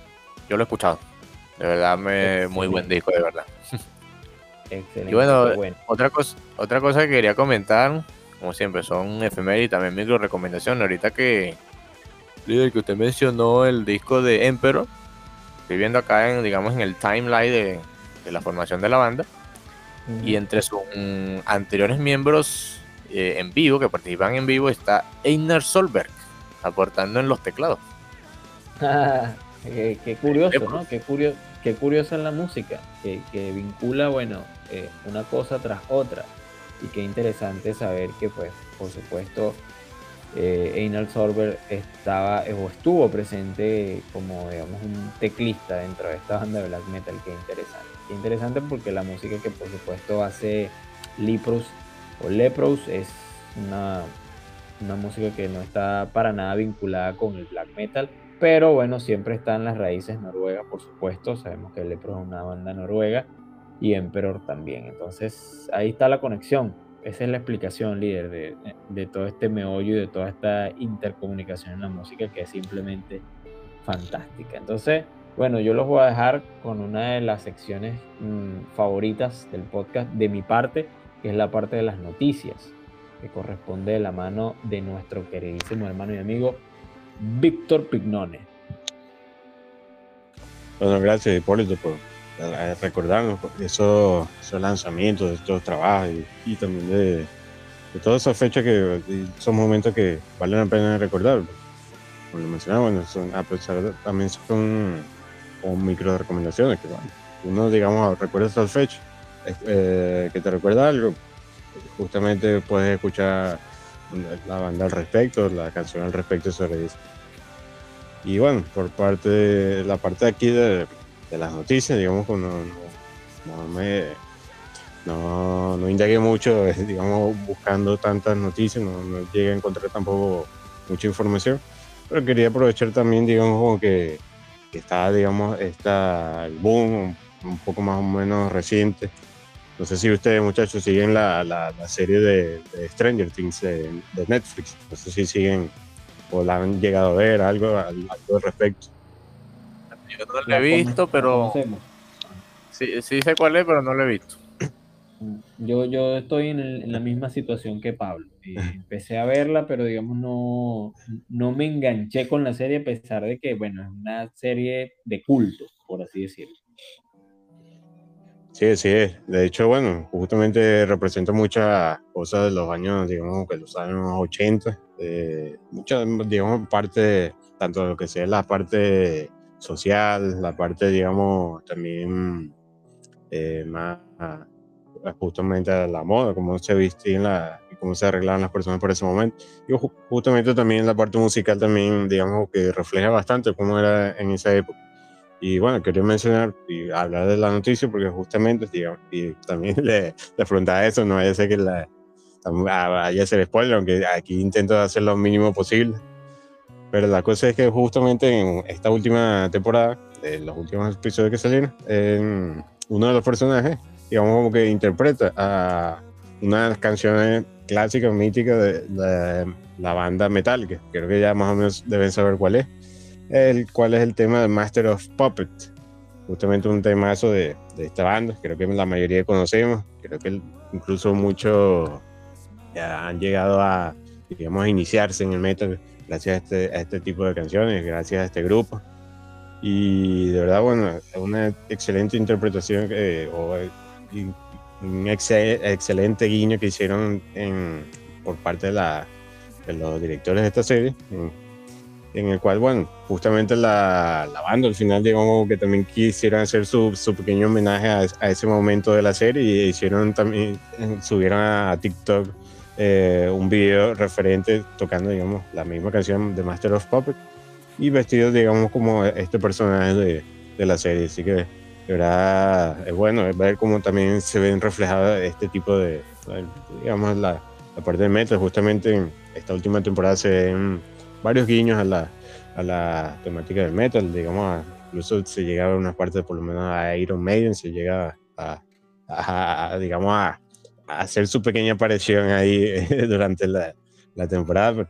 Yo lo he escuchado. De verdad, me, muy buen disco, de verdad. Excelente, Y bueno. Otra cosa, otra cosa que quería comentar, como siempre, son efemérides y también micro recomendaciones. Ahorita que, líder, que usted mencionó el disco de Emperor, estoy viendo acá en, digamos, en el timeline de, de la formación de la banda. Y entre sus anteriores miembros eh, en vivo, que participan en vivo, está Einar Solberg, aportando en los teclados. qué, qué, curioso, ¿no? Qué, curioso, qué curiosa es la música, que, vincula, bueno, eh, una cosa tras otra. Y qué interesante saber que, pues, por supuesto, eh, Einar Solberg estaba o estuvo presente como, digamos, un teclista dentro de esta banda de black metal. Qué interesante. Qué interesante porque la música que, por supuesto, hace Leprous o Leprous es una, una música que no está para nada vinculada con el black metal pero bueno, siempre están las raíces noruegas, por supuesto. Sabemos que Lepro es una banda noruega y Emperor también. Entonces ahí está la conexión. Esa es la explicación, líder, de, de todo este meollo y de toda esta intercomunicación en la música que es simplemente fantástica. Entonces, bueno, yo los voy a dejar con una de las secciones mmm, favoritas del podcast de mi parte, que es la parte de las noticias, que corresponde de la mano de nuestro queridísimo hermano y amigo Víctor Pignone. Bueno, gracias Hipólito por recordarnos esos, lanzamientos, estos trabajos y, también de, todas esas fechas que son momentos que valen la pena recordar. Como lo mencionaba, bueno, son, a pesar de, también son micro recomendaciones que uno, digamos, recuerda esas fechas, eh, que te recuerda algo, justamente puedes escuchar la banda al respecto, la canción al respecto sobre eso. Y bueno, por parte de la parte de aquí de, las noticias, digamos que no, no, me no, no indagué mucho, digamos, buscando tantas noticias, no, no, llegué a encontrar tampoco mucha información, pero quería aprovechar también, digamos, que está, digamos, está el boom un poco más o menos reciente no sé si ustedes, muchachos, siguen la, la, la serie de, de, Stranger Things de, de, Netflix. No sé si siguen o la han llegado a ver, algo, algo al respecto. Yo no la he visto, pero. Sí, sí sé cuál es, pero no lo he visto. Yo, yo estoy en, el, en la misma situación que Pablo. Y empecé a verla, pero digamos, no, no me enganché con la serie, a pesar de que, bueno, es una serie de culto, por así decirlo. Sí, sí, de hecho, bueno, justamente representa muchas cosas de los años, digamos, que los años 80, eh, muchas, digamos, parte, tanto de lo que sea la parte social, la parte, digamos, también eh, más justamente a la moda, cómo se vestían la, cómo se arreglaban las personas por ese momento. Y justamente también la parte musical también, digamos, que refleja bastante cómo era en esa época. Y bueno, quería mencionar y hablar de la noticia porque justamente, digamos, y también le, le preguntaba eso, no vaya a ser que la, vaya a ser spoiler, aunque aquí intento hacer lo mínimo posible. Pero la cosa es que justamente en esta última temporada, en los últimos episodios que salieron, en uno de los personajes, digamos, como que interpreta a una de las canciones clásicas, míticas de, de la banda Metallica. Creo que ya más o menos deben saber cuál es el cual es el tema de Master of Puppet. Justamente un temazo de, de esta banda, creo que la mayoría conocemos, creo que incluso muchos ya han llegado a, digamos, a iniciarse en el metal gracias a este, a este tipo de canciones, gracias a este grupo. Y de verdad, bueno, una excelente interpretación eh, o un excel, excelente guiño que hicieron en, por parte de, la, de los directores de esta serie, en el cual, bueno, justamente la, banda al final, digamos, que también quisieron hacer su, su pequeño homenaje a, ese momento de la serie y hicieron también, subieron a TikTok eh, un video referente tocando, digamos, la misma canción de Master of Puppet y vestidos, digamos, como este personaje de, de la serie. Así que, de verdad, es bueno ver cómo también se ven reflejadas este tipo de, digamos, la, la parte de metal. Justamente en esta última temporada se ven varios guiños a la, a la temática del metal, digamos, incluso se llega a unas partes, por lo menos a Iron Maiden, se llega a, a, a digamos, a, hacer su pequeña aparición ahí durante la, la temporada. Pero,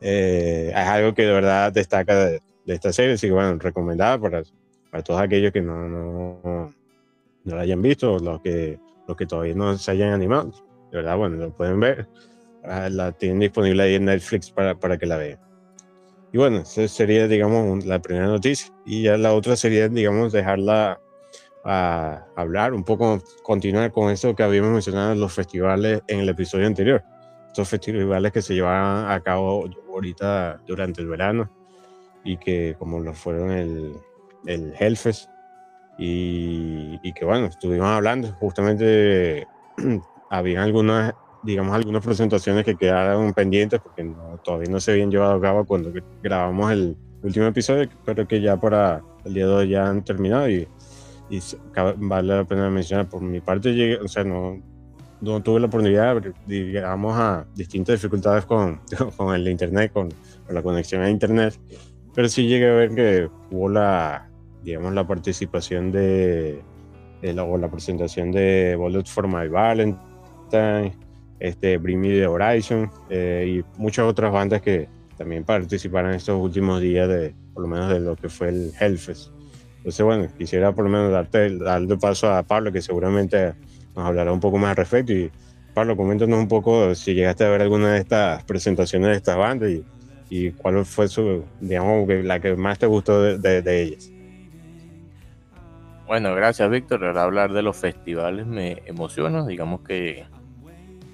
eh, es algo que de verdad destaca de, de, esta serie, así que bueno, recomendada para, para todos aquellos que no, no, no la hayan visto, los que, los que todavía no se hayan animado. De verdad, bueno, lo pueden ver. Ah, la tienen disponible ahí en Netflix para, para que la vean. Y bueno, esa sería, digamos, la primera noticia. Y ya la otra sería, digamos, dejarla a hablar un poco, continuar con eso que habíamos mencionado en los festivales en el episodio anterior. Estos festivales que se llevan a cabo ahorita durante el verano y que como lo fueron el, el Hellfest y, y que bueno, estuvimos hablando justamente había algunas digamos algunas presentaciones que quedaron pendientes porque todavía no se habían llevado a cabo cuando grabamos el último episodio pero que ya para el día de hoy ya han terminado y, y vale la pena mencionar por mi parte llegué, o sea no no tuve la oportunidad, digamos, a distintas dificultades con, con el internet, con, con, la conexión a internet, pero sí llegué a ver que hubo la, digamos, la participación de, de la, o la presentación de Bullet for My Valentine, este, Bring Me the Horizon eh, y muchas otras bandas que también participaron estos últimos días de, por lo menos de lo que fue el Hellfest. Entonces, bueno, quisiera por lo menos darte, darle paso a Pablo, que seguramente nos hablará un poco más al respecto. Y Pablo, coméntanos un poco si llegaste a ver alguna de estas presentaciones de estas bandas y, y cuál fue su, digamos, la que más te gustó de, de, de ellas. Bueno, gracias Víctor. Al hablar de los festivales me emociona. Digamos que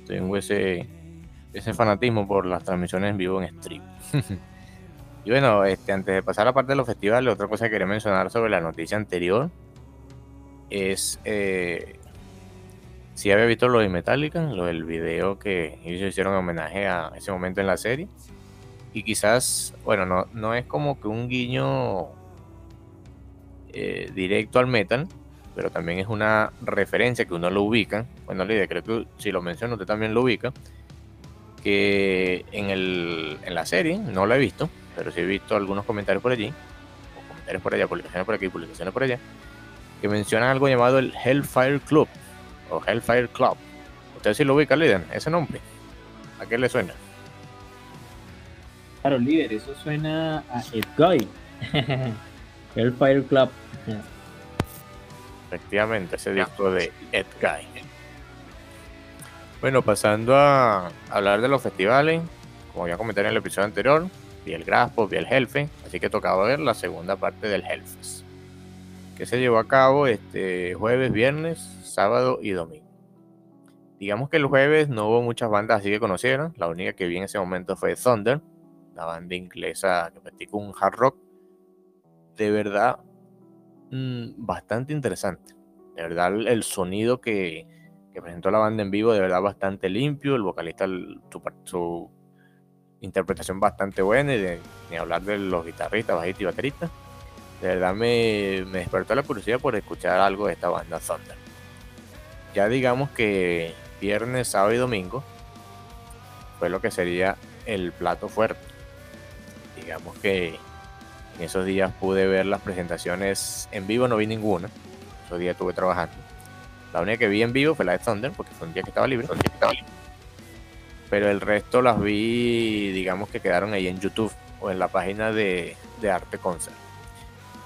tengo ese, ese fanatismo por las transmisiones en vivo en stream. y bueno, este, antes de pasar a la parte de los festivales, otra cosa que quería mencionar sobre la noticia anterior es eh, si había visto lo de Metallica, lo del video que ellos hicieron homenaje a ese momento en la serie. Y quizás, bueno, no, no es como que un guiño eh, directo al metal, pero también es una referencia que uno lo ubica. Bueno, Lidia, creo que si lo menciono, usted también lo ubica. Que en, el, en la serie, no lo he visto, pero sí he visto algunos comentarios por allí, o comentarios por allá, publicaciones por aquí, publicaciones por allá, que mencionan algo llamado el Hellfire Club o Hellfire Club. ¿Usted sí lo ubica, líder? Ese nombre. ¿A qué le suena? Claro, líder, eso suena a Edguy. Hellfire Club. Efectivamente, ese disco de Edguy. Bueno, pasando a hablar de los festivales, como ya comenté en el episodio anterior, vi el Graspo, vi el Hellfe, así que tocaba ver la segunda parte del Hellfest, que se llevó a cabo este jueves, viernes, sábado y domingo. Digamos que el jueves no hubo muchas bandas así que conocieron. La única que vi en ese momento fue Thunder, la banda inglesa que practica un hard rock. De verdad, mmm, bastante interesante. De verdad, el sonido que, que, presentó la banda en vivo, de verdad, bastante limpio. El vocalista, su, su interpretación bastante buena. Y de, ni hablar de los guitarristas, bajistas y bateristas. De verdad, me, me despertó la curiosidad por escuchar algo de esta banda Thunder ya digamos que viernes, sábado y domingo fue lo que sería el plato fuerte. Digamos que en esos días pude ver las presentaciones en vivo, no vi ninguna. Esos días estuve trabajando. La única que vi en vivo fue la de Thunder, porque fue un día que estaba libre. Que estaba libre. Pero el resto las vi, digamos que quedaron ahí en YouTube o en la página de, de Arte Concert.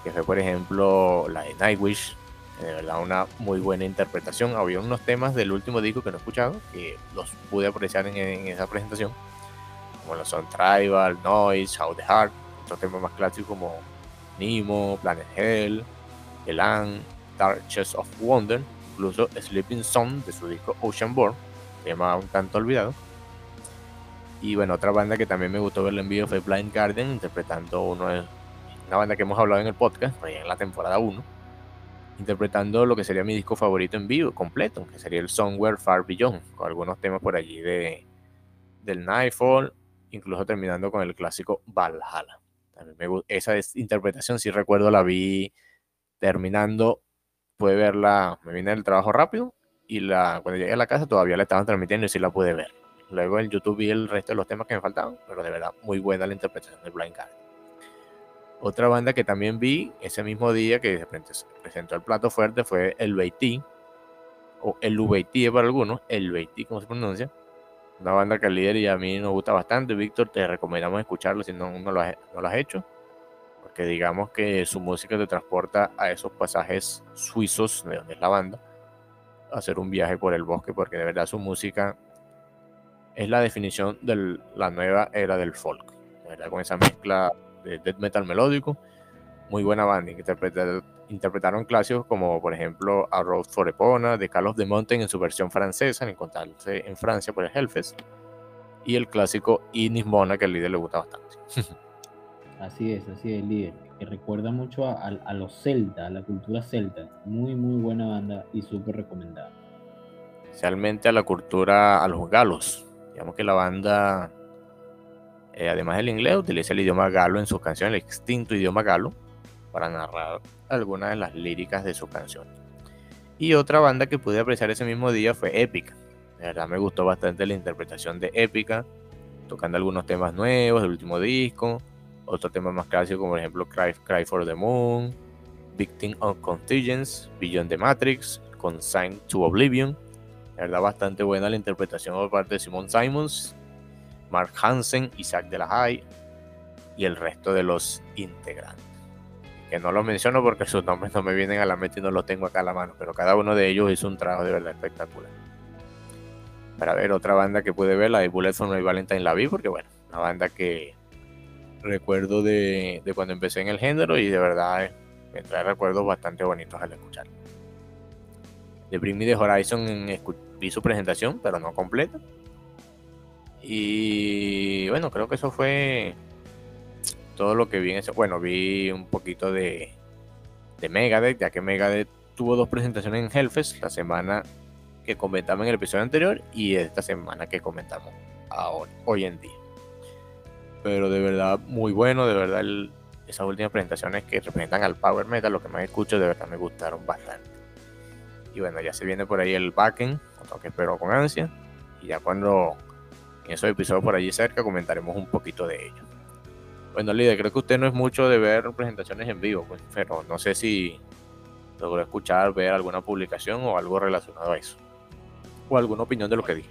Que fue, por ejemplo, la de Nightwish, de verdad una muy buena interpretación. Había unos temas del último disco que no he escuchado, que los pude apreciar en, en esa presentación, como los son Tribal, Noise, How the Heart, otros temas más clásicos como Nemo, Planet Hell, Elan, Dark Chest of Wonder, incluso Sleeping Song de su disco Ocean Born, tema un tanto olvidado. Y bueno, otra banda que también me gustó verla en vivo fue Blind Garden, interpretando uno de, una banda que hemos hablado en el podcast, en la temporada 1 interpretando lo que sería mi disco favorito en vivo, completo, que sería el Somewhere Far Beyond, con algunos temas por allí de, del Nightfall, incluso terminando con el clásico Valhalla. También me, esa interpretación, si recuerdo, la vi terminando, pude verla, me vine del trabajo rápido y la, cuando llegué a la casa todavía la estaban transmitiendo y sí la pude ver. Luego en YouTube vi el resto de los temas que me faltaban, pero de verdad muy buena la interpretación de Blind Guardian. Otra banda que también vi ese mismo día que se presentó el plato fuerte fue el Beití, o el Ubeití para algunos, el Beití, como se pronuncia. Una banda que líder y a mí nos gusta bastante. Víctor, te recomendamos escucharlo si no, no, lo has, hecho. Porque digamos que su música te transporta a esos pasajes suizos de donde es la banda. A hacer un viaje por el bosque, porque de verdad su música es la definición de la nueva era del folk. De verdad, con esa mezcla de death metal melódico. Muy buena banda, interpreta, interpretaron clásicos como por ejemplo A Road for Epona de Carlos de Mountain en su versión francesa, en encontrarse en Francia por el Hellfest, y el clásico Inis Mona que al líder le gusta bastante. Así es, así es, líder. Que recuerda mucho a, a- a los celtas, a la cultura celta. Muy, muy buena banda y súper recomendada. especialmente a la cultura, a los galos. Digamos que la banda, eh, además del inglés, utiliza el idioma galo en sus canciones, el extinto idioma galo, para narrar algunas de las líricas de sus canciones. Y otra banda que pude apreciar ese mismo día fue Épica. De verdad me gustó bastante la interpretación de Épica, tocando algunos temas nuevos del último disco, otros temas más clásicos como por ejemplo Cry, Cry for the Moon, Victim of Contingence, Beyond the Matrix, Consigned to Oblivion. La verdad, bastante buena la interpretación por parte de Simon Simons, Mark Hansen, Isaac de la High y el resto de los integrantes. Que no los menciono porque sus nombres no me vienen a la mente y no los tengo acá a la mano, pero cada uno de ellos hizo un trabajo de verdad espectacular. Para ver otra banda que pude ver, la de Bullet for My Valentine la vi porque, bueno, una banda que recuerdo de, de cuando empecé en el género y de verdad eh, me trae recuerdos bastante bonitos al escucharla. De Bring Me the Horizon vi su presentación, pero no completa. Y bueno, creo que eso fue todo lo que vi en ese. Bueno, vi un poquito de, de Megadeth, ya que Megadeth tuvo dos presentaciones en Hellfest, la semana que comentamos en el episodio anterior y esta semana que comentamos ahora, hoy en día. Pero de verdad, muy bueno, de verdad, esas últimas presentaciones que representan al Power Metal, lo que más escucho, de verdad me gustaron bastante. Y bueno, ya se viene por ahí el backend, otro que espero con ansia. Y ya cuando en esos episodios por allí cerca comentaremos un poquito de ello. Bueno, líder, creo que usted no es mucho de ver presentaciones en vivo, pues, pero no sé si logró escuchar, ver alguna publicación o algo relacionado a eso. O alguna opinión de lo que dije.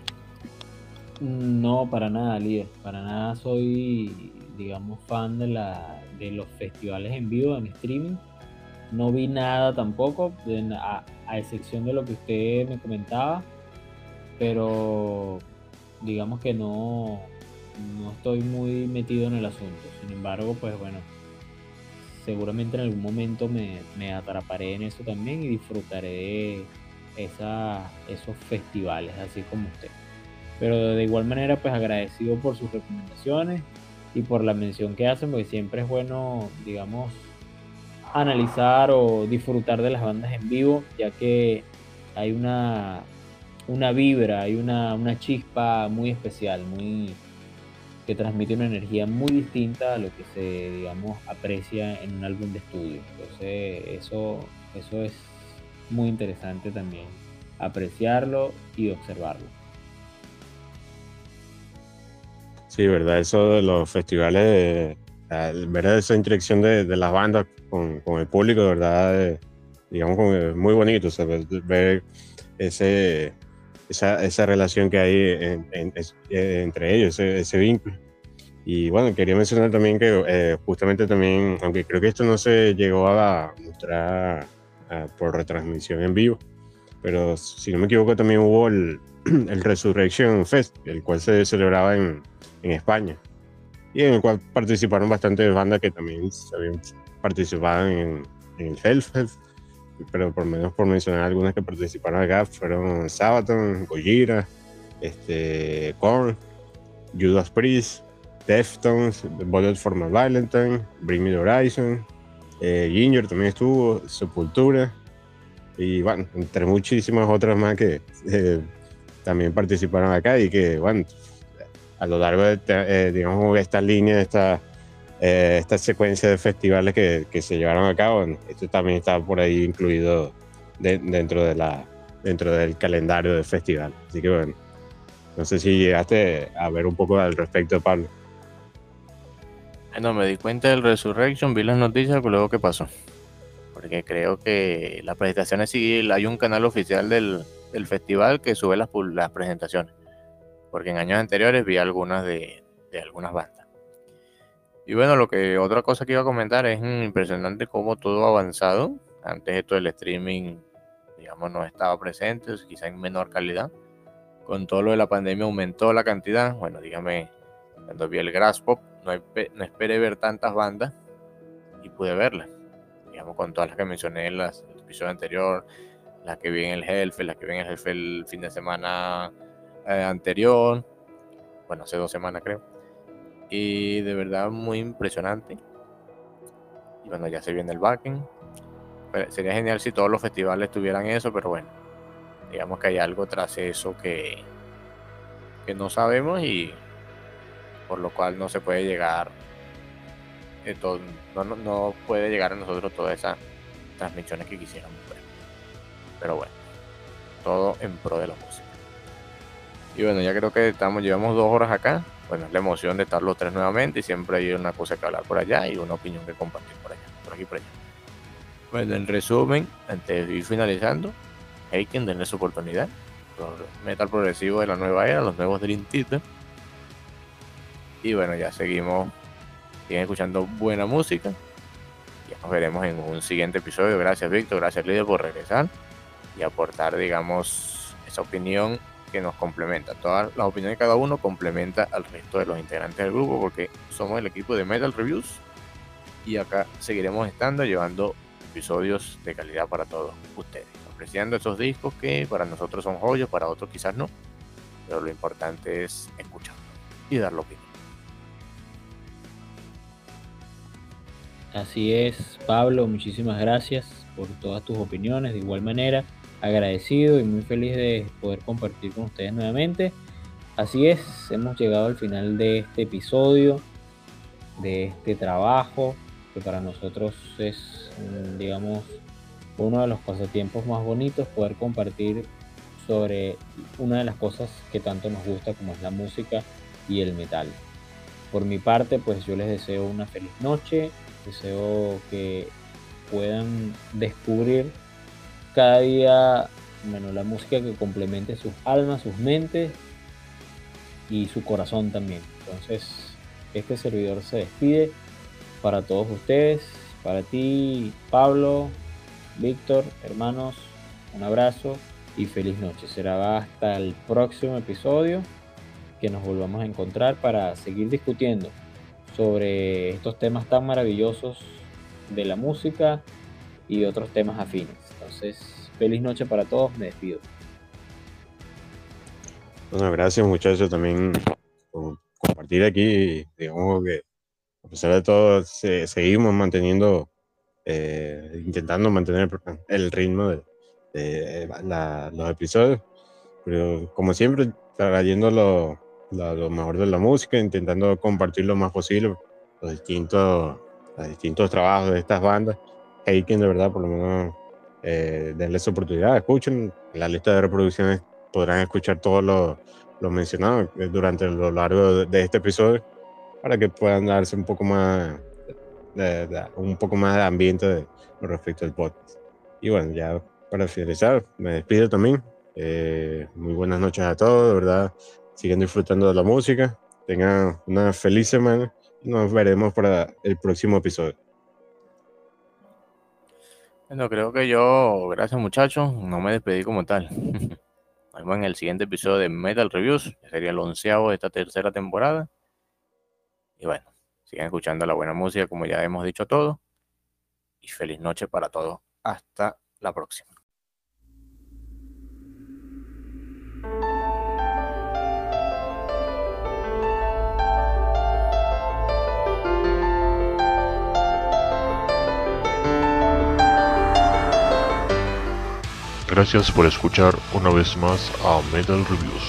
No, para nada, líder. Para nada soy, digamos, fan de, la, de los festivales en vivo, en streaming. No vi nada tampoco, a excepción de lo que usted me comentaba. Pero digamos que no, no estoy muy metido en el asunto. Sin embargo, pues bueno, seguramente en algún momento me, me atraparé en eso también y disfrutaré esa, esos festivales, así como usted. Pero de igual manera, pues agradecido por sus recomendaciones y por la mención que hacen, porque siempre es bueno, digamos, analizar o disfrutar de las bandas en vivo, ya que hay una, una vibra, hay una, una chispa muy especial, muy que transmite una energía muy distinta a lo que se, digamos, aprecia en un álbum de estudio. Entonces, eso, eso es muy interesante también, apreciarlo y observarlo. Sí, verdad, eso de los festivales, al ver esa interacción de, de las bandas con, el público, de verdad, eh, digamos, es muy bonito, o sea, ese, esa, esa relación que hay en- en- es- eh, entre ellos, ese, ese vínculo. Y bueno, quería mencionar también que eh, justamente también, aunque creo que esto no se llegó a mostrar por retransmisión en vivo, pero si no me equivoco también hubo el, el Resurrection Fest, el cual se celebraba en, en España y en el cual participaron bastantes bandas que también se habían participado en, en el Hellfest, pero por menos por mencionar algunas que participaron acá fueron Sabaton, Gojira, este, Korn, Judas Priest, Deftones, Bullet for My Valentine, Bring Me the Horizon, eh, Ginger también estuvo, Sepultura y bueno, entre muchísimas otras más que eh, también participaron acá y que bueno, a lo largo de eh, digamos esta línea, esta, eh, esta secuencia de festivales que, se llevaron a cabo, esto también está por ahí incluido de- dentro, del calendario del festival. Así que bueno, no sé si llegaste a ver un poco al respecto, Pablo. No, me di cuenta del Resurrection, vi las noticias, pero luego qué pasó. Porque creo que las presentaciones sí, hay un canal oficial del, festival que sube las, presentaciones. Porque en años anteriores vi algunas de algunas bandas. Y bueno, lo que otra cosa que iba a comentar es impresionante cómo todo ha avanzado. Antes esto del streaming, digamos, no estaba presente, quizá en menor calidad. Con todo lo de la pandemia aumentó la cantidad. Bueno, dígame, cuando vi el Grass Pop, no, no esperé ver tantas bandas y pude verlas. digamos, con todas las que mencioné en las- el episodio anterior, las que vi en el Hellfest, las que vi en el Hellfest el fin de semana eh, anterior, bueno, hace dos semanas creo. Y de verdad muy impresionante. Y bueno, ya se viene el backend. Pero Sería genial si todos los festivales tuvieran eso, pero bueno, digamos que hay algo tras eso que, que no sabemos y por lo cual no se puede llegar, eh, no, no, puede llegar a nosotros todas esas transmisiones que quisiéramos ver. Pero bueno, todo en pro de la música. Y bueno, ya creo que estamos, llevamos dos horas acá. Bueno, es la emoción de estar los tres nuevamente y siempre hay una cosa que hablar por allá y una opinión que compartir por allá, por aquí por allá. Bueno, en resumen, antes de ir finalizando, Heiken, denle su oportunidad. Metal progresivo de la nueva era, los nuevos Dream Theater. Y bueno, ya seguimos, siguen escuchando buena música. Ya nos veremos en un siguiente episodio. Gracias, Víctor. Gracias, líder, por regresar y aportar, digamos, esa opinión que nos complementa. Todas las opiniones de cada uno complementa al resto de los integrantes del grupo porque somos el equipo de Metal Reviews y acá seguiremos estando llevando episodios de calidad para todos ustedes, apreciando esos discos que para nosotros son joyas, para otros quizás no, pero lo importante es escucharlo y dar la opinión. Así es, Pablo, muchísimas gracias por todas tus opiniones. De igual manera, agradecido y muy feliz de poder compartir con ustedes nuevamente. Así es, hemos llegado al final de este episodio, de este trabajo, que para nosotros es, mm, digamos, uno de los pasatiempos más bonitos, poder compartir sobre una de las cosas que tanto nos gusta como es la música y el metal. Por mi parte, pues yo les deseo una feliz noche, deseo que puedan descubrir cada día bueno, la música que complemente sus almas, sus mentes y su corazón también. Entonces, este servidor se despide para todos ustedes, para ti, Pablo, Víctor, hermanos, un abrazo y feliz noche. Será hasta el próximo episodio que nos volvamos a encontrar para seguir discutiendo sobre estos temas tan maravillosos de la música y otros temas afines. Entonces, feliz noche para todos, me despido. Bueno, gracias muchachos también por compartir aquí. Digamos que a pesar de todo se- seguimos manteniendo, eh, intentando mantener el ritmo de, de la- los episodios. Pero como siempre, trayendo lo, lo- lo mejor de la música, intentando compartir lo más posible los distintos, los distintos trabajos de estas bandas. Heiken, de verdad, por lo menos, eh, denle su oportunidad, escuchen. En la lista de reproducciones podrán escuchar todo lo, lo mencionado eh, durante lo largo de, este episodio para que puedan darse un poco más de, de- un poco más de ambiente de- respecto al podcast. Y bueno, ya para finalizar, me despido también. Eh, muy buenas noches a todos, de verdad. Sigan disfrutando de la música. Tengan una feliz semana nos veremos para el próximo episodio. Bueno, creo que yo, gracias muchachos, no me despedí como tal. Nos vemos en el siguiente episodio de Metal Reviews, que sería el onceavo de esta tercera temporada. Y bueno, sigan escuchando la buena música como ya hemos dicho todo. Y feliz noche para todos. Hasta la próxima. Gracias por escuchar una vez más a Metal Reviews.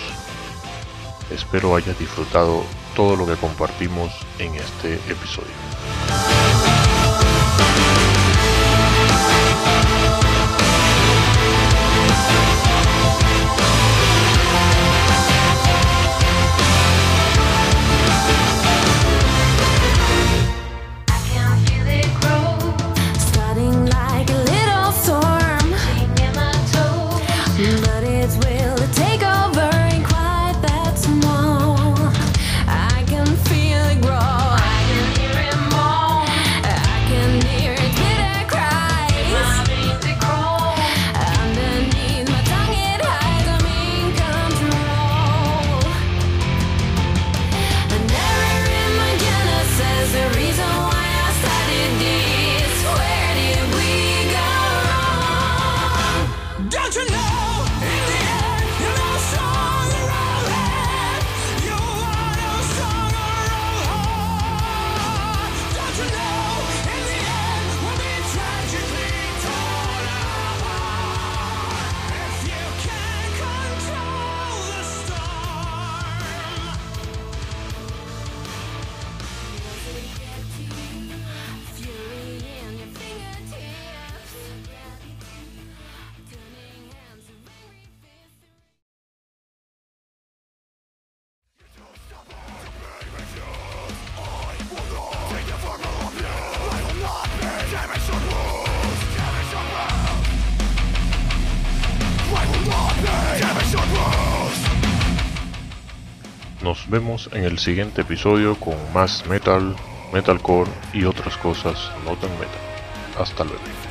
Espero hayas disfrutado todo lo que compartimos en este episodio. En el siguiente episodio con más metal, metalcore y otras cosas no tan metal. Hasta luego.